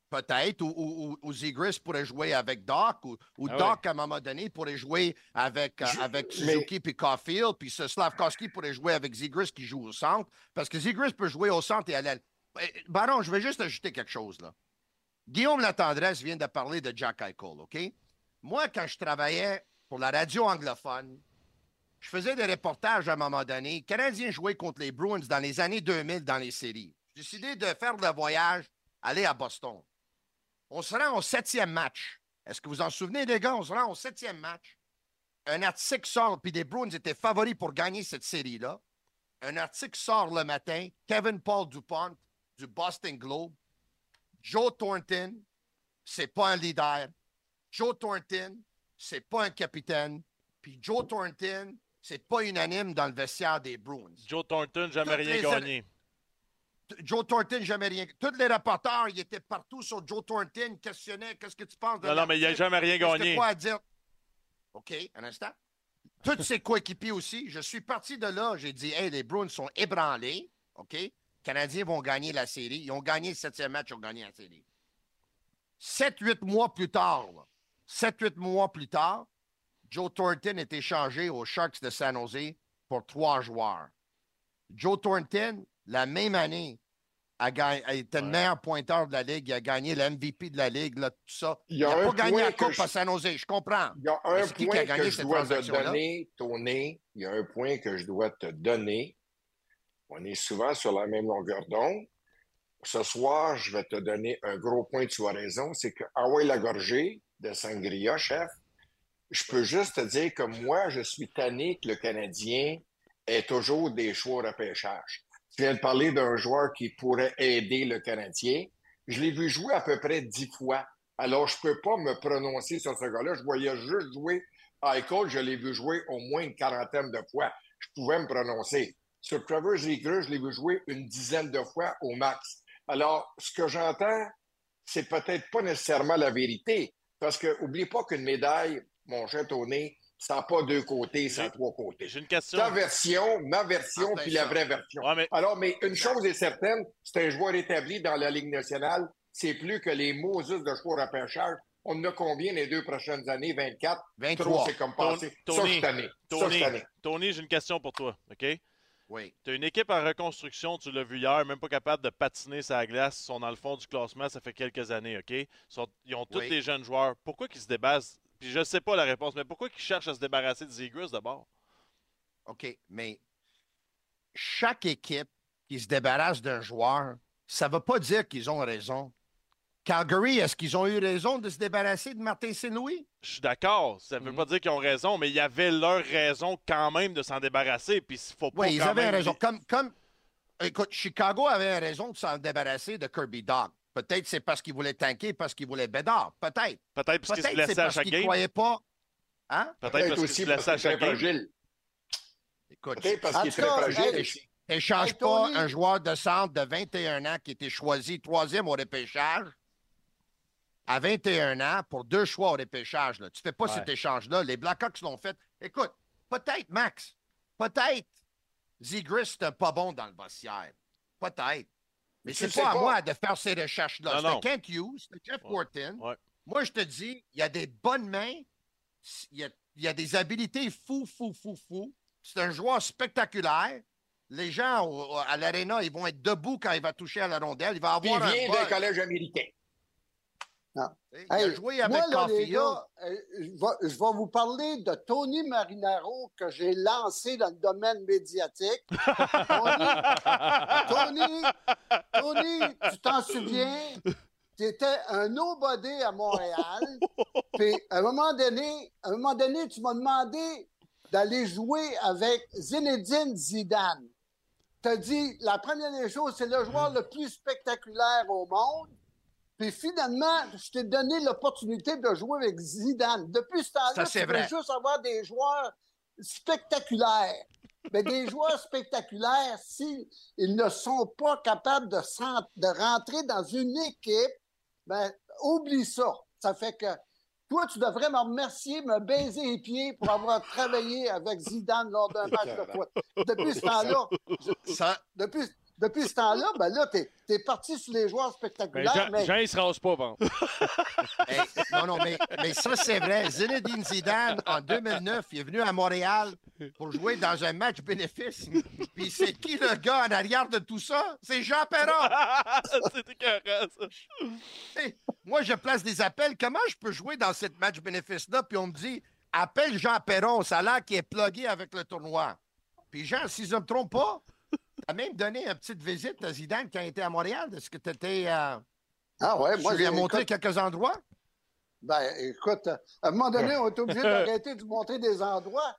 I: Peut-être, ou, ou, ou- pourrait jouer avec Doc, ou, ou
D: Ah
I: Doc, à un moment donné, pourrait jouer avec, euh, avec
K: mais-
I: Suzuki puis Caulfield, puis ce Slavkowski pourrait jouer avec Zegras qui joue au centre, parce que Zegras peut jouer au centre et à l'aile. Eh, Baron, je vais juste ajouter quelque chose, là. Guillaume Latendresse vient de parler de Jack Eichel, OK? Moi, quand je travaillais pour la radio anglophone, je faisais des reportages à un moment donné. Les Canadiens jouaient contre les Bruins dans les années 2000 dans les séries. J'ai décidé de faire le voyage, aller à Boston. On se rend au septième match. Est-ce que vous en souvenez, les gars? On se rend au septième match. Un article sort, puis les Bruins étaient favoris pour gagner cette série-là. Un article sort le matin. Kevin Paul Dupont du Boston Globe. Joe Thornton, c'est pas un leader. Joe Thornton, c'est pas un capitaine. Puis Joe Thornton, c'est pas unanime dans le vestiaire des Bruins.
E: Joe Thornton, jamais
I: Toutes
E: rien
I: les
E: gagné.
I: Joe Thornton, jamais rien. Tous les reporters, ils étaient partout sur Joe Thornton, questionnaient qu'est-ce que tu penses de
E: Non, non, mais il n'a jamais rien gagné.
I: quoi à dire? OK, un instant. Tous ses coéquipiers aussi. Je suis parti de là. J'ai dit, hey, les Bruins sont ébranlés. OK? Les Canadiens vont gagner la série. Ils ont gagné le septième match, ils ont gagné la série. Sept, huit mois plus tard, là, sept, huit mois plus tard, Joe Thornton est échangé aux Sharks de San Jose pour trois joueurs. Joe Thornton, la même année, a, gagné, a été le meilleur pointeur de la Ligue. Il a gagné le MVP de la Ligue, là, tout ça.
K: Il
I: n'a pas gagné
K: point
I: la Coupe
K: je-
I: à San Jose, je comprends.
K: Il y a un
I: c'est qui a
K: point
I: gagné
K: que je dois te donner, Tony. Il y a un point que je dois te donner. On est souvent sur la même longueur d'onde. Ce soir, je vais te donner un gros point, tu as raison. C'est que Hawaii Lagorgé de Sangria, chef, je peux juste te dire que moi, je suis tanné que le Canadien ait toujours des choix au repêchage. Tu viens de parler d'un joueur qui pourrait aider le Canadien. Je l'ai vu jouer à peu près dix fois. Alors, je ne peux pas me prononcer sur ce gars-là. Je voyais juste jouer Eichel. Je l'ai vu jouer au moins une quarantaine de fois. Je pouvais me prononcer. Sur Trevor Ziegler, je l'ai vu jouer une dizaine de fois au max. Alors, ce que j'entends, c'est peut-être pas nécessairement la vérité. Parce que, oublie pas qu'une médaille, mon cher Tony, ça n'a pas deux côtés, ça a trois côtés.
E: J'ai une question.
K: Ta version, ma version, puis la vraie version.
E: Ouais, mais
K: Alors, mais une chose est certaine, c'est un joueur établi dans la Ligue nationale. C'est plus que les Moses de choix au repêchage. On en a combien les deux prochaines années? 24?
I: 23.
K: Trop, c'est comme passé.
E: Tony.
K: Ça,
E: Tony,
K: tanné.
E: Tony, j'ai une question pour toi, OK?
I: Oui.
E: Tu as une équipe en reconstruction, tu l'as vu hier, même pas capable de patiner sa glace. Ils sont dans le fond du classement, ça fait quelques années, OK? Ils, sont- ils ont tous
I: Oui.
E: les jeunes joueurs. Pourquoi ils se débattent? Puis je sais pas la réponse, mais pourquoi ils cherchent à se débarrasser de Zegras d'abord?
I: OK, mais chaque équipe qui se débarrasse d'un joueur, ça ne veut pas dire qu'ils ont raison. Calgary, est-ce qu'ils ont eu raison de se débarrasser de Martin Saint-Louis?
E: Je suis d'accord, ça veut
I: Mhm.
E: pas dire qu'ils ont raison, mais il y avait leur raison quand même de s'en débarrasser. Puis il faut pas
I: Oui, ils avaient
E: même-
I: raison. Comme, comme, écoute, Chicago avait raison de s'en débarrasser de Kirby Dog. Peut-être c'est parce qu'ils voulaient tanker, parce qu'ils voulaient Bédard. Peut-être.
E: Peut-être parce qu'ils se
I: Peut-être c'est
E: blessaient à
I: parce
E: chaque
I: qu'ils
E: game.
I: ne croyaient pas. Hein?
E: Peut-être parce qu'ils se
K: aussi
E: blessaient à
K: parce qu'il est
E: chaque game.
K: fragile.
I: Écoute,
K: Peut-être parce qu'il est
J: tout
K: très
J: cas,
K: fragile.
J: hey,
K: aussi.
I: Échange
J: Hey,
I: pas un joueur de centre de 21 ans qui était choisi troisième au repêchage à 21 ans pour deux choix au repêchage. Là. Tu fais pas
D: Ouais.
I: cet échange-là. Les Blackhawks l'ont fait. Écoute, peut-être, Max, peut-être Zegris c'était pas bon dans le vestiaire. Peut-être. Mais c'est pas à moi de faire ces recherches-là. C'était Kent Hughes, c'était Jeff
E: Ouais.
I: Wharton.
E: Ouais.
I: Moi, je te dis, il y a des bonnes mains. Il y a, il y a des habilités fou, fou, fou, fou. C'est un joueur spectaculaire. Les gens au- à l'aréna, ils vont être debout quand il va toucher à la rondelle. Il va
K: Puis il
I: avoir un
K: vient d'un collège américain.
I: Il a
J: Hey,
I: joué avec
J: moi, là, les gars, euh, je vais, je vais vous parler de Tony Marinaro que j'ai lancé dans le domaine médiatique. Tony, Tony, Tony, tu t'en souviens? Tu étais un nobody à Montréal. Puis, à un moment donné, à un moment donné, tu m'as demandé d'aller jouer avec Zinedine Zidane. Tu as dit, la première des choses, c'est le joueur le plus spectaculaire au monde. Puis finalement, je t'ai donné l'opportunité de jouer avec Zidane. Depuis ce temps-là, tu
I: vrai.
J: juste avoir des joueurs spectaculaires. Mais des joueurs spectaculaires, s'ils ne sont pas capables de, rentrer dans une équipe, ben, oublie ça. Ça fait que toi, tu devrais me remercier, me baiser les pieds pour avoir travaillé avec Zidane lors d'un match de foot. Depuis ce temps-là, je-
I: Ça,
J: depuis, depuis ce temps-là, ben là, t'es es parti sur les joueurs
D: Ben,
J: spectaculaires,
D: Jean,
J: mais
D: Jean, il se rase pas, bon.
I: Hey, non, non, mais, mais ça, c'est vrai. Zinedine Zidane, en 2009, il est venu à Montréal pour jouer dans un match bénéfice. Puis c'est qui le gars en arrière de tout ça? C'est Jean Perron.
E: c'est écœurant, ça.
I: Hey, moi, je place des appels. Comment je peux jouer dans ce match bénéfice-là? Puis on me dit, appelle Jean Perron, ça a l'air qu'il est plugué avec le tournoi. Puis Jean, si je ne me trompe pas, t'as même donné une petite visite à Zidane quand il était à Montréal. Est-ce que tu étais.
J: ah ouais, moi,
I: tu lui as montré
J: écoute,
I: quelques endroits?
J: ben, écoute, à un moment donné, on est obligé d'arrêter de montrer des endroits.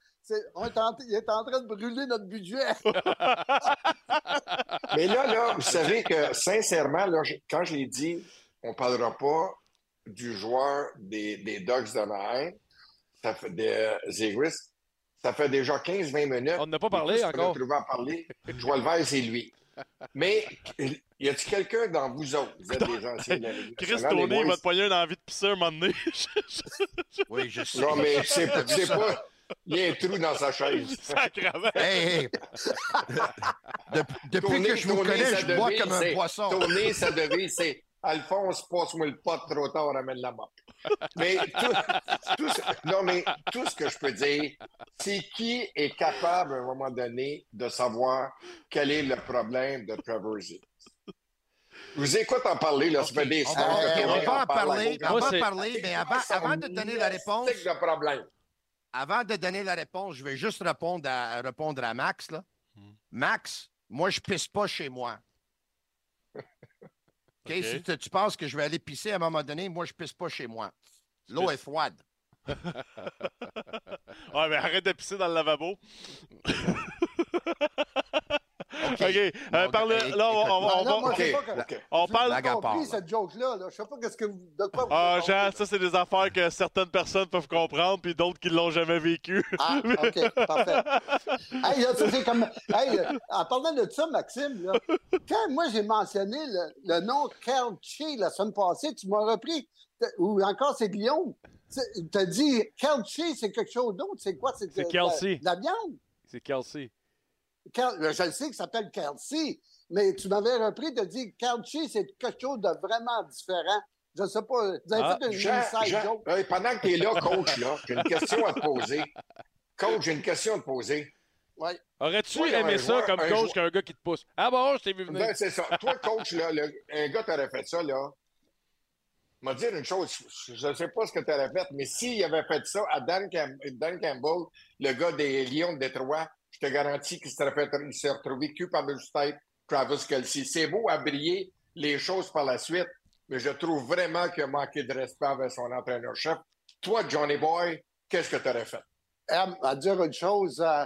J: On est en, il est en train de brûler notre budget.
K: Mais là, là, vous savez que, sincèrement, là, je- quand je l'ai dit, on ne parlera pas du joueur des, des Dogs d'Anaheim, ça fait de Zegris. Ça fait déjà 15-20 minutes.
D: On n'a pas parlé
K: a
D: encore.
K: trouvé à parler. Joël Vert, c'est lui. Mais y a-t-il quelqu'un dans vous autres? Vous êtes des anciens de la Ligue
E: Chris Tony, il va te poigner une envie de pisser un moment donné.
I: Oui, je sais.
K: Non, mais c'est pas. Il y a un trou dans sa chaise.
E: Sacrement.
I: Hey, hey. Depuis, depuis
K: Tourner-
I: que je vous connais, je bois comme un poisson.
K: Tourner, ça devait, c'est Alphonse, passe-moi le pot trop tard, ramène la mop. Mais tout, tout ce, non, mais tout ce que je peux dire, c'est qui est capable à un moment donné de savoir quel est le problème de Trevor. Je vous écoute en parler, là, ça fait des
I: On va, on va en parler, on va en parler, mais avant, de donner la réponse,
K: de problème.
I: avant de donner la réponse, je vais juste répondre à, répondre à Max. Là.
E: Hmm.
I: Max, moi, je pisse pas chez moi. Si tu, tu penses que je vais aller pisser à un moment donné, moi, je pisse pas chez moi. L'eau est froide.
E: Ouais, mais arrête de pisser dans le lavabo. OK. euh,
I: Bon,
E: parle- là, on, on-
J: Non,
E: on
J: non, que-
E: parle.
J: Compris cette joke-là. Là. Je sais pas qu'est-ce que vous- de quoi vous
E: Ah,
J: parlez.
E: Jean, ça, c'est des affaires que certaines personnes peuvent comprendre, puis d'autres qui l'ont jamais vécu.
J: Ah, OK, parfait. Hey, là, tu sais, comme, hey, euh, en parlant de ça, Maxime, là, quand moi j'ai mentionné le, le nom Kelchi la semaine passée, tu m'as repris, ou encore c'est Guillaume, tu as dit Kelchi, c'est quelque chose d'autre. C'est quoi? C'est de-
D: C'est
J: de-
D: Kelsey.
J: De la viande?
D: C'est Kelsey.
J: Kel- je le sais que ça s'appelle Kelsey, mais tu m'avais repris, tu as dit Kelchi, c'est quelque chose de vraiment différent. Je sais pas, vous avez
D: Ah,
J: fait une
K: Jean,
J: inside
K: Jean,
J: joke?
K: hey, pendant que tu es là, coach, là, j'ai une question à te poser. Coach, j'ai une question à te poser.
J: Ouais.
D: Aurais-tu aimé ça
K: joueur-
D: comme coach
K: joueur-
D: qu'un gars qui te pousse? Ah bon, je t'ai vu venir.
K: Ben, c'est ça. Toi, coach, là, le- un gars t'aurait fait ça, là. m'a dire une chose, je ne sais pas ce que tu aurais fait, mais s'il avait fait ça à Dan, Cam- Dan Campbell, le gars des Lions de Détroit, je te garantis qu'il serait retrouvé cul par-dessus tête Travis Kelsey. C'est beau à briller les choses par la suite, mais je trouve vraiment qu'il a manqué de respect avec son entraîneur-chef. Toi, Johnny Boy, qu'est-ce que tu aurais fait?
J: À dire une chose, euh,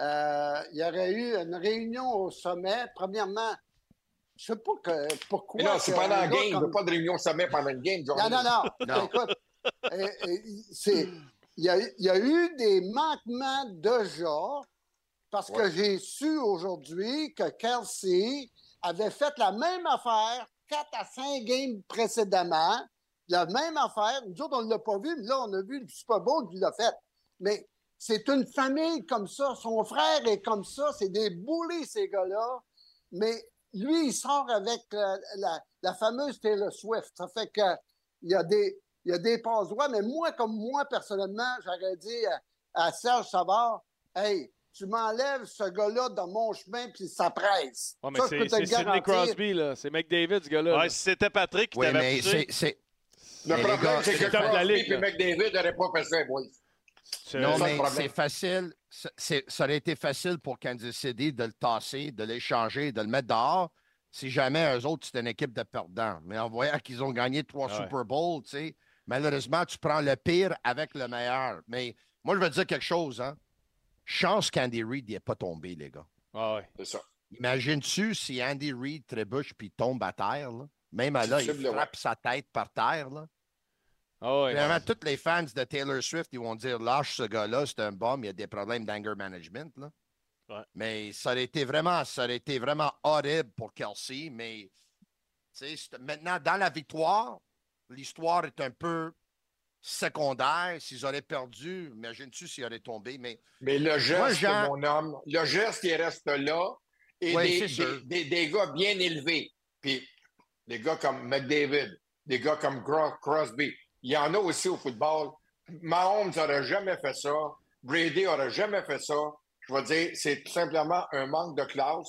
J: euh, il y aurait eu une réunion au sommet. Premièrement, je sais pas que, pourquoi.
K: Mais non, c'est pendant la game. Il ne
J: comme-
K: veut pas de réunion sommet pendant une game, Johnny.
J: Non, non, non.
I: Non.
J: Écoute, euh, c'est- il y, a, il y a eu des manquements déjà Parce
K: Ouais.
J: que j'ai su aujourd'hui que Kelsey avait fait la même affaire 4 à 5 games précédemment. La même affaire. Nous autres, on ne l'a pas vu, mais là, on a vu le Super Bowl qu'il l'a fait. Mais c'est une famille comme ça. Son frère est comme ça. C'est des bullies, ces gars-là. Mais lui, il sort avec la, la- la fameuse Taylor Swift. Ça fait que il y a des, il y a des passe droits. Mais moi, comme moi, personnellement, j'aurais dit à, à Serge Savard, hey, tu m'enlèves ce gars-là dans mon chemin, puis ça presse.
D: Ouais, mais
J: ça,
D: c'est Sidney. Crosby, là. C'est McDavid, ce gars-là.
E: Ouais, si c'était Patrick qui
I: Oui,
E: t'avait
I: mais c'est- c'est.
K: Le
I: Mais
K: problème,
I: gars,
K: c'est que Crosby
D: ligue,
K: et. McDavid n'auraient pas fait ça, boys.
D: C'est-
I: Non, mais c'est facile. Ça- c'est- Ça aurait été facile pour Kansas City de le tasser, de l'échanger, de le mettre dehors. Si jamais eux autres, c'était une équipe de perdants. Mais en voyant qu'ils ont gagné trois
D: Ouais.
I: Super Bowls, tu sais, malheureusement, tu prends le pire avec le meilleur. Mais moi, je veux dire quelque chose. Hein? Chance qu'Andy Reid n'est pas tombé, les gars.
D: Ah ouais.
K: C'est ça.
I: Imagines-tu si Andy Reid trébuche puis tombe à terre? là? Même à là, il
K: ouais.
I: frappe sa tête par terre. Là.
D: Ah ouais.
I: Vraiment, tous les fans de Taylor Swift, ils vont dire lâche ce gars-là, c'est un bum, il y a des problèmes d'anger management. Là.
E: Ouais.
I: Mais ça aurait été vraiment, ça aurait été vraiment horrible pour Kelsey. Mais tu sais, c'est- maintenant, dans la victoire, l'histoire est un peu secondaire. S'ils auraient perdu, imagine-tu s'ils auraient tombé. Mais
K: Mais le geste,
I: Moi, Jean-
K: mon homme, le geste, il reste là. Et des, des, des- des gars bien élevés. Puis des gars comme McDavid, des gars comme Crosby. Il y en a aussi au football. Mahomes n'aurait jamais fait ça. Brady n'aurait jamais fait ça. Je vais dire, c'est tout simplement un manque de classe.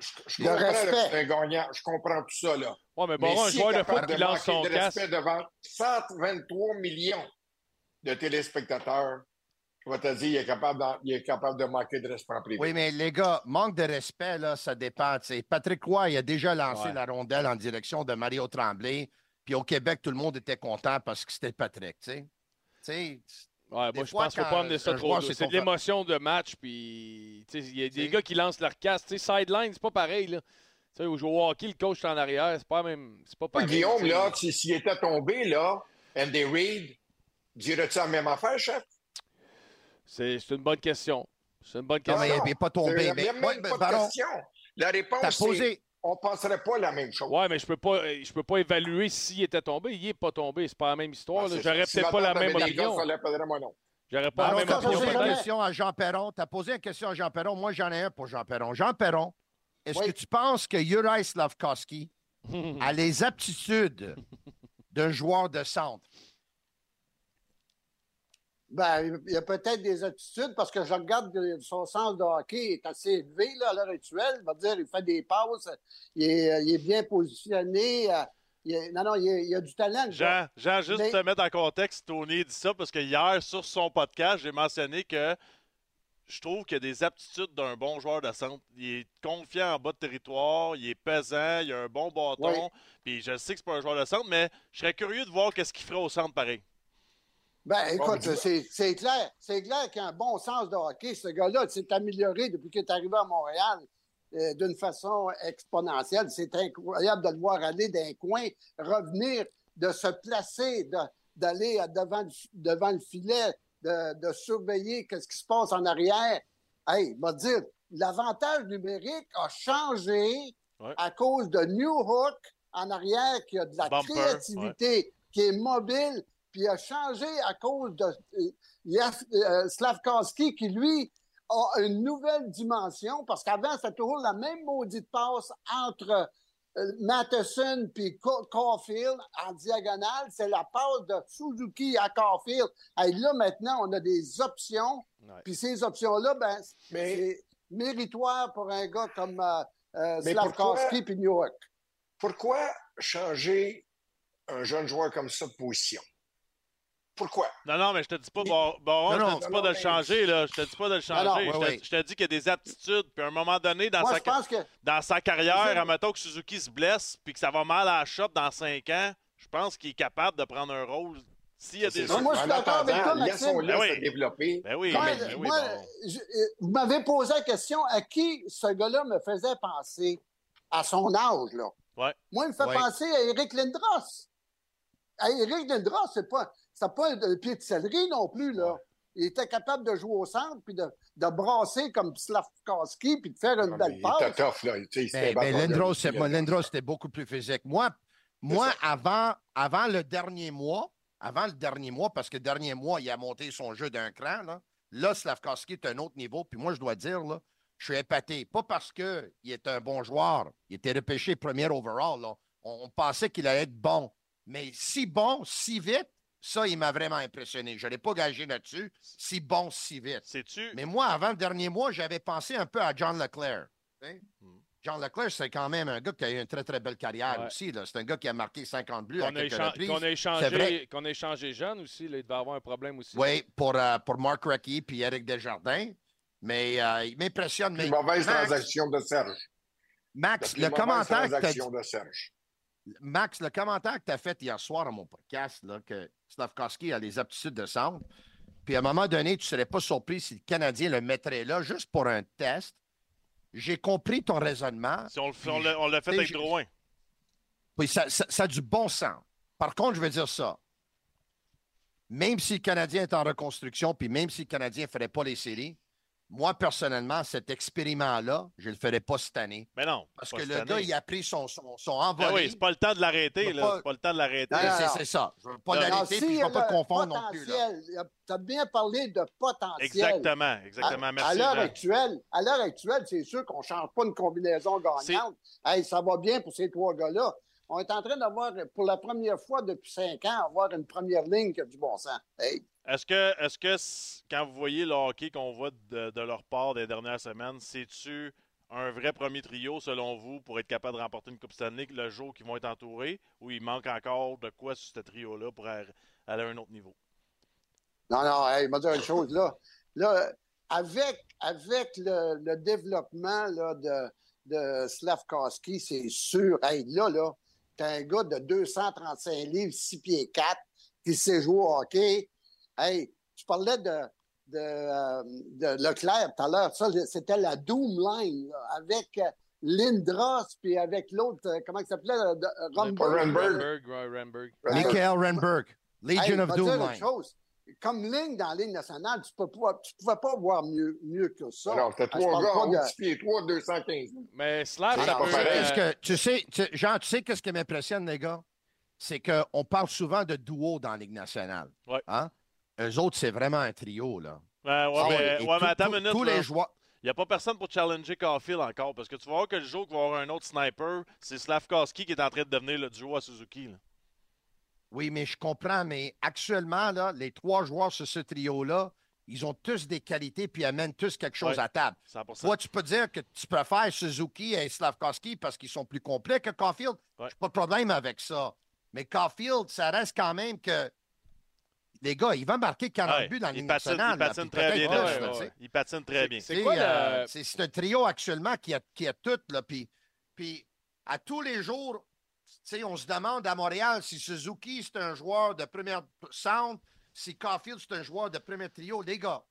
K: Je, je là,
J: respect.
K: que c'est un gagnant. Je comprends tout ça, là.
D: Ouais, mais
K: Mais
D: bon, un
K: s'il
D: joueur
K: est
D: de foot
K: capable
D: qui lance son
K: de
D: casque.
K: respect devant 123 millions de téléspectateurs, je vais te dire, il est capable, d'en- il est capable de manquer de respect en privé.
I: oui, mais les gars, manque de respect, là, ça dépend. tu sais. Patrick Roy il a déjà lancé
D: Ouais.
I: la rondelle en direction de Mario Tremblay. Puis au Québec, tout le monde était content parce que c'était Patrick. Tu sais.
D: Ouais, moi, je pense qu'il ne faut pas amener ça trop
I: c'est
D: de l'émotion de match, puis tu sais, il y a des gars qui lancent leur casse. Tu sais, sideline, c'est pas pareil. Là. Tu sais, au joueur hockey, le coach est en arrière, c'est pas même. C'est pas pareil.
K: Guillaume, là, si- s'il était tombé, là, Andy Reid, dirais-tu la même affaire, chef?
D: C'est c'est une bonne question. C'est une bonne
I: Non, mais
D: question.
I: il n'est pas tombé.
K: Il
I: Mais,
K: même
I: ouais,
K: pas de
I: Baron,
K: question. La réponse,
I: t'as posé.
K: On ne penserait pas la même chose.
D: Ouais, mais je peux pas, euh, je peux pas évaluer s'il était tombé. Il est pas tombé. C'est pas la même histoire.
K: C'est
D: J'aurais.
K: Si
D: peut-être pas la même opinion. J'aurais pas
I: Baron,
D: la même opinion.
I: posé une
D: peut-être.
I: question à Jean Perron. Tu as posé une question à Jean Perron. Moi, j'en ai un pour Jean Perron. Jean Perron, est-ce
J: Oui.
I: que tu penses que Juraj Slavkovski a les aptitudes d'un joueur de centre?
J: Ben, il y a peut-être des attitudes parce que je regarde que son sens de hockey est assez élevé là, à l'heure actuelle. Il va dire il fait des passes, il est, il est bien positionné. euh, il est- non, non, il, est- il a du talent.
E: Jean, Jean, juste
J: Mais-
E: te mettre en contexte, Tony dit ça parce que hier, sur son podcast, j'ai mentionné que je trouve qu'il y a des aptitudes d'un bon joueur de centre. Il est confiant en bas de territoire, il est pesant, il a un bon bâton.
J: Oui.
E: Puis je sais que c'est pas un joueur de centre, mais je serais curieux de voir qu'est-ce qu'il ferait au centre pareil.
J: Ben, écoute,
K: dis-
J: c'est clair. C'est clair qu'il a un bon sens de hockey. Ce gars-là s'est amélioré depuis qu'il est arrivé à Montréal euh, d'une façon exponentielle. C'est incroyable de le voir aller d'un coin, revenir, de se placer, d'aller à- devant, le- devant le filet, de, de surveiller ce qui se passe en arrière. Hey, va dire, l'avantage numérique a changé
E: Ouais.
J: à cause de New Hook en arrière qui a de la
E: Bumper,
J: créativité, qui est mobile, puis a changé à cause de euh, euh, Slavkowski qui, lui, a une nouvelle dimension parce qu'avant, c'était toujours la même maudite passe entre euh, Matheson puis Ca- Caulfield en diagonale. C'est la passe de Suzuki à Caulfield. Et là, maintenant, on a des options.
D: Ouais.
J: Puis ces options-là, ben,
K: Mais-
J: c'est méritoire pour un gars comme euh, euh, Slavkowski puis New York.
K: Pourquoi changer un jeune joueur comme ça de position? Pourquoi?
E: Non, non, mais je te dis pas, bon, bon,
I: Non,
E: je
I: non,
E: te dis
K: non,
E: pas
K: non,
E: de le changer, là. Je te dis pas de le changer.
J: non,
E: je, te,
I: ouais.
E: je te dis qu'il y a des aptitudes. Puis à un moment donné, dans,
J: Moi,
E: sa,
J: pense que
E: dans sa carrière, admettons que Suzuki se blesse puis que ça va mal à la shop dans 5 ans, je pense qu'il est capable de prendre un rôle. S'il y a des.
K: sûr.
J: moi, je suis d'accord avec toi, Maxime.
E: Ben oui.
K: se développer.
E: Ben oui,
J: Moi,
E: mais- ben oui,
J: moi,
E: bon.
J: je- euh, vous m'avez posé la question à qui ce gars-là me faisait penser? À son âge. Là.
E: Ouais.
J: Moi, il me fait
I: Ouais.
J: penser à Eric Lindros. À Eric Lindros, c'est pas, c'est pas un pied de céleri non plus. Là. il était capable de jouer au centre, puis de, de brasser comme Slavkowski, puis de faire une
K: Ah, mais
J: belle
K: il
J: passe.
K: était tough, là. Il battu
I: Lindros, c'était beaucoup plus physique. Moi, moi avant, avant le dernier mois, avant le dernier mois, parce que le dernier mois, il a monté son jeu d'un cran, là, là Slavkowski est à un autre niveau. Puis moi, je dois dire, là, je suis épaté. Pas parce qu'il est un bon joueur. Il était repêché premier overall. là. On, on pensait qu'il allait être bon. Mais si bon, si vite, ça, il m'a vraiment impressionné. Je n'allais pas gagé là-dessus. Si bon, si vite.
E: Sais-tu?
I: Mais moi, avant le dernier mois, j'avais pensé un peu à John Leclerc. tu sais.
E: Hmm.
I: John Leclerc, c'est quand même un gars qui a eu une très, très belle carrière
D: Ouais.
I: aussi. là. C'est un gars qui a marqué 50 buts à
D: Qu'on a,
I: quelques reprises.
D: qu'on a
I: C'est
D: échangé,
I: vrai.
D: qu'on a échangé jeune aussi. Là, il devait avoir un problème aussi.
I: Oui, pour, euh, pour Mark Recchi puis Eric Desjardins. Mais euh, il m'impressionne. Mais
K: mauvaise
I: Max,
K: transaction de Serge.
I: Max, le commentaire que
K: transaction de Serge.
I: Max, le commentaire que tu as fait hier soir à mon podcast, là, que Slavkowski a les aptitudes de centre, puis à un moment donné, tu ne serais pas surpris si le Canadien le mettrait là juste pour un test. J'ai compris ton raisonnement.
E: Si on, l'a- fait avec Drouin.
I: Oui, ça, ça- ça a du bon sens. Par contre, je veux dire ça. Même si le Canadien est en reconstruction, puis même si le Canadien ne ferait pas les séries, moi, personnellement, cet expériment-là, je ne le ferais pas cette année.
E: Mais non.
I: Parce
E: pas
I: que
E: cette
I: le gars, il a pris son, son, son
E: Ben
I: envolé.
E: oui, c'est pas le temps de l'arrêter, là.
I: pas-
E: C'est pas le temps de l'arrêter.
J: Non,
I: C'est- ça. Je ne veux pas l'arrêter,
J: si
I: puis je ne veux pas
J: le
I: confondre non plus.
J: Tu as bien parlé de potentiel.
E: Exactement, exactement.
J: À, à
E: Merci.
J: l'heure
E: Jean.
J: actuelle, à l'heure actuelle, c'est sûr qu'on ne change pas une combinaison gagnante. Hey, ça va bien pour ces trois gars-là. On est en train d'avoir, pour la première fois depuis cinq ans, avoir une première ligne qui a du bon sens. Hey,
E: Est-ce que, est-ce que quand vous voyez le hockey qu'on voit de, leur part des dernières semaines, c'est-tu un vrai premier trio, selon vous, pour être capable de remporter une Coupe Stanley le jour qu'ils vont être entourés, ou il manque encore de quoi sur ce trio-là pour aller à un autre niveau?
J: Non, non, hey, il m'a dit une chose, là. Là, avec, avec le, le développement là, de, de Slavkowski, c'est sûr. Hey, là, là, t'as un gars de 235 livres, 6 pieds 4, qui sait jouer au hockey. Hey, tu parlais de, de, euh, de Leclerc tout à l'heure. Ça, c'était la Doom Line, là, avec euh, Lindros, puis avec l'autre, euh, comment il s'appelait?
E: Renberg, ouais, Renberg.
I: Michael Renberg, Legion
J: Hey,
I: of Doom
J: dire une
I: Line.
J: chose. Comme ligne dans la ligne nationale, tu ne pouvais pas voir mieux, mieux que ça.
K: Alors, t'as
J: Ah, je
K: trois gars haut
J: de-
K: de 6 pieds 3, 215.
D: Mais Slav, ça
K: pas
D: peut, euh,
I: Qu'est-ce que, tu sais, tu- Jean, tu sais qu'est-ce qui m'impressionne, les gars? C'est qu'on parle souvent de duo dans la Ligue nationale.
E: Ouais.
I: Hein? Eux autres, c'est vraiment un trio, là.
E: Ouais, ouais,
I: Ah
E: mais,
I: ouais,
E: mais attends
I: tout-
E: minute.
I: tous
E: là.
I: les joueurs.
E: Il n'y a pas personne pour challenger Caulfield encore, parce que tu vas voir que le jour qu'il va y avoir un autre sniper, c'est Slavkowski qui est en train de devenir le duo à Suzuki. là.
I: Oui, mais je comprends, mais actuellement, là, les trois joueurs sur ce trio-là, ils ont tous des qualités puis amènent tous quelque chose
E: Ouais.
I: à table.
E: 100%.
I: Toi, tu peux dire que tu préfères Suzuki et Slavkowski parce qu'ils sont plus complets que Caulfield.
E: Ouais.
I: J'ai pas de problème avec ça. Mais Caulfield, ça reste quand même que. Les gars, il va marquer 40
E: Ouais,
I: buts dans
E: patine,
I: nationale.
E: il patine très bien.
I: plus,
E: ouais, ouais. Il patine très bien.
D: C'est le-
I: euh, un trio actuellement qui a, qui a tout. Là, puis, puis à tous les jours, tu sais, on se demande à Montréal si Suzuki c'est un joueur de première sound, si Caulfield c'est un joueur de premier trio. Les gars,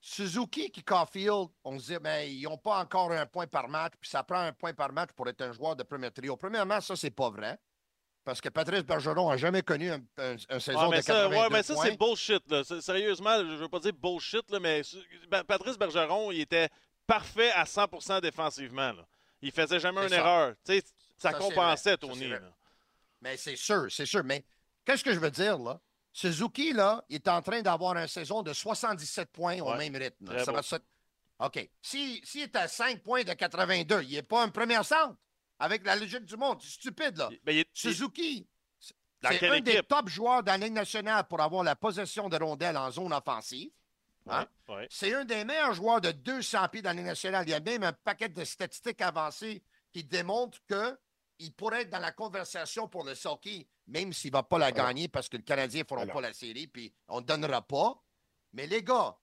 I: Suzuki qui Caulfield, on se dit, mais ils n'ont pas encore un point par match, puis ça prend un point par match pour être un joueur de premier trio. Premièrement, ça, c'est pas vrai. Parce que Patrice Bergeron n'a jamais connu un, un- un saison
E: mais
I: de
E: ça,
I: 82
E: ouais, mais ça, c'est bullshit. Là. Sérieusement, je veux pas dire bullshit, là, mais Ben- Patrice Bergeron, il était parfait à 100% défensivement. Là. Il faisait jamais une
I: ça.
E: erreur. Tu sais, ça,
I: Ça,
E: compensait.
I: Ça,
E: Tony.
I: Mais c'est sûr, c'est sûr. Mais qu'est-ce que je veux dire, là? Suzuki, là, il est en train d'avoir une saison de 77 points au
E: Ouais,
I: même rythme. Ça va OK. S'il si, est à 5 points de 82, il n'est pas un premier centre avec la logique du monde. C'est stupide, là.
E: Ben, il
I: Suzuki, c'est un des top joueurs dans la Ligue nationale pour avoir la possession de rondelles en zone offensive. Hein?
E: Ouais, ouais.
I: C'est un des meilleurs joueurs de 200 pieds dans la Ligue nationale. Il y a même un paquet de statistiques avancées qui démontrent qu'il pourrait être dans la conversation pour le hockey, même s'il ne va pas la gagner parce que le Canadien ne fera
K: Alors.
I: pas la série, puis on ne donnera pas. Mais les gars,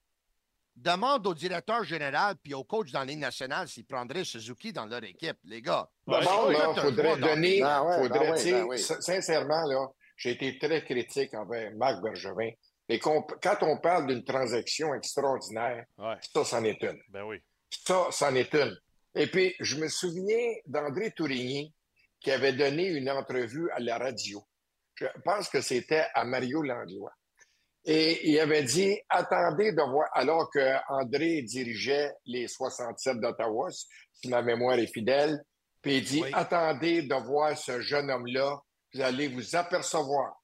I: demande au directeur général puis au coach dans la Ligue nationale s'ils prendraient Suzuki dans leur équipe. Les gars,
K: là,
I: tout un
K: faudrait donner.
J: Ben ouais,
K: faudrait,
J: ben ben
K: Sincèrement, là, j'ai été très critique envers Marc Bergevin. Et quand on parle d'une transaction extraordinaire,
E: Ouais.
K: ça, c'en est une.
E: Ben oui.
K: Ça, c'en est une. Et puis, je me souviens d'André Tourigny qui avait donné une entrevue à la radio. Je pense que c'était à Mario Langlois. Et il avait dit attendez de voir, alors que André dirigeait les 67 d'Ottawa, si ma mémoire est fidèle, puis il dit attendez de voir ce jeune homme-là, vous allez vous apercevoir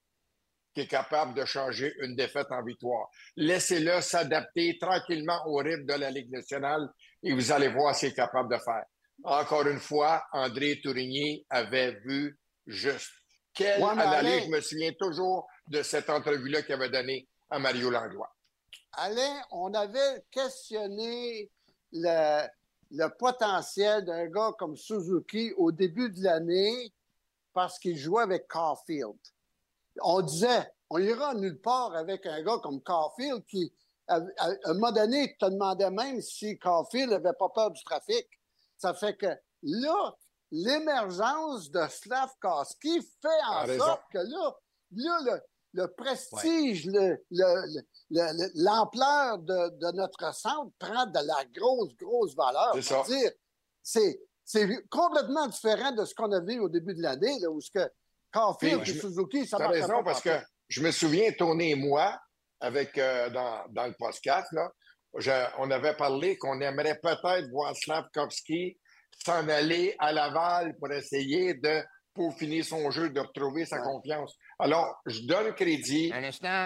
K: qu'il est capable de changer une défaite en victoire. Laissez-le s'adapter tranquillement au rythme de la Ligue nationale et vous allez voir ce qu'il est capable de faire. Encore une fois, André Tourigny avait vu juste. Quelle
J: Ouais,
K: analyse, je me souviens toujours de cette entrevue-là qu'il avait donnée à Mario Langlois.
J: Alain, on avait questionné le, le potentiel d'un gars comme Suzuki au début de l'année parce qu'il jouait avec Caulfield. On disait, on ira nulle part avec un gars comme Caulfield qui, à, à- à un moment donné, te demandait même si Caulfield n'avait pas peur du trafic. Ça fait que là, l'émergence de Slavkowski fait en
K: Ah, raison.
J: sorte que là, là le, prestige, le- le- le- le- l'ampleur de, de notre centre prend de la grosse, grosse valeur.
K: C'est ça.
J: dire, C'est, complètement différent de ce qu'on a vu au début de l'année, où ce que Caulfield et Suzuki, ça marchait
K: raison,
J: pas
K: parce que je me souviens, Tony et moi, avec, euh, dans, dans le podcast, là, je- on avait parlé qu'on aimerait peut-être voir Slavkovski s'en aller à Laval pour essayer de peaufiner son jeu, de retrouver sa confiance. Alors, je donne crédit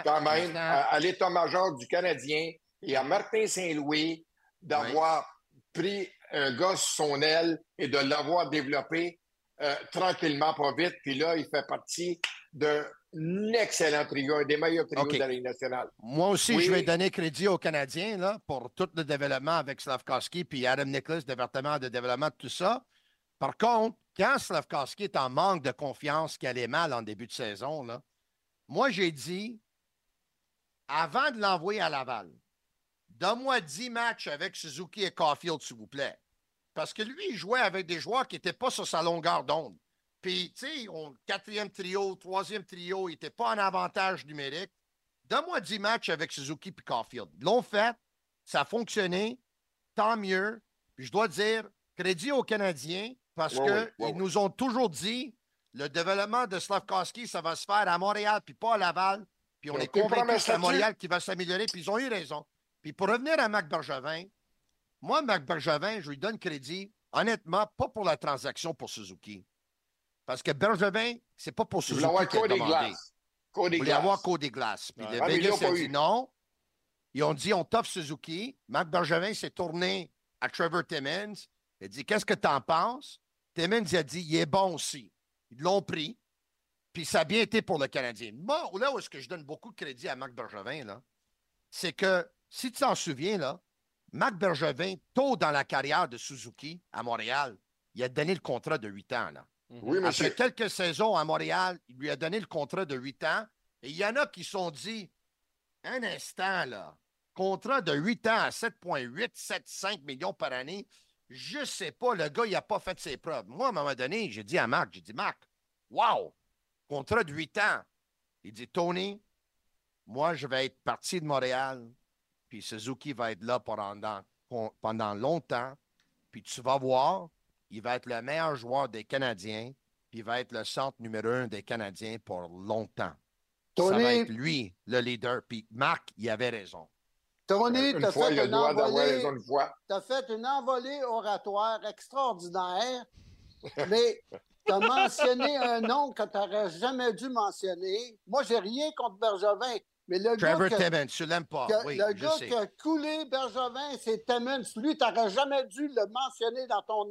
K: quand même à, à l'état-major du Canadien et à Martin Saint-Louis d'avoir pris un gars sur son aile et de l'avoir développé euh, tranquillement, pas vite. Puis là, il fait partie d'un excellent trio, un des meilleurs trios
I: OK.
K: de la Ligue nationale.
I: Moi aussi,
K: Oui.
I: je vais donner crédit aux Canadiens là, pour tout le développement avec Slavkowski puis Adam Nicholas, département de développement, tout ça. Par contre, quand Slavkowski est en manque de confiance, qu'il allait mal en début de saison, moi, j'ai dit, avant de l'envoyer à Laval, donne-moi 10 matchs avec Suzuki et Caulfield, s'il vous plaît. Parce que lui, il jouait avec des joueurs qui n'étaient pas sur sa longueur d'onde. Puis, tu sais, quatrième trio, troisième trio, il n'était pas en avantage numérique. Donne-moi 10 matchs avec Suzuki et Caulfield. Ils l'ont fait, ça a fonctionné, tant mieux. Puis je dois dire, crédit aux Canadiens, parce
K: Ouais,
I: qu'ils
K: ouais, ouais, ouais.
I: nous ont toujours dit, le développement de Slavkowski, ça va se faire à Montréal, puis pas à Laval. Puis on est
K: premier
I: que c'est à. Montréal qui va s'améliorer, puis ils ont eu raison. Puis pour revenir à Mac Bergevin, moi, Mac Bergevin, je lui donne crédit, honnêtement, pas pour la transaction pour Suzuki. Parce que Bergevin, c'est pas pour Suzuki
K: voulais avoir
I: qu'il a
K: Cody. Glass. Cody
I: Il voulait avoir Cody Glass. Puis
K: Ouais.
I: le
K: Ah,
I: Vegas a dit
K: eu.
I: non. Ils ont dit on t'offre Suzuki. Marc Bergevin s'est tourné à Trevor Timmons. Il a dit Qu'est-ce que tu en penses? Timmons il a dit Il est bon aussi. Ils l'ont pris. Puis ça a bien été pour le Canadien. Moi, là où est-ce que je donne beaucoup de crédit à Marc Bergevin, là, c'est que, si tu t'en souviens, là, Marc Bergevin, tôt dans la carrière de Suzuki à Montréal, il a donné le contrat de 8 ans. Là.
K: Oui, monsieur.
I: Après quelques saisons à Montréal, il lui a donné le contrat de 8 ans. Et il y en a qui se sont dit un instant, là, contrat de 8 ans à 7,8, 7,5 millions par année. Je sais pas, le gars, il n'a pas fait ses preuves. Moi, à un moment donné, j'ai dit à Marc, j'ai dit, Marc, wow, contrat de 8 ans. Il dit, Tony, moi, je vais être parti de Montréal, puis Suzuki va être là pendant, pendant longtemps, puis tu vas voir, il va être le meilleur joueur des Canadiens, puis il va être le centre numéro un des Canadiens pour longtemps. Ça
J: Tony-
I: va être lui, le leader. Puis Marc, il avait raison.
J: Tony, tu as
K: fois,
J: fait une envolée.
K: une fois.
J: As fait une envolée oratoire extraordinaire, mais tu as mentionné un nom que tu n'aurais jamais dû mentionner. Moi, j'ai rien contre Bergevin, mais le
I: Trevor
J: gars, que-
I: Timmons, tu l'aimes pas.
J: que-
I: oui,
J: le
I: je
J: gars
I: sais.
J: qui a coulé Bergevin, c'est Timmons. Lui, tu n'aurais jamais dû le mentionner dans ton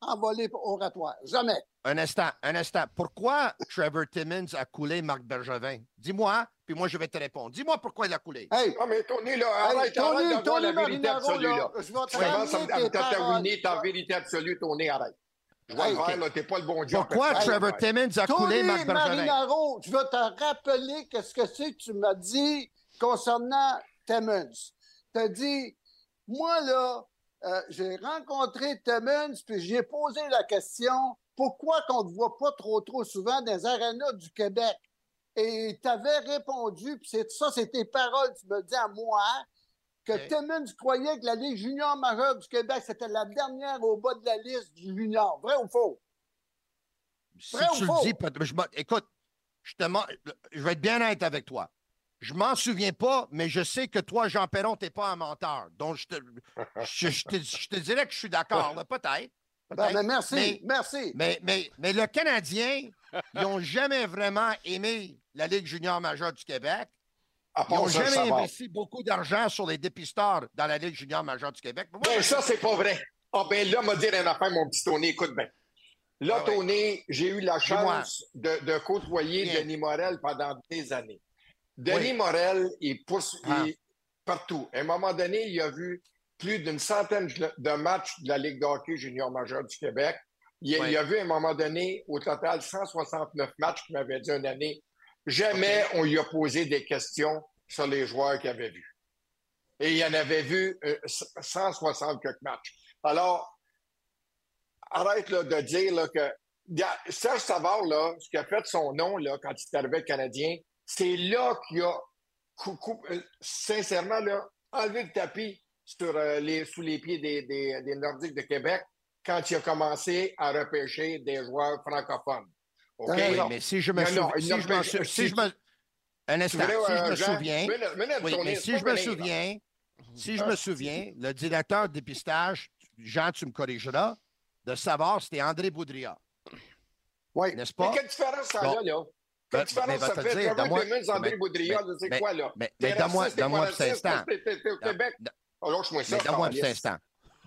J: oval- envolée oratoire. Jamais.
I: Un instant, un instant. Pourquoi Trevor Timmons a coulé Marc Bergevin? Dis-moi, puis moi, je vais te répondre. Dis-moi pourquoi il a coulé.
J: Hey,
K: Non, mais Tony, là,
J: Hey,
K: arrête,
J: Tony,
K: arrête
J: Tony
K: la vérité absolue,
J: là,
K: là.
J: je vais te
K: Tu commences à tatouiner ta vérité absolue, Tony, arrête. Je vais
J: Hey,
K: le faire,
J: ok.
K: là, t'es pas le bon job.
I: Pourquoi
K: Hey,
I: Trevor
K: hey.
I: Timmons a coulé Marc Bergevin?
J: Marinaro, je vais te rappeler qu'est-ce que c'est que tu m'as dit concernant Timmons. Tu as dit, moi, là, euh, j'ai rencontré Timmons, puis j'ai posé la question, pourquoi qu'on ne te voit pas trop, trop souvent dans les arénas du Québec? Et tu avais répondu, puis c'est ça, c'est tes paroles, tu me dis à moi, que
I: Ok.
J: Timmons croyait que la Ligue junior majeure du Québec, c'était la dernière au bas de la liste du junior. Vrai ou faux?
I: Si
J: Vrai ou
I: tu
J: faux?
I: le dis, je écoute, je, te je vais être bien honnête avec toi. Je m'en souviens pas, mais je sais que toi, Jean Perron, t'es pas un menteur. Donc, je te, je, je te, je te dirais que je suis d'accord, peut-être.
J: Ben, ben, merci,
I: Mais-
J: merci.
I: Mais, mais, mais le Canadien, ils n'ont jamais vraiment aimé la Ligue junior majeure du Québec.
K: À
I: Ils n'ont jamais investi beaucoup d'argent sur les dépisteurs dans la Ligue junior majeure du Québec. Mais moi,
K: Ben, ça, c'est pas vrai. Ah, ben là, m'a dire une affaire, mon petit Tony, écoute bien. Là,
I: Ah ouais.
K: Tony, j'ai eu la chance de, de côtoyer
I: Bien.
K: Denis Morel pendant des années. Denis
I: Oui.
K: Morel, il pousse
I: Ah.
K: partout. À un moment donné, il a vu plus d'une centaine de matchs de la Ligue de hockey junior majeure du Québec. Il, a-
I: Oui.
K: il a vu à un moment donné, au total, 169 matchs qu'il m'avait dit une année. Jamais on lui a posé des questions sur les joueurs qu'il avait vus. Et il en avait vu euh, 160 quelques matchs. Alors, arrête là, de dire là, que Serge Savard, là, ce qui a fait son nom là, quand il est arrivé Canadien, c'est là qu'il a, euh, sincèrement, là, enlevé le tapis sur, euh, les, sous les pieds des, des- des Nordiques de Québec quand il a commencé à repêcher des joueurs francophones. OK?
I: Oui, mais si je me souviens. Si je me sou-
K: si-
I: si je me- Un instant. Si je
K: euh,
I: me
K: Jean?
I: souviens.
K: Minute,
I: Oui, mais si je me souviens, si je
K: Ah,
I: me souviens, le directeur de dépistage, Jean, tu me corrigeras, de savoir, c'était André Boudria.
J: Oui.
I: N'est-ce
K: Mais
I: pas?
K: quelle différence ça
I: Bon.
K: a, là?
I: Ben,
K: Quelle
I: mais
K: différence
I: va
K: ça fait?
I: dire,
K: Trevor Clemens, André
I: mais-
K: c'est quoi, là?
I: mais- donne-moi- un petit instant.
K: t'es- au Québec. Oh, lâche-moi ça,
I: Mais donne-moi un petit instant.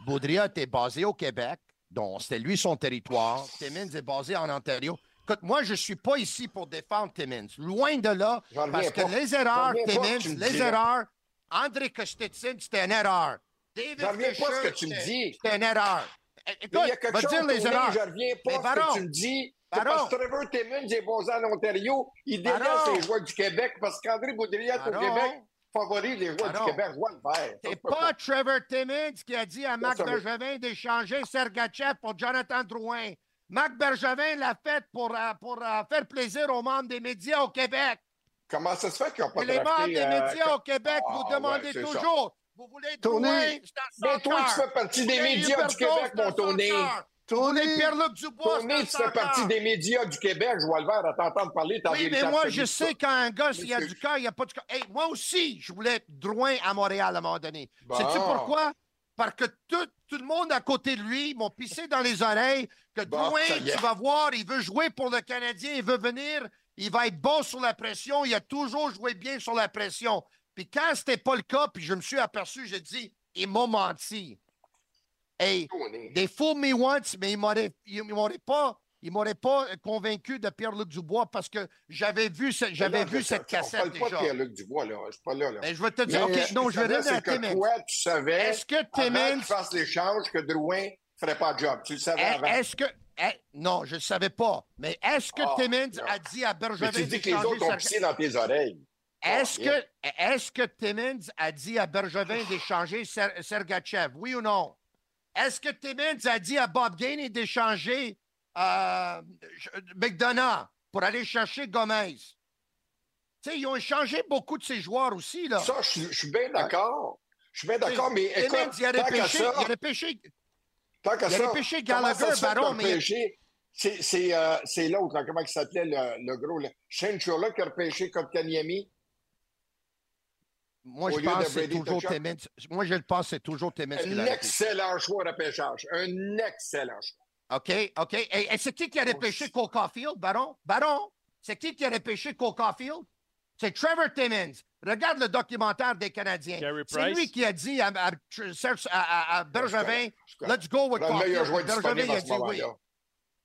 I: Baudrillard était basé au Québec, dont c'était lui son territoire. Timmins est basé en Ontario. Écoute, moi, je ne suis pas ici pour défendre Timmins. Loin de là, parce que
K: pas.
I: les erreurs, Timmins, les erreurs, André Kostetsin, c'était une erreur. David
K: reviens pas ce que tu me dis.
I: C'était une erreur. Écoute,
K: il y a quelque
I: va
K: chose,
I: dire les erreurs.
K: je reviens pas ce que tu me dis. Parce que Trevor Timmons est basé en Ontario. Il délaisse les joueurs du Québec parce qu'André Boudria au. Québec favorise les joueurs du Québec. Je le.
I: C'est pas Trevor Timmins qui a dit à Marc Bergevin d'échanger Sergachev pour Jonathan Drouin. Marc Bergevin l'a fait pour, euh, pour euh, faire plaisir aux membres des médias au Québec.
K: Comment ça se fait qu'ils n'ont pas
I: Et les membres des
K: euh,
I: médias au Québec,
K: Ah,
I: vous
K: ouais,
I: demandez
K: c'est ça.
I: toujours. Vous voulez
J: Tony,
I: Drouin, c'est un
K: Mais toi, tu fais partie des médias du Québec, mon Tony.
J: Tony,
I: Pierre-Luc Dubois,
K: Tony, tu fais partie des médias du Québec. Je vois le vert à t'entendre parler.
I: Oui, mais moi,
K: de
I: je sais quand un gars, s'il y a du cœur, il n'y a pas du cœur. Hey, moi aussi, je voulais être Drouin à Montréal à un moment donné.
K: Bon.
I: Sais-tu pourquoi? Parce que tout, tout le monde à côté de lui m'ont pissé dans les oreilles que
K: Bon,
I: Drouin, tu vas voir, il veut jouer pour le Canadien, il veut venir, il va être bon sur la pression, il a toujours joué bien sur la pression. Puis quand c'était pas le cas, puis je me suis aperçu, j'ai dit, il m'a menti. Hey, they fooled me once, mais ils m'auraient, ils m'auraient pas, ils m'auraient pas convaincu de Pierre-Luc Dubois parce que j'avais vu, ce- j'avais
K: Là,
I: vu
K: je-
I: cette
K: On
I: cassette
K: parle pas de. Pierre-Luc Dubois, là. Je suis pas là, là.
I: Mais je vais te dire,
K: Mais,
I: OK, non, je vais revenir à Timmins.
K: Toi, tu savais,
I: Est-ce que Timmins,
K: fasse l'échange, que Drouin ferait pas de job? Tu le savais
I: est-
K: avant.
I: est-ce que, est- non, je ne savais pas, mais est-ce que
K: Ah,
I: Timmins a dit à Bergevin
K: Mais tu dis que les
I: d'échanger
K: autres ont pissé dans tes oreilles.
I: Est-ce
K: Oh,
I: que, Timmins a dit à Bergevin d'échanger Ser- Sergachev? Oui ou non? Est-ce que Timmins a dit à Bob Gainey d'échanger euh, McDonough pour aller chercher Gomez? Ils ont échangé beaucoup de ces joueurs aussi, là.
K: Ça, je suis- je suis bien d'accord. Je suis bien d'accord, mais
I: Timmins,
K: écoute,
I: il a repêché,
K: ça,
I: il a
K: tant qu'à
I: il a
K: ça,
I: Gallagher, Baron, mais?
K: C'est euh, l'autre, comment il s'appelait, le, le gros, là. Shane Churla qui a repêché Kotkaniemi?
I: Moi,
K: Au
I: je pense que c'est toujours. Timmins. Moi, je le pense c'est toujours Timmins
K: Un excellent choix de repêchage. Un excellent choix.
I: OK, OK. Et, et c'est qui qui a repêché Cole Caulfield, Baron? Baron? C'est qui qui a repêché Cole Caulfield? C'est Trevor Timmins. Regarde le documentaire des Canadiens. C'est lui qui a dit à, à- Serge- à- à- à Bergevin,
K: Je
I: let's go with
K: Prends le meilleur
I: Caulfield.
K: joueur
I: Bergevin
K: disponible
I: il
K: à
I: a
K: ce
I: dit oui.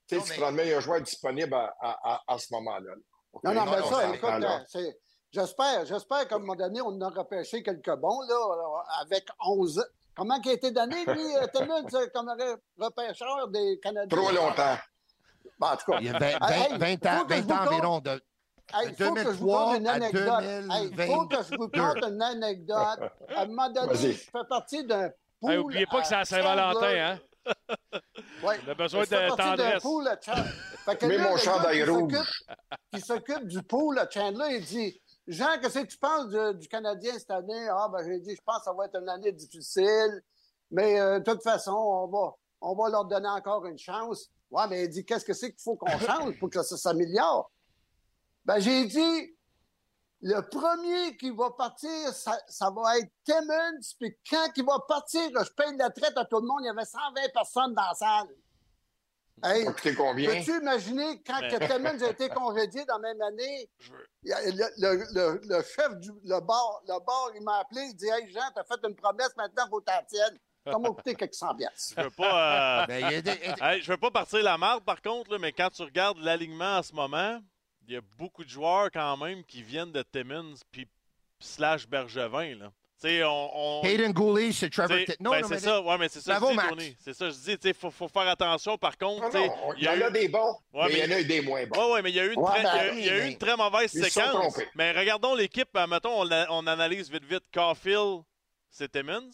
K: Tu prends le meilleur joueur disponible à, à- à- à ce moment-là.
J: Non, non, mais
I: non,
J: ça,
I: non,
J: écoute, j'espère, j'espère qu'à un moment donné, on en a repêché quelques bons, là, avec 11. Comment il a été donné, lui, euh, Timmins, comme re- repêcheur des Canadiens?
K: Trop longtemps.
J: Bon, en tout cas,
I: Il y a 20,
J: Hey,
I: 20 20 ans,
J: faut que je
I: 20
J: vous
I: ans environ de.
J: Hey, il faut que je vous
I: 2003
J: conte une anecdote. Hey, Il faut que je vous
I: 2022.
J: conte une anecdote. À un moment donné, je fais partie d'un pool.
D: Hey, oubliez pas que c'est à Saint-Valentin, hein?
J: Ouais.
D: On a besoin
J: Je
D: de tendresse.
J: pool à Chandler. Fait que
K: Mets
J: là,
K: mon
J: le gars
K: chandail
J: qui
K: rouge.
J: s'occupe- Qui s'occupe du pool à Chandler, il dit Jean, qu'est-ce que tu penses du, Canadien cette année? Ah, ben, j'ai dit, je pense que ça va être une année difficile, mais euh, de toute façon, on va, on va leur donner encore une chance. Ouais, mais il dit, qu'est-ce que c'est qu'il faut qu'on change pour que ça s'améliore? Ben, j'ai dit, Le premier qui va partir, ça, ça va être Timmons. Puis quand il va partir, je paye la traite à tout le monde. Il y avait 120 personnes dans la salle. Hey,
K: Ça a coûté combien?
J: Peux-tu imaginer quand que Timmons a été congédié dans la même année? Le, le- le- le chef du le bar, le bar, il m'a appelé, il dit Hey Jean, t'as fait une promesse, maintenant, il faut t'en tienne. Ça m'a coûté quelques cent piastres.
E: Je veux pas. euh,
I: Ben, il y a des-
E: Hey, je veux pas partir la marde, par contre, là, mais quand tu regardes l'alignement en ce moment, il y a beaucoup de joueurs quand même qui viennent de Timmins puis slash Bergevin. Là. Tu sais, on. on
I: Hayden Gooley, c'est Trevor.
E: t'sais,
I: Titt- Non,
E: ben,
I: non,
E: c'est
I: mais
E: ça, ouais, mais c'est ça,
I: Bravo,
E: je dis,
I: Max.
E: Tony. C'est ça, je dis, il faut, faut faire attention. Par contre,
K: Non,
E: t'sais,
K: non, il y en a
E: eu-
K: des bons,
E: Ouais,
K: mais il y en a eu des moins bons.
E: Oui, oui, mais il y a eu une,
J: Ouais,
E: très, a-
J: ben,
E: il y a eu une très mauvaise
K: Ils se sont
E: séquence. Mais regardons l'équipe, euh, mettons, on, a- on analyse vite vite. Caulfield, c'est Timmins.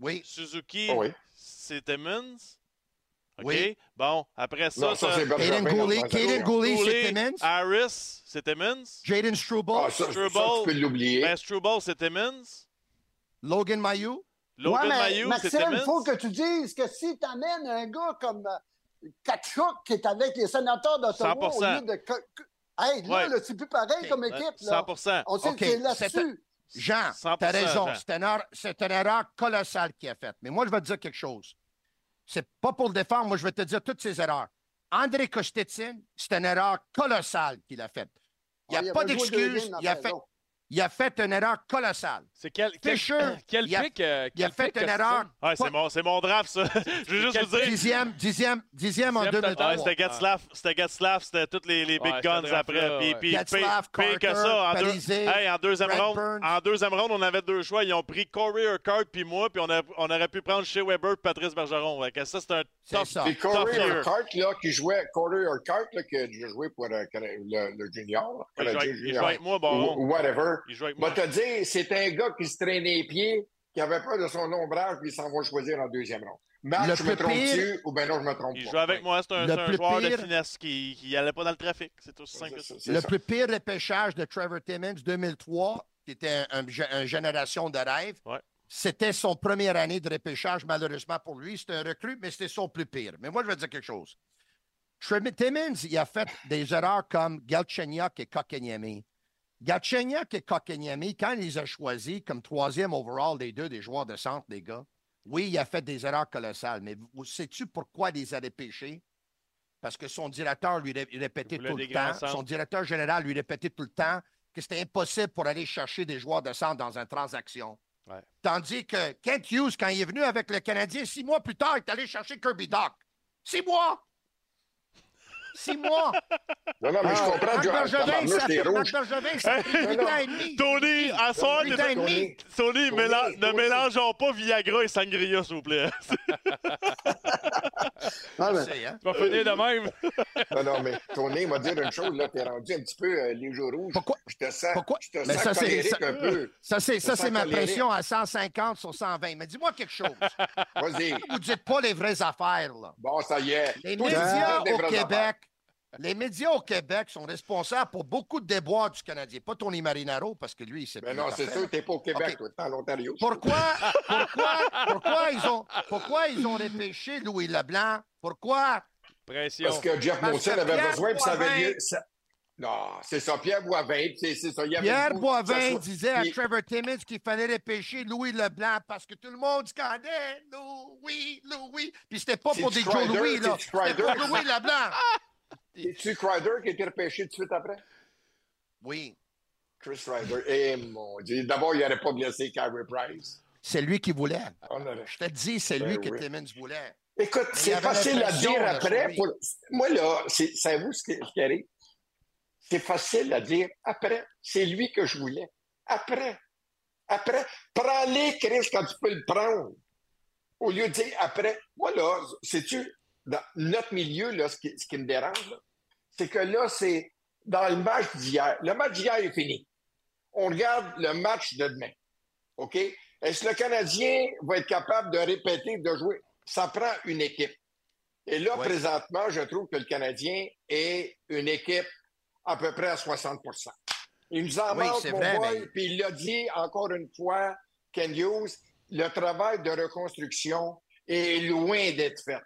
I: Oui,
E: Suzuki,
K: Ah oui.
E: c'est Timmins. OK?
I: Oui.
E: Bon, après ça,
K: Non, ça, Bergevin.
I: Hayden Gooley. Gooley, c'est Timmons.
E: Harris, c'est Timmins.
I: Jaden Struble,
K: Ah, ça, ça, tu peux l'oublier.
E: Ben, Struble, c'est Timmins.
I: Logan Mayou.
E: Logan
J: Ouais,
E: Mayou, c'est
J: Maxime, il faut que tu dises que si tu amènes un gars comme euh, Kachuk qui est avec les sénateurs d'Ottawa au
E: 100%.
J: lieu de. Hey, là,
E: Ouais.
J: là, c'est plus pareil comme équipe. Là.
E: 100
J: On sait
I: OK,
J: que c'est là-dessus.
I: Jean,
E: 100%,
I: t'as raison.
E: Jean.
I: C'est une, erreur, c'est une erreur colossale qu'il a faite. Mais moi, je vais te dire quelque chose. C'est pas pour le défendre, moi, je vais te dire toutes ces erreurs. André Kostetsyn, c'est une erreur colossale qu'il a faite. Il n'y a pas d'excuse. Il a fait. Il a fait une erreur colossale.
E: C'est quel, quel,
I: Fisher,
E: quel
I: il a-
E: pic? euh,
I: Il a
E: quel
I: fait
E: pic,
I: une erreur.
E: Ouais, c'est mon, c'est mon draft, ça. Je veux juste Quel vous dire.
I: Dixième, dixième, dixième en
E: Dixième total?
I: 2003.
E: Ouais, c'était Getzlaff, c'était Getzlaff, c'était tous les, les big
D: Ouais,
E: guns après. Puis,
D: ouais.
E: puis
I: Getzlaff,
E: pire- pire que
I: Carter,
E: ça, en, deux- hey, en deuxième
I: Burns.
E: en deuxième round, on avait deux choix. Ils ont pris Corey Urquhart puis moi, puis on, a- on aurait pu prendre Shea Weber puis Patrice Bergeron. Fait que ça, c'est un
I: C'est
E: tough,
I: ça.
K: Puis Corey. Urquhart, là, qui jouait, Corey Urquhart, là, qui a joué pour euh, le, le junior, là,
E: Il
K: Canadien
E: avec- moi, bon.
K: whatever.
E: Il joue avec
K: Va
E: moi.
K: te dire, c'est un gars qui se traînait les pieds, qui avait peur de son ombrage, puis il s'en va choisir en deuxième round. Max,
I: Le
K: je me trompe-tu, ou ben non, je me trompe
E: Il
K: pas?
E: joue avec moi. C'est un, c'est joueur de finesse qui qui allait pas dans le trafic. C'est aussi simple que ça.
I: Le
K: ça.
I: plus pire repêchage de Trevor Timmons 2003, qui était un, un gé- un génération de rêve,
E: Ouais.
I: c'était son première année de repêchage, malheureusement pour lui. C'était un recrue, mais c'était son plus pire. Mais moi, je vais dire quelque chose. Trevor Timmons, il a fait des erreurs comme Galchenyuk et Kokeniemi. Galchenyuk et Kokeniemi, quand il les a choisis comme troisième overall des deux des joueurs de centre, les gars, oui, il a fait des erreurs colossales, mais sais-tu pourquoi il les a repêchés? Parce que son directeur lui ré- répétait tout le temps,
E: centres.
I: son directeur général lui répétait tout le temps que c'était impossible pour aller chercher des joueurs de centre dans une transaction.
E: Ouais.
I: Tandis que Kent Hughes, quand il est venu avec le Canadien, six mois plus tard, il est allé chercher Kirby Doc. Six mois! Six mois!
K: Non, non, mais je
I: Ah,
K: comprends,
I: Marc
K: John.
I: Bergevin, ça fait Marc
K: rouge.
I: Bergevin, ça fait huit
K: non.
I: ans et demi.
E: Tony, à soir,
I: Huit
E: t'es-
I: ans et demi.
E: Tony, méla-
K: Tony,
E: ne
K: Tony.
E: mélangeons pas Viagra et Sangria, s'il vous plaît.
J: Ah, mais-
I: hein?
D: Tu vas finir de même.
K: Non, non, mais Tony m'a dit une chose, là, t'es rendu un petit peu euh, les jours rouges.
I: Pourquoi?
K: Je te sens,
I: Pourquoi?
K: je te
I: Mais
K: sens
I: ça, c'est-
K: colérique
I: ça-
K: un peu.
I: Ça, c'est, ça, ma
K: colérique.
I: pression à 150 sur 120. Mais dis-moi quelque chose.
K: Vas-y.
I: Vous dites pas les vraies affaires, là.
K: Bon, ça y est.
I: Les médias au. Québec, les médias au Québec sont responsables pour beaucoup de déboires du Canadien. Pas Tony Marinaro, parce que lui, il sait
K: Mais non, c'est sûr, t'es pas au Québec,
I: OK.
K: toi, t'es en Ontario.
I: Pourquoi, pourquoi, pourquoi, ils ont, pourquoi ils ont repêché Louis Leblanc? Pourquoi?
D: Pression.
K: Parce que Jeff Monson avait
I: Pierre
K: besoin, puis ça avait ça- Non, c'est ça, Pierre Boivin, puis c'est c'est ça. il y avait
I: Pierre Boivin
K: soit-
I: disait à Trevor Timmons qu'il fallait repêcher Louis Leblanc parce que tout le monde scandait Louis, Louis. Puis c'était pas pour
K: C'est
I: des Joe Louis, là.
K: c'est
I: C'était pour Louis Leblanc.
K: C'est-tu Crider qui a été repêché tout de suite après?
I: Oui.
K: Chris Ryder. Eh mon Dieu. D'abord, il n'aurait pas blessé Carey Price.
I: C'est lui qui voulait.
K: Aurait-
I: Je te dis, c'est
K: Ben
I: lui que
K: oui.
I: Timmons voulait.
K: Écoute, c'est facile à dire après. pour- Moi, là, c'est- savez-vous ce qui arrive? C'est facile à dire après. C'est lui que je voulais. Après. Après. Prends-les, Chris, quand tu peux le prendre. Au lieu de dire après. Moi, là, sais-tu, dans notre milieu, là, ce qui, ce qui me dérange, c'est que là, c'est dans le match d'hier. Le match d'hier est fini. On regarde le match de demain. OK? Est-ce que le Canadien va être capable de répéter, de jouer? Ça prend une équipe. Et là,
I: Ouais.
K: présentement, je trouve que le Canadien est une équipe à peu près à 60% Il nous en
I: Oui,
K: manque, mon
I: vrai,
K: boy,
I: mais-
K: puis il l'a dit encore une fois, Ken Hughes, le travail de reconstruction est loin d'être fait.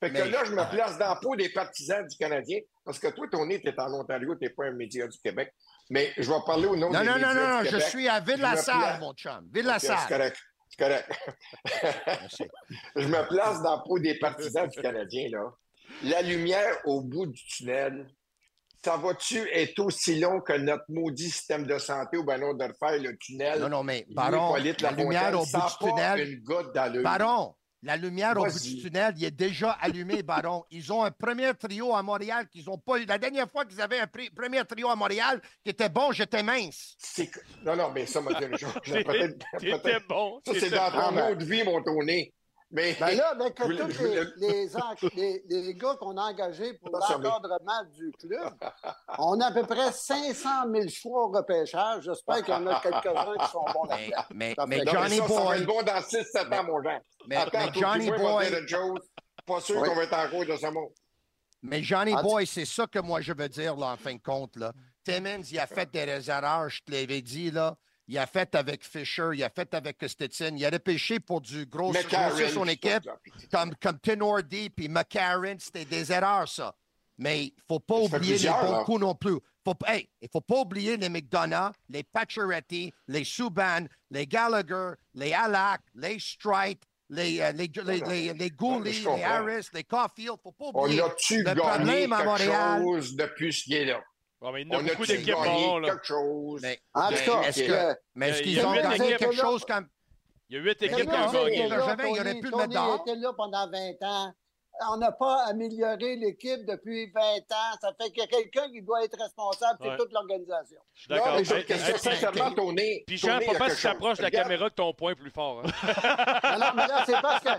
K: Fait que
I: Mais-
K: là, je me place dans la peau des partisans du Canadien, parce que toi, Tony, tu es en Ontario, tu n'es pas un média du Québec. Mais je vais parler au nom
I: Non,
K: des
I: non, non,
K: médias
I: non,
K: du
I: non, je suis à Ville-la-Salle, mon chum.
K: Ok, C'est
I: Ville-la-Salle.
K: correct. C'est correct. je me place dans la peau des partisans du Canadien, là. La lumière au bout du tunnel, ça va-tu être aussi long que notre maudit système de santé ou ben non de refaire le tunnel?
I: Non, non, mais Baron, la
K: Lafontaine,
I: lumière au bout du tunnel.
K: une goutte d'allure.
I: Baron, la lumière au bout du tunnel, il est déjà allumé, Baron. Ils ont un premier trio à Montréal qu'ils n'ont pas eu. La dernière fois qu'ils avaient un premier trio à Montréal qui était bon, j'étais mince.
K: Non, non, mais ça m'a dit peut-être-
D: bon.
K: Ça, c'est dans ton autre vie, mon Tony. Mais
J: Ben là, avec
K: Je voulais-
J: tous les, les, en- les- les gars qu'on a engagés pour
K: fermé.
J: l'encadrement du club, on a à peu près 500 000 choix au repêchage. J'espère qu'il y en a quelques-uns qui sont bons là-dedans.
I: mais, Johnny
K: ça, ça va
I: Boy,
K: être bon dans 6-7 ans, mon Jean.
I: mais,
K: Attends,
I: Johnny Boy.
K: Pas sûr
J: Oui.
K: qu'on va être en cours de ce mot.
I: mais Johnny
J: Ah,
I: Boy, c'est ça que moi je veux dire, là, en fin de compte. Là. Timmins, il a fait des erreurs, je te l'avais dit, là. Il a fait avec Fisher, il a fait avec Stetson. Il a repêché pour du gros grossir son équipe. comme, comme Tenordi puis McCarron, c'était des erreurs, ça. Mais il ne faut pas
K: Ça
I: oublier les bons coups non plus. Faut, hey, il ne faut pas oublier les McDonough, les Pacioretty, les Subban, les Gallagher, les Alak, les Strite, les, euh, les, les, les, les
K: je
I: les. Harris, les Caulfield. Il ne faut pas
K: On
I: oublier.
K: a-tu gagné
I: problème à
K: quelque chose depuis ce qui est là?
D: Bon, mais il y en a
K: On
D: beaucoup d'équipes Baron, là.
K: quelque chose?
I: Mais,
J: En tout cas,
I: est-ce
J: que-
I: que- mais
D: Il
I: est-ce
D: il
I: qu'ils ont gagné quelque chose comme.
D: Il y a huit équipes qui ont gagné.
I: il aurait pu le mettre dehors.
J: était là pendant 20 ans. On n'a pas amélioré l'équipe depuis 20 ans. Ça fait qu'il y a quelqu'un qui doit être responsable, c'est
D: Ouais.
J: toute l'organisation.
D: Je suis d'accord. Puis-
K: sincèrement, Tony.
D: Puis
K: Tony,
D: Jean,
K: a
D: pas que tu t'approches de la.
K: Regarde,
D: caméra que ton point est plus fort. hein.
J: Non, non, mais là, c'est parce que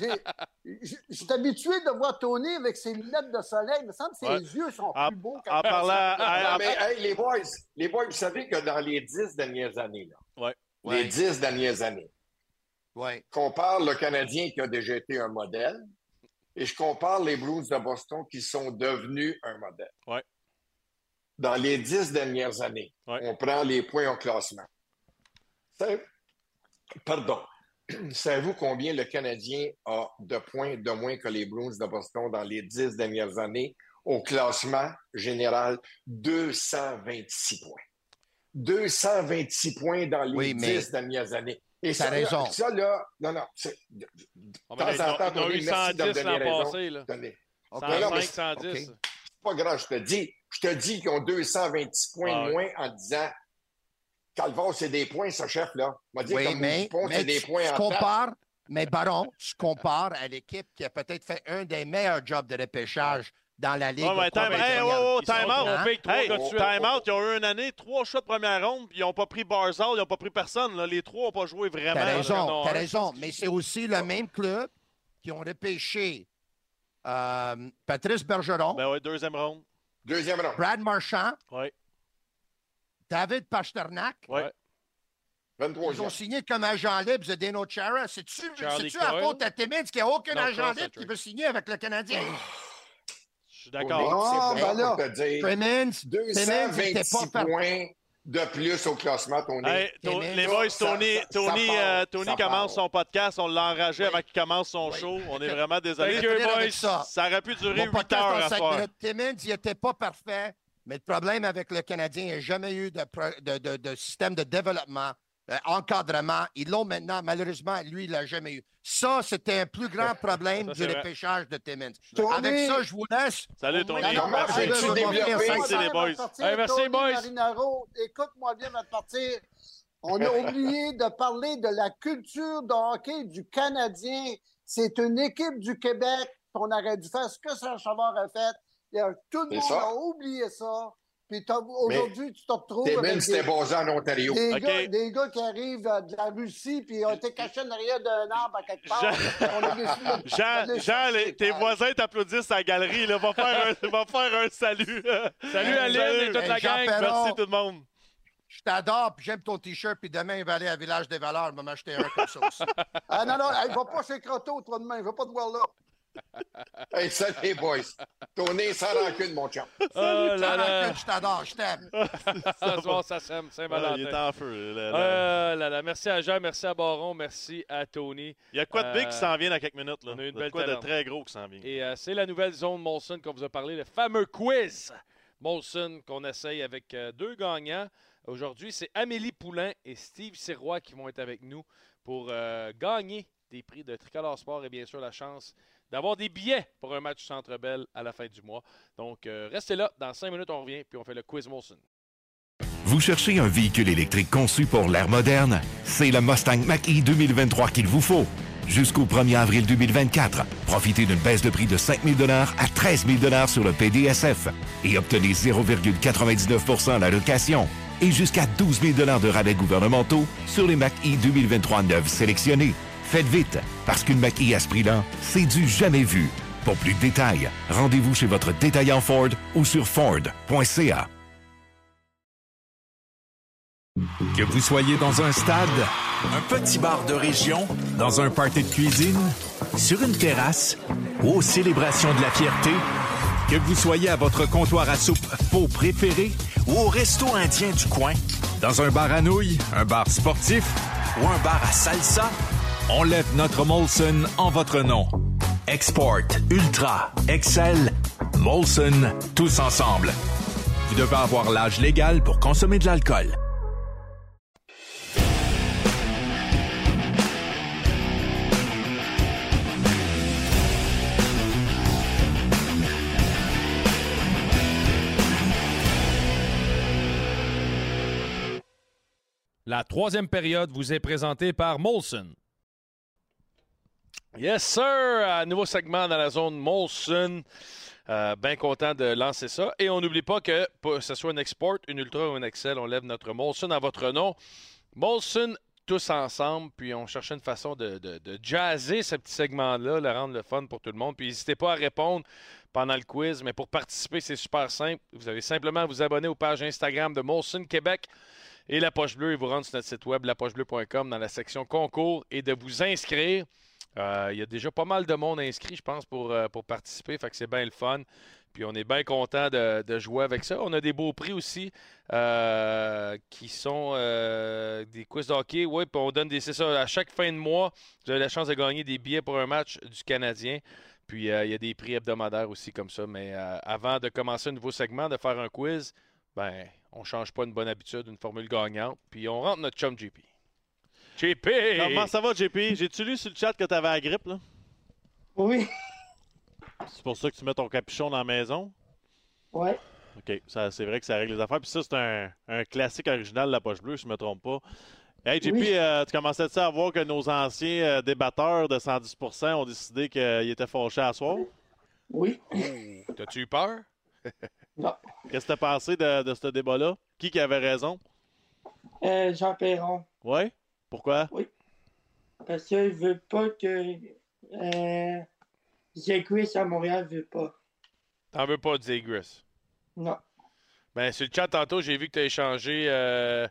J: j'ai- je suis habitué de voir Tony avec ses lunettes de soleil. Il me semble que ses
E: Ouais.
J: yeux sont
E: En-
J: plus beaux
E: En
J: quand
E: parlant.
K: Non,
E: en-
K: mais hey, les boys, les boys, vous savez que dans les dix dernières années, là,
E: Ouais.
K: les dix dernières années,
I: Ouais.
K: compare le Canadien qui a déjà été un modèle et je compare les Blues de Boston qui sont devenus un modèle.
E: Ouais.
K: Dans les dix dernières années,
E: Ouais.
K: on prend les points au classement. Pardon. Savez-vous combien le Canadien a de points de moins que les Bruins de Boston dans les dix dernières années au classement général? 226 points. 226 points dans les
I: Oui, mais-
K: dix dernières années. Et
I: T'as
K: ça, là,
I: raison.
K: ça, là, non, non, c'est- de
D: On
K: temps en temps,
D: a eu
K: Tony, merci de me
D: 110
K: donner
D: l'an passé. Là.
K: Donnez.
I: OK.
K: Non, non,
D: 105,
K: mais-
D: 110.
I: OK.
K: C'est pas grave, je te dis. Je te dis qu'ils ont 226 points
D: Ah
K: de
D: ouais.
K: moins en disant Calvar, c'est des points, ce chef, là. On va dire
I: Oui,
K: comme
I: mais,
K: c'est des
I: tu,
K: points
I: tu
K: en tasse.
I: compares, mais Baron, tu compares à l'équipe qui a peut-être fait un des meilleurs jobs de repêchage dans la Ligue.
E: Ouais, time, hey, oh, oh,
D: Ils
E: time out.
D: trompés que trois
E: Hey,
D: gars de suite.
E: time out. Ils ont eu une année, trois choix de première ronde, puis ils n'ont pas pris Barzal, ils n'ont pas pris personne. là. Les trois n'ont pas joué vraiment.
I: T'as raison, t'as raison. Mais c'est aussi le même club qui ont repêché euh, Patrice Bergeron,
E: Ben ouais, deuxième ronde.
K: Deuxième round.
I: Brad Marchand,
E: Ouais.
I: David Pasternak.
E: Ouais.
I: Ils
K: 23e.
I: ont signé comme agent libre Zdeno Chara. C'est-tu à faute à Timmins qu'il n'y a aucun
D: Non,
I: agent libre qui veut signer avec le Canadien?
E: Suis d'accord.
J: Ah, ben là.
K: pour te dire
I: Timmins, Timmins n'était
K: 226
I: pas
K: points de plus au classement, Tony.
E: Hey, To-
I: Timmins.
E: les boys,
K: Ça,
E: Tony,
K: ça- ça
E: Tony,
K: part,
E: euh, Tony commence
K: part.
E: son podcast. On l'a enragé
I: Oui.
E: avant qu'il commence son
I: Oui.
E: show. On est vraiment désolé.
I: Thank you,
E: boys.
I: ça.
E: Ça aurait pu durer
I: Mon
E: 8
I: podcast
E: heures à.
I: Timmins, il n'était pas parfait, mais le problème avec le Canadien, il n'y a jamais eu de, pro- de- de- de système de développement, euh, encadrement. Ils l'ont maintenant. Malheureusement, lui, il ne l'a jamais eu. Ça, c'était un plus grand problème
D: Ça,
I: du repêchage de Timmins.
J: Tony-
I: Avec ça, je vous laisse.
E: Salut, Tony.
I: Non, non,
K: Merci. merci,
E: les boys.
D: Hey, merci,
J: Tony
D: boys.
J: Marinaro, écoute-moi bien de partir. On a oublié de parler de la culture de hockey du Canadien. C'est une équipe du Québec. On aurait dû faire ce que Serge Savard a fait. Il y a- tout le monde
K: ça.
J: a oublié ça. Puis t'as- aujourd'hui, tu te retrouves avec
K: c'était
J: des,
K: basé en Ontario.
J: des
E: OK.
J: gars, des gars qui arrivent de la Russie puis ils ont été cachés en arrière d'un arbre à quelque part.
E: Jean-
J: On
E: Jean,
J: les
E: Jean
J: chercher.
E: les- tes voisins t'applaudissent à la galerie. Là. Va, faire un, va faire un salut.
D: Salut Aline et toute
I: Hey,
D: la gang.
I: Perron.
E: Merci tout le monde.
I: Je t'adore, puis j'aime ton T-shirt, puis demain, il va aller à Village des Valeurs, il va m'acheter un comme ça aussi.
J: Ah non, non, il va pas chez Croteau, toi, demain. Il va pas te voir là.
K: Hey, salut, les boys. Tony, sans rancune, mon chum.
D: Oh là
I: Sans rancune, je t'adore, je t'aime.
D: Ce soir, ça sème.
E: Ah, il
D: Saint-Valentin.
E: est en feu. là, là.
D: Euh, là, là. Merci à Jean, merci à Baron, merci à Tony.
E: Il y a quoi de big
D: euh,
E: qui s'en vient dans quelques minutes? Là.
D: on a une
E: Il y
D: belle
E: quoi de très gros qui s'en vient.
D: Et euh, c'est la nouvelle zone Molson qu'on vous a parlé, le fameux quiz. Molson qu'on essaye avec euh, deux gagnants. Aujourd'hui, c'est Amélie Poulain et Steve Sirois qui vont être avec nous pour euh, gagner des prix de Tricolore Sport et bien sûr la chance d'avoir des billets pour un match Centre Bell à la fin du mois. Donc, euh, restez là. Dans cinq minutes, on revient puis on fait le quiz Molson.
A: Vous cherchez un véhicule électrique conçu pour l'ère moderne? C'est le Mustang Mach-E 2023 qu'il vous faut. Jusqu'au 1er avril 2024, profitez d'une baisse de prix de 5 000 à 13 000 sur le PDSF et obtenez 0,99 à la location et jusqu'à 12 000 de rabais gouvernementaux sur les Mach-E 2023 neufs sélectionnés. Faites vite, parce qu'une Mach-E à ce prix-là, c'est du jamais vu. Pour plus de détails, rendez-vous chez votre détaillant Ford ou sur Ford.ca.
H: Que vous soyez dans un stade, un petit bar de région, dans un party de cuisine, sur une terrasse ou aux célébrations de la fierté, que vous soyez à votre comptoir à soupe faux préféré ou au resto indien du coin, dans un bar à nouilles, un bar sportif ou un bar à salsa, on lève notre Molson en votre nom. Export, Ultra, Excel, Molson, tous ensemble. Vous devez avoir l'âge légal pour consommer de l'alcool.
B: La troisième période vous est présentée par Molson.
D: Yes, sir! Un nouveau segment dans la zone Molson. Euh, Bien content de lancer ça. Et on n'oublie pas que, que ce soit un export, une ultra ou un Excel, on lève notre Molson à votre nom. Molson, tous ensemble. Puis on cherche une façon de, de, de jazzer ce petit segment-là, le rendre le fun pour tout le monde. Puis n'hésitez pas à répondre pendant le quiz. Mais pour participer, c'est super simple. Vous avez simplement à vous abonner aux pages Instagram de Molson Québec et La Poche Bleue et vous rendre sur notre site web lapochebleu.com dans la section concours et de vous inscrire. Euh, Il y a déjà pas mal de monde inscrit, je pense, pour, euh, pour participer. Fait que c'est bien le fun. Puis on est bien content de, jouer avec ça. On a des beaux prix aussi euh, qui sont des quiz de hockey. Oui, puis on donne des. C'est ça, à chaque fin de mois, vous avez la chance de gagner des billets pour un match du Canadien. Puis il y a des prix hebdomadaires aussi comme ça. Mais avant de commencer un nouveau segment, de faire un quiz, ben, on change pas une bonne habitude, une formule gagnante. Puis on rentre notre chum JP. JP!
E: Comment ça va, JP? J'ai-tu lu sur le chat que t'avais la grippe, là?
L: Oui.
E: C'est pour ça que tu mets ton capuchon dans la maison?
L: Ouais.
E: OK, ça, c'est vrai que ça règle les affaires. Puis ça, c'est un, un classique original de la poche bleue, si je ne me trompe pas. Hey, JP,
L: Oui.
E: euh, tu commençais-tu à voir que nos anciens euh, débatteurs de 110% ont décidé qu'ils étaient fâchés à soir?
L: Oui.
D: T'as-tu eu peur?
L: Non.
E: Qu'est-ce que t'as pensé de, de ce débat-là? Qui qui avait raison?
L: Euh, Jean Perron.
E: Ouais? Pourquoi?
L: Parce qu'il veut pas que. Euh, Zegris à Montréal veut pas.
D: T'en veux pas de Zegris?
L: Non.
D: Ben, sur le chat, tantôt, j'ai vu que tu as échangé. euh,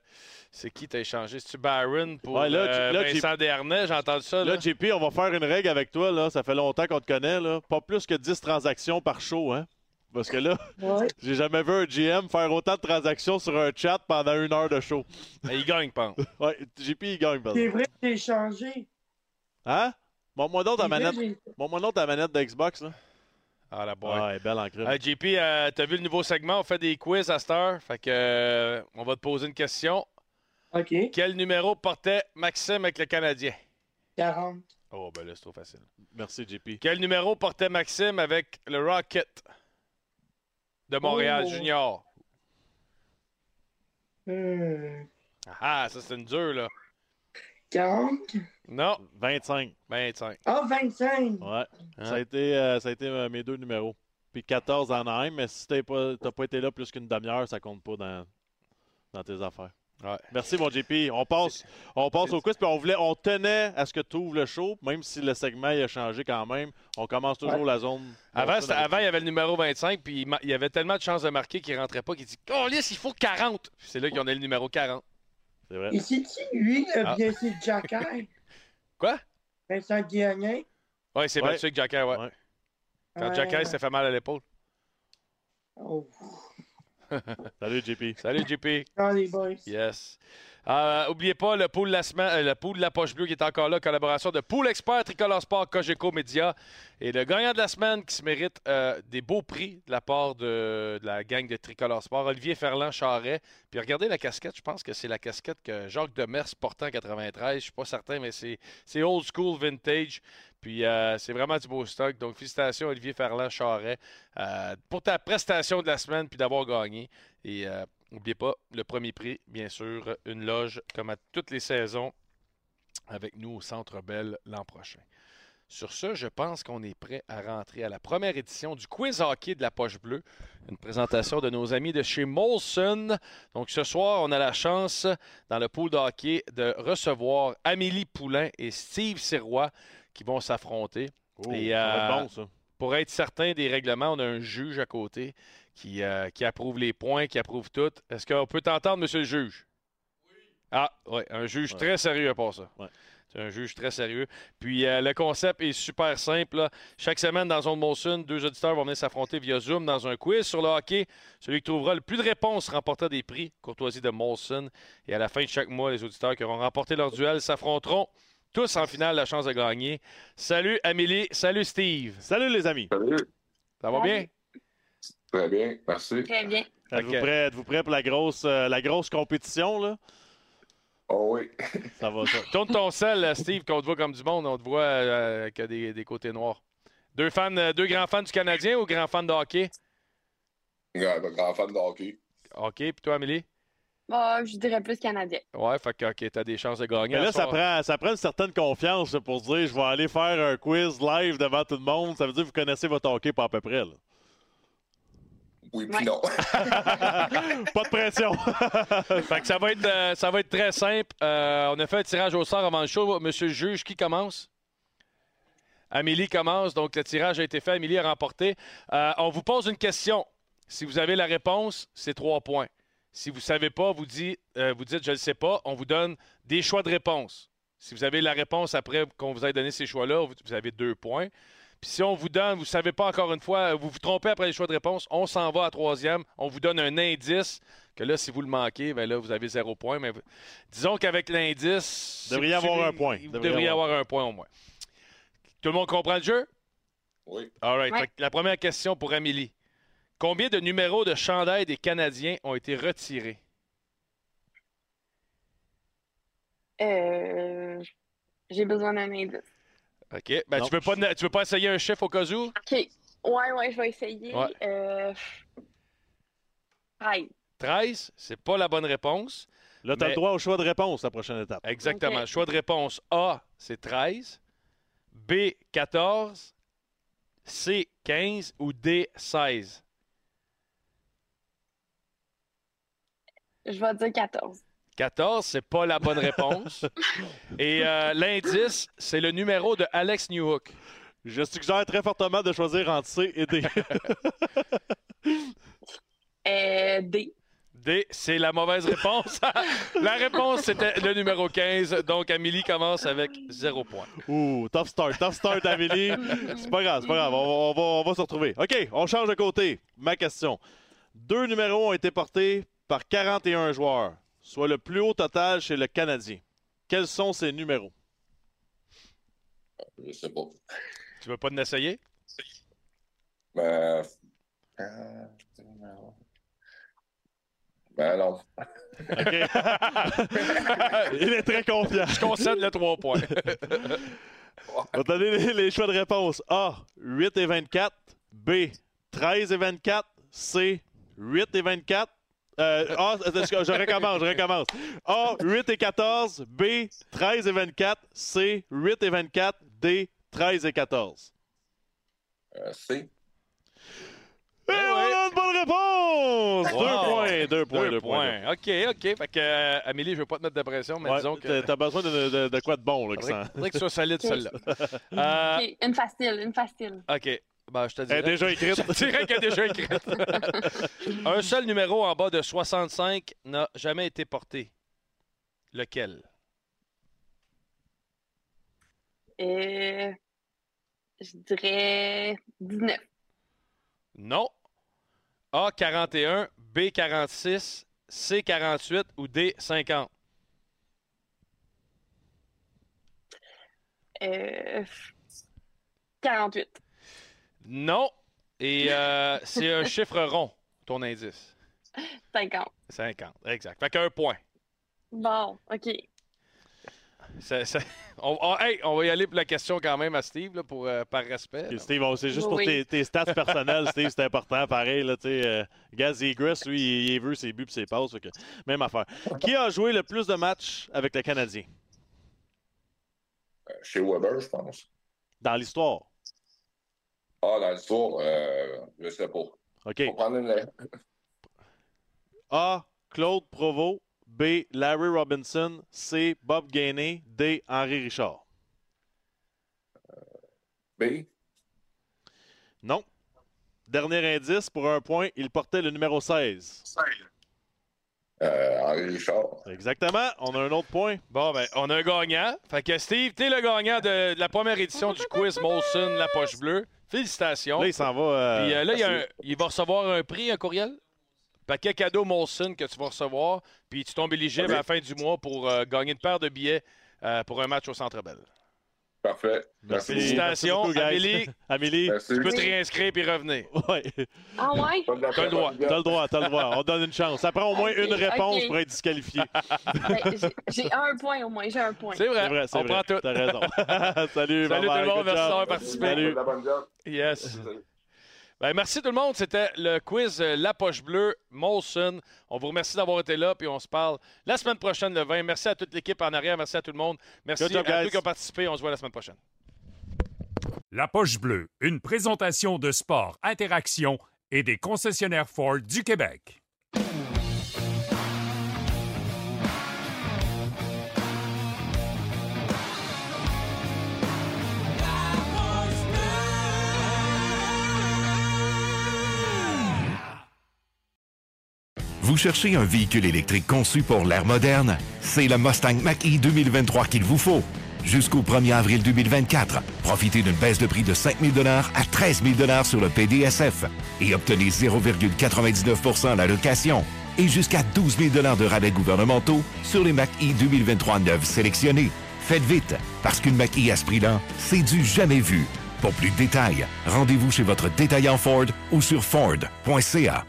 D: c'est qui t'as échangé? C'est-tu Byron pour
E: Ouais, là,
D: euh,
E: là,
D: Vincent Dernay? J'ai entendu ça. Là,
E: Là, JP, on va faire une règle avec toi. Là. Ça fait longtemps qu'on te connaît. Là. Pas plus que 10 transactions par show. Hein? Parce que là,
L: Ouais.
E: j'ai jamais vu un GM faire autant de transactions sur un chat pendant une heure de show.
D: Ben, il gagne, pense.
E: ouais, JP, il gagne. par
L: C'est vrai que j'ai changé.
E: Hein? Montre-moi donc ta manette, montre-moi donc ta manette de Xbox. Là.
D: Ah, la boîte.
E: Elle est belle en.
D: Euh, JP, euh, t'as vu le nouveau segment? On fait des quiz à cette heure. Fait que, euh, on va te poser une question.
L: OK.
D: Quel numéro portait Maxime avec le Canadien?
L: 40.
D: Oh, ben là, c'est trop facile.
E: Merci, JP.
D: Quel numéro portait Maxime avec le Rocket? De Montréal
L: Oh.
D: Junior?
L: Hmm.
D: Ah, ça, c'est une dure, là.
L: 40.
D: Non.
E: 25.
D: 25.
L: Ah, 25.
E: Ouais.
D: Hein?
E: Ça a été, euh, ça a été euh, mes deux numéros. Puis 14 en Anaheim, mais si t'as pas, t'as pas été là plus qu'une demi-heure, ça compte pas dans, dans tes affaires.
D: Ouais.
E: Merci, mon JP. On passe, on passe au quiz, puis on, voulait, on tenait à ce que tu ouvres le show, même si le segment il a changé quand même. On commence toujours
L: Ouais.
E: la zone.
D: Avant, avant, il y avait le numéro 25, puis il, y avait tellement de chances de marquer qu'il rentrait pas qu'il dit Oh, lisse, il faut 40. Puis C'est là qu'on a le numéro 40.
E: C'est vrai.
L: Et c'est-tu lui, le
D: Ah.
L: bien c'est Jacky?
D: Quoi?
L: Vincent Guillagnin?
D: Ouais, c'est
E: Ouais.
D: battu avec Jacky, ouais.
E: Ouais.
D: Quand
L: Ouais.
D: Jacky s'était fait mal à l'épaule.
L: Oh.
E: Salut, JP.
D: Salut, JP.
L: Les boys.
D: Yes. Euh, oubliez pas le pool de la semaine, euh, le pool de la poche bleue qui est encore là, collaboration de Pool Expert, Tricolore Sport, Cogeco Média. Et le gagnant de la semaine qui se mérite euh, des beaux prix de la part de, de la gang de Tricolore Sport, Olivier Ferland Charret. Puis regardez la casquette, je pense que c'est la casquette que Jacques Demers portait en 93. Je suis pas certain, mais c'est c'est old school vintage. Puis euh, c'est vraiment du beau stock. Donc félicitations Olivier Ferland Charret euh, pour ta prestation de la semaine puis d'avoir gagné. Et euh, n'oubliez pas le premier prix, bien sûr, une loge comme à toutes les saisons avec nous au Centre Bell l'an prochain. Sur ce, je pense qu'on est prêt à rentrer à la première édition du quiz hockey de la poche bleue, une présentation de nos amis de chez Molson. Donc ce soir, on a la chance dans le pool de hockey de recevoir Amélie Poulain et Steve Sirois qui vont s'affronter.
E: Oh,
D: Et,
E: ça va être
D: euh,
E: bon, ça.
D: Pour être certain des règlements, on a un juge à côté qui, euh, qui approuve les points, qui approuve tout. Est-ce qu'on peut t'entendre, monsieur le juge? Ah, oui, un juge
E: Ouais.
D: très sérieux pour ça.
E: Ouais.
D: C'est un juge très sérieux. Puis euh, le concept est super simple. là. Chaque semaine, dans Zone Molson, deux auditeurs vont venir s'affronter via Zoom dans un quiz sur le hockey. Celui qui trouvera le plus de réponses remportera des prix. Courtoisie de Molson. Et à la fin de chaque mois, les auditeurs qui auront remporté leur duel s'affronteront tous en finale la chance de gagner. Salut Amélie, salut Steve.
E: Salut les amis.
M: Salut.
D: Ça va bien?
M: Très bien, merci.
F: Très bien.
E: Êtes-vous prêts, êtes-vous prêts pour la grosse, euh, la grosse compétition, là?
M: Oh oui.
E: Ça va, ça.
D: Tourne ton sel, Steve, qu'on te voit comme du monde. On te voit euh, qu'il y a des, des côtés noirs. Deux, fans, euh, deux grands fans du Canadien ou grands fans de hockey?
M: Ouais, grand fan de hockey.
D: OK, puis toi, Amélie?
F: Bon, je dirais plus canadien.
D: Ouais, fait que OK, t'as des chances de gagner.
E: Mais là, ça
D: soir.
E: prend, ça prend une certaine confiance pour se dire je vais aller faire un quiz live devant tout le monde. Ça veut dire que vous connaissez votre hockey pas à peu près. Là.
M: Oui, puis
F: Ouais.
M: non.
E: pas de pression.
D: Fait que ça va être, euh, ça va être très simple. Euh, on a fait un tirage au sort avant le show. Monsieur le juge, qui commence? Amélie commence. Donc, le tirage a été fait. Amélie a remporté. Euh, on vous pose une question. Si vous avez la réponse, c'est trois points. Si vous ne savez pas, vous dites, euh, vous dites je ne le sais pas. On vous donne des choix de réponse. Si vous avez la réponse après qu'on vous ait donné ces choix-là, vous vous avez deux points. Puis si on vous donne, vous ne savez pas encore une fois, vous vous trompez après les choix de réponse, on s'en va à troisième. On vous donne un indice que là, si vous le manquez, ben là, vous avez zéro point. Mais disons qu'avec l'indice.
E: Devriez
D: si vous
E: avoir
D: suivez,
E: un point.
D: Vous
E: Devriez
D: devriez
E: avoir.
D: avoir un point au moins. Tout le monde comprend le jeu?
M: Oui.
D: All right.
F: Ouais.
D: La première question pour Amélie. Combien de numéros de chandail des Canadiens ont été retirés?
F: Euh, J'ai besoin d'un indice.
D: OK. Ben,
E: Non.
D: tu veux pas, tu veux pas essayer un chiffre au cas où?
F: OK. Ouais, ouais, je vais essayer.
D: Ouais.
F: Euh... 13.
D: 13, c'est pas la bonne réponse.
E: Là, tu as
D: Mais-
E: le droit au choix de réponse la prochaine étape.
D: Exactement. Choix de réponse A, c'est 13. B, 14. C, 15 ou D, 16.
F: Je vais dire 14.
D: 14, c'est pas la bonne réponse. Et euh, l'indice, c'est le numéro de Alex Newhook.
E: Je suggère très fortement de choisir entre C et D.
F: Euh, D.
D: D, c'est la mauvaise réponse. la réponse, c'était le numéro 15. Donc, Amélie commence avec 0 point.
E: Ouh, tough start, tough start, Amélie. C'est pas grave, c'est pas grave. On, va- on va, on va se retrouver. OK, on change de côté. Ma question. Deux numéros ont été portés par 41 joueurs, soit le plus haut total chez le Canadien. Quels sont ces numéros?
M: Je sais pas.
D: Tu veux pas nous essayer?
M: Ben. euh, Ben non.
E: OK. Il est très confiant.
D: Je concède le 3 points.
E: On va donner les, les choix de réponse. A, 8 et 24. B, 13 et 24. C, 8 et 24. Euh, A, je je recommence, je recommence. A, 8 et 14. B, 13 et 24. C, 8 et 24. D, 13 et 14.
M: Euh, C.
E: Et on a une bonne réponse!
D: Wow.
E: Deux points, deux points, deux,
D: Deux
E: points.
D: points. OK, OK. Fait que, euh, Amélie, je veux pas te mettre de pression, mais
E: Ouais,
D: disons que.
E: t'as- besoin de, de- de quoi de bon, là, qui
D: Faudrait,
E: sent-
D: faudrait que tu sois solide,
F: Ok.
D: celle-là. Euh,
F: OK, une facile, une facile.
D: OK. Ben, je te
E: Elle
D: dirais.
E: est déjà écrite.
D: Je te dirais qu'elle est déjà écrite. Un seul numéro en bas de 65 n'a jamais été porté. Lequel?
F: Euh, je dirais 19.
D: Non. A41, B46, C48 ou D50?
N: Euh, 48.
D: Non. Et euh, c'est un chiffre rond, ton indice.
N: 50.
D: 50, exact. Fait qu'un point.
N: Bon, OK.
D: Ça- ça- on, on- hey, on va y aller pour la question quand même à Steve, là, pour, euh, par respect.
E: Steve, c'est juste pour tes, tes stats personnelles, Steve, c'est important. Pareil, là. Euh, Gaz Egress, lui, il, il veut ses buts et ses passes. fait que, même affaire. Qui a joué le plus de matchs avec le Canadien?
M: Euh, Chez Weber, je pense.
E: dans l'histoire?
M: Ah, dans l'histoire, euh, je sais pas.
E: OK.
M: Prendre une...
E: A. Claude Provo. B. Larry Robinson. C. Bob Gainey. D. Henri Richard.
M: B.
E: Non. Dernier indice, pour un point, il portait le numéro 16.
M: Euh, Henri Richard.
E: Exactement. On a un autre point.
D: Bon, ben, on a un gagnant. Fait que Steve, t'es le gagnant de, de la première édition du quiz Molson La Poche Bleue. Félicitations.
E: Là, il s'en va. euh,
D: Puis euh, là, il, y a
E: merci.
D: un- il va recevoir un prix, un courriel? Paquet cadeau Molson que tu vas recevoir. Puis tu tombes éligible à la fin du mois pour euh, gagner une paire de billets pour un match au Centre Bell.
M: Parfait.
E: Merci.
D: Félicitations,
E: Merci beaucoup, guys.
D: Amélie.
E: Amélie,
M: Merci.
D: Tu peux te réinscrire puis revenir.
E: ouais.
N: Ah ouais?
D: T'as le droit.
E: T'as le droit, t'as le droit. On donne une chance. Ça prend au moins une réponse pour être disqualifié.
N: Ben, j'ai- un point au moins, j'ai un point.
D: C'est vrai.
E: C'est vrai, c'est
D: on
E: vrai.
D: prend tout.
E: T'as raison. Salut,
D: Salut tout le monde, merci d'avoir participé.
E: Salut.
M: La bonne
D: Ben, merci tout le monde. C'était le quiz euh, La Poche Bleue, Molson. On vous remercie d'avoir été là, puis on se parle la semaine prochaine, le 20. Merci à toute l'équipe en arrière. Merci à tout le monde. Merci
E: job,
D: à
E: guys.
D: tous qui ont participé. On se voit la semaine prochaine.
B: La Poche Bleue, une présentation de sport, interaction et des concessionnaires Ford du Québec.
A: Vous cherchez un véhicule électrique conçu pour l'ère moderne? C'est le Mustang Mach-E 2023 qu'il vous faut. Jusqu'au 1er avril 2024, profitez d'une baisse de prix de 5 000 à 13 000 sur le PDSF et obtenez 0,99 à la location et jusqu'à 12 000 de rabais gouvernementaux sur les Mach-E 2023 neufs sélectionnés. Faites vite, parce qu'une Mach-E à ce prix-là, c'est du jamais vu. Pour plus de détails, rendez-vous chez votre détaillant Ford ou sur Ford.ca.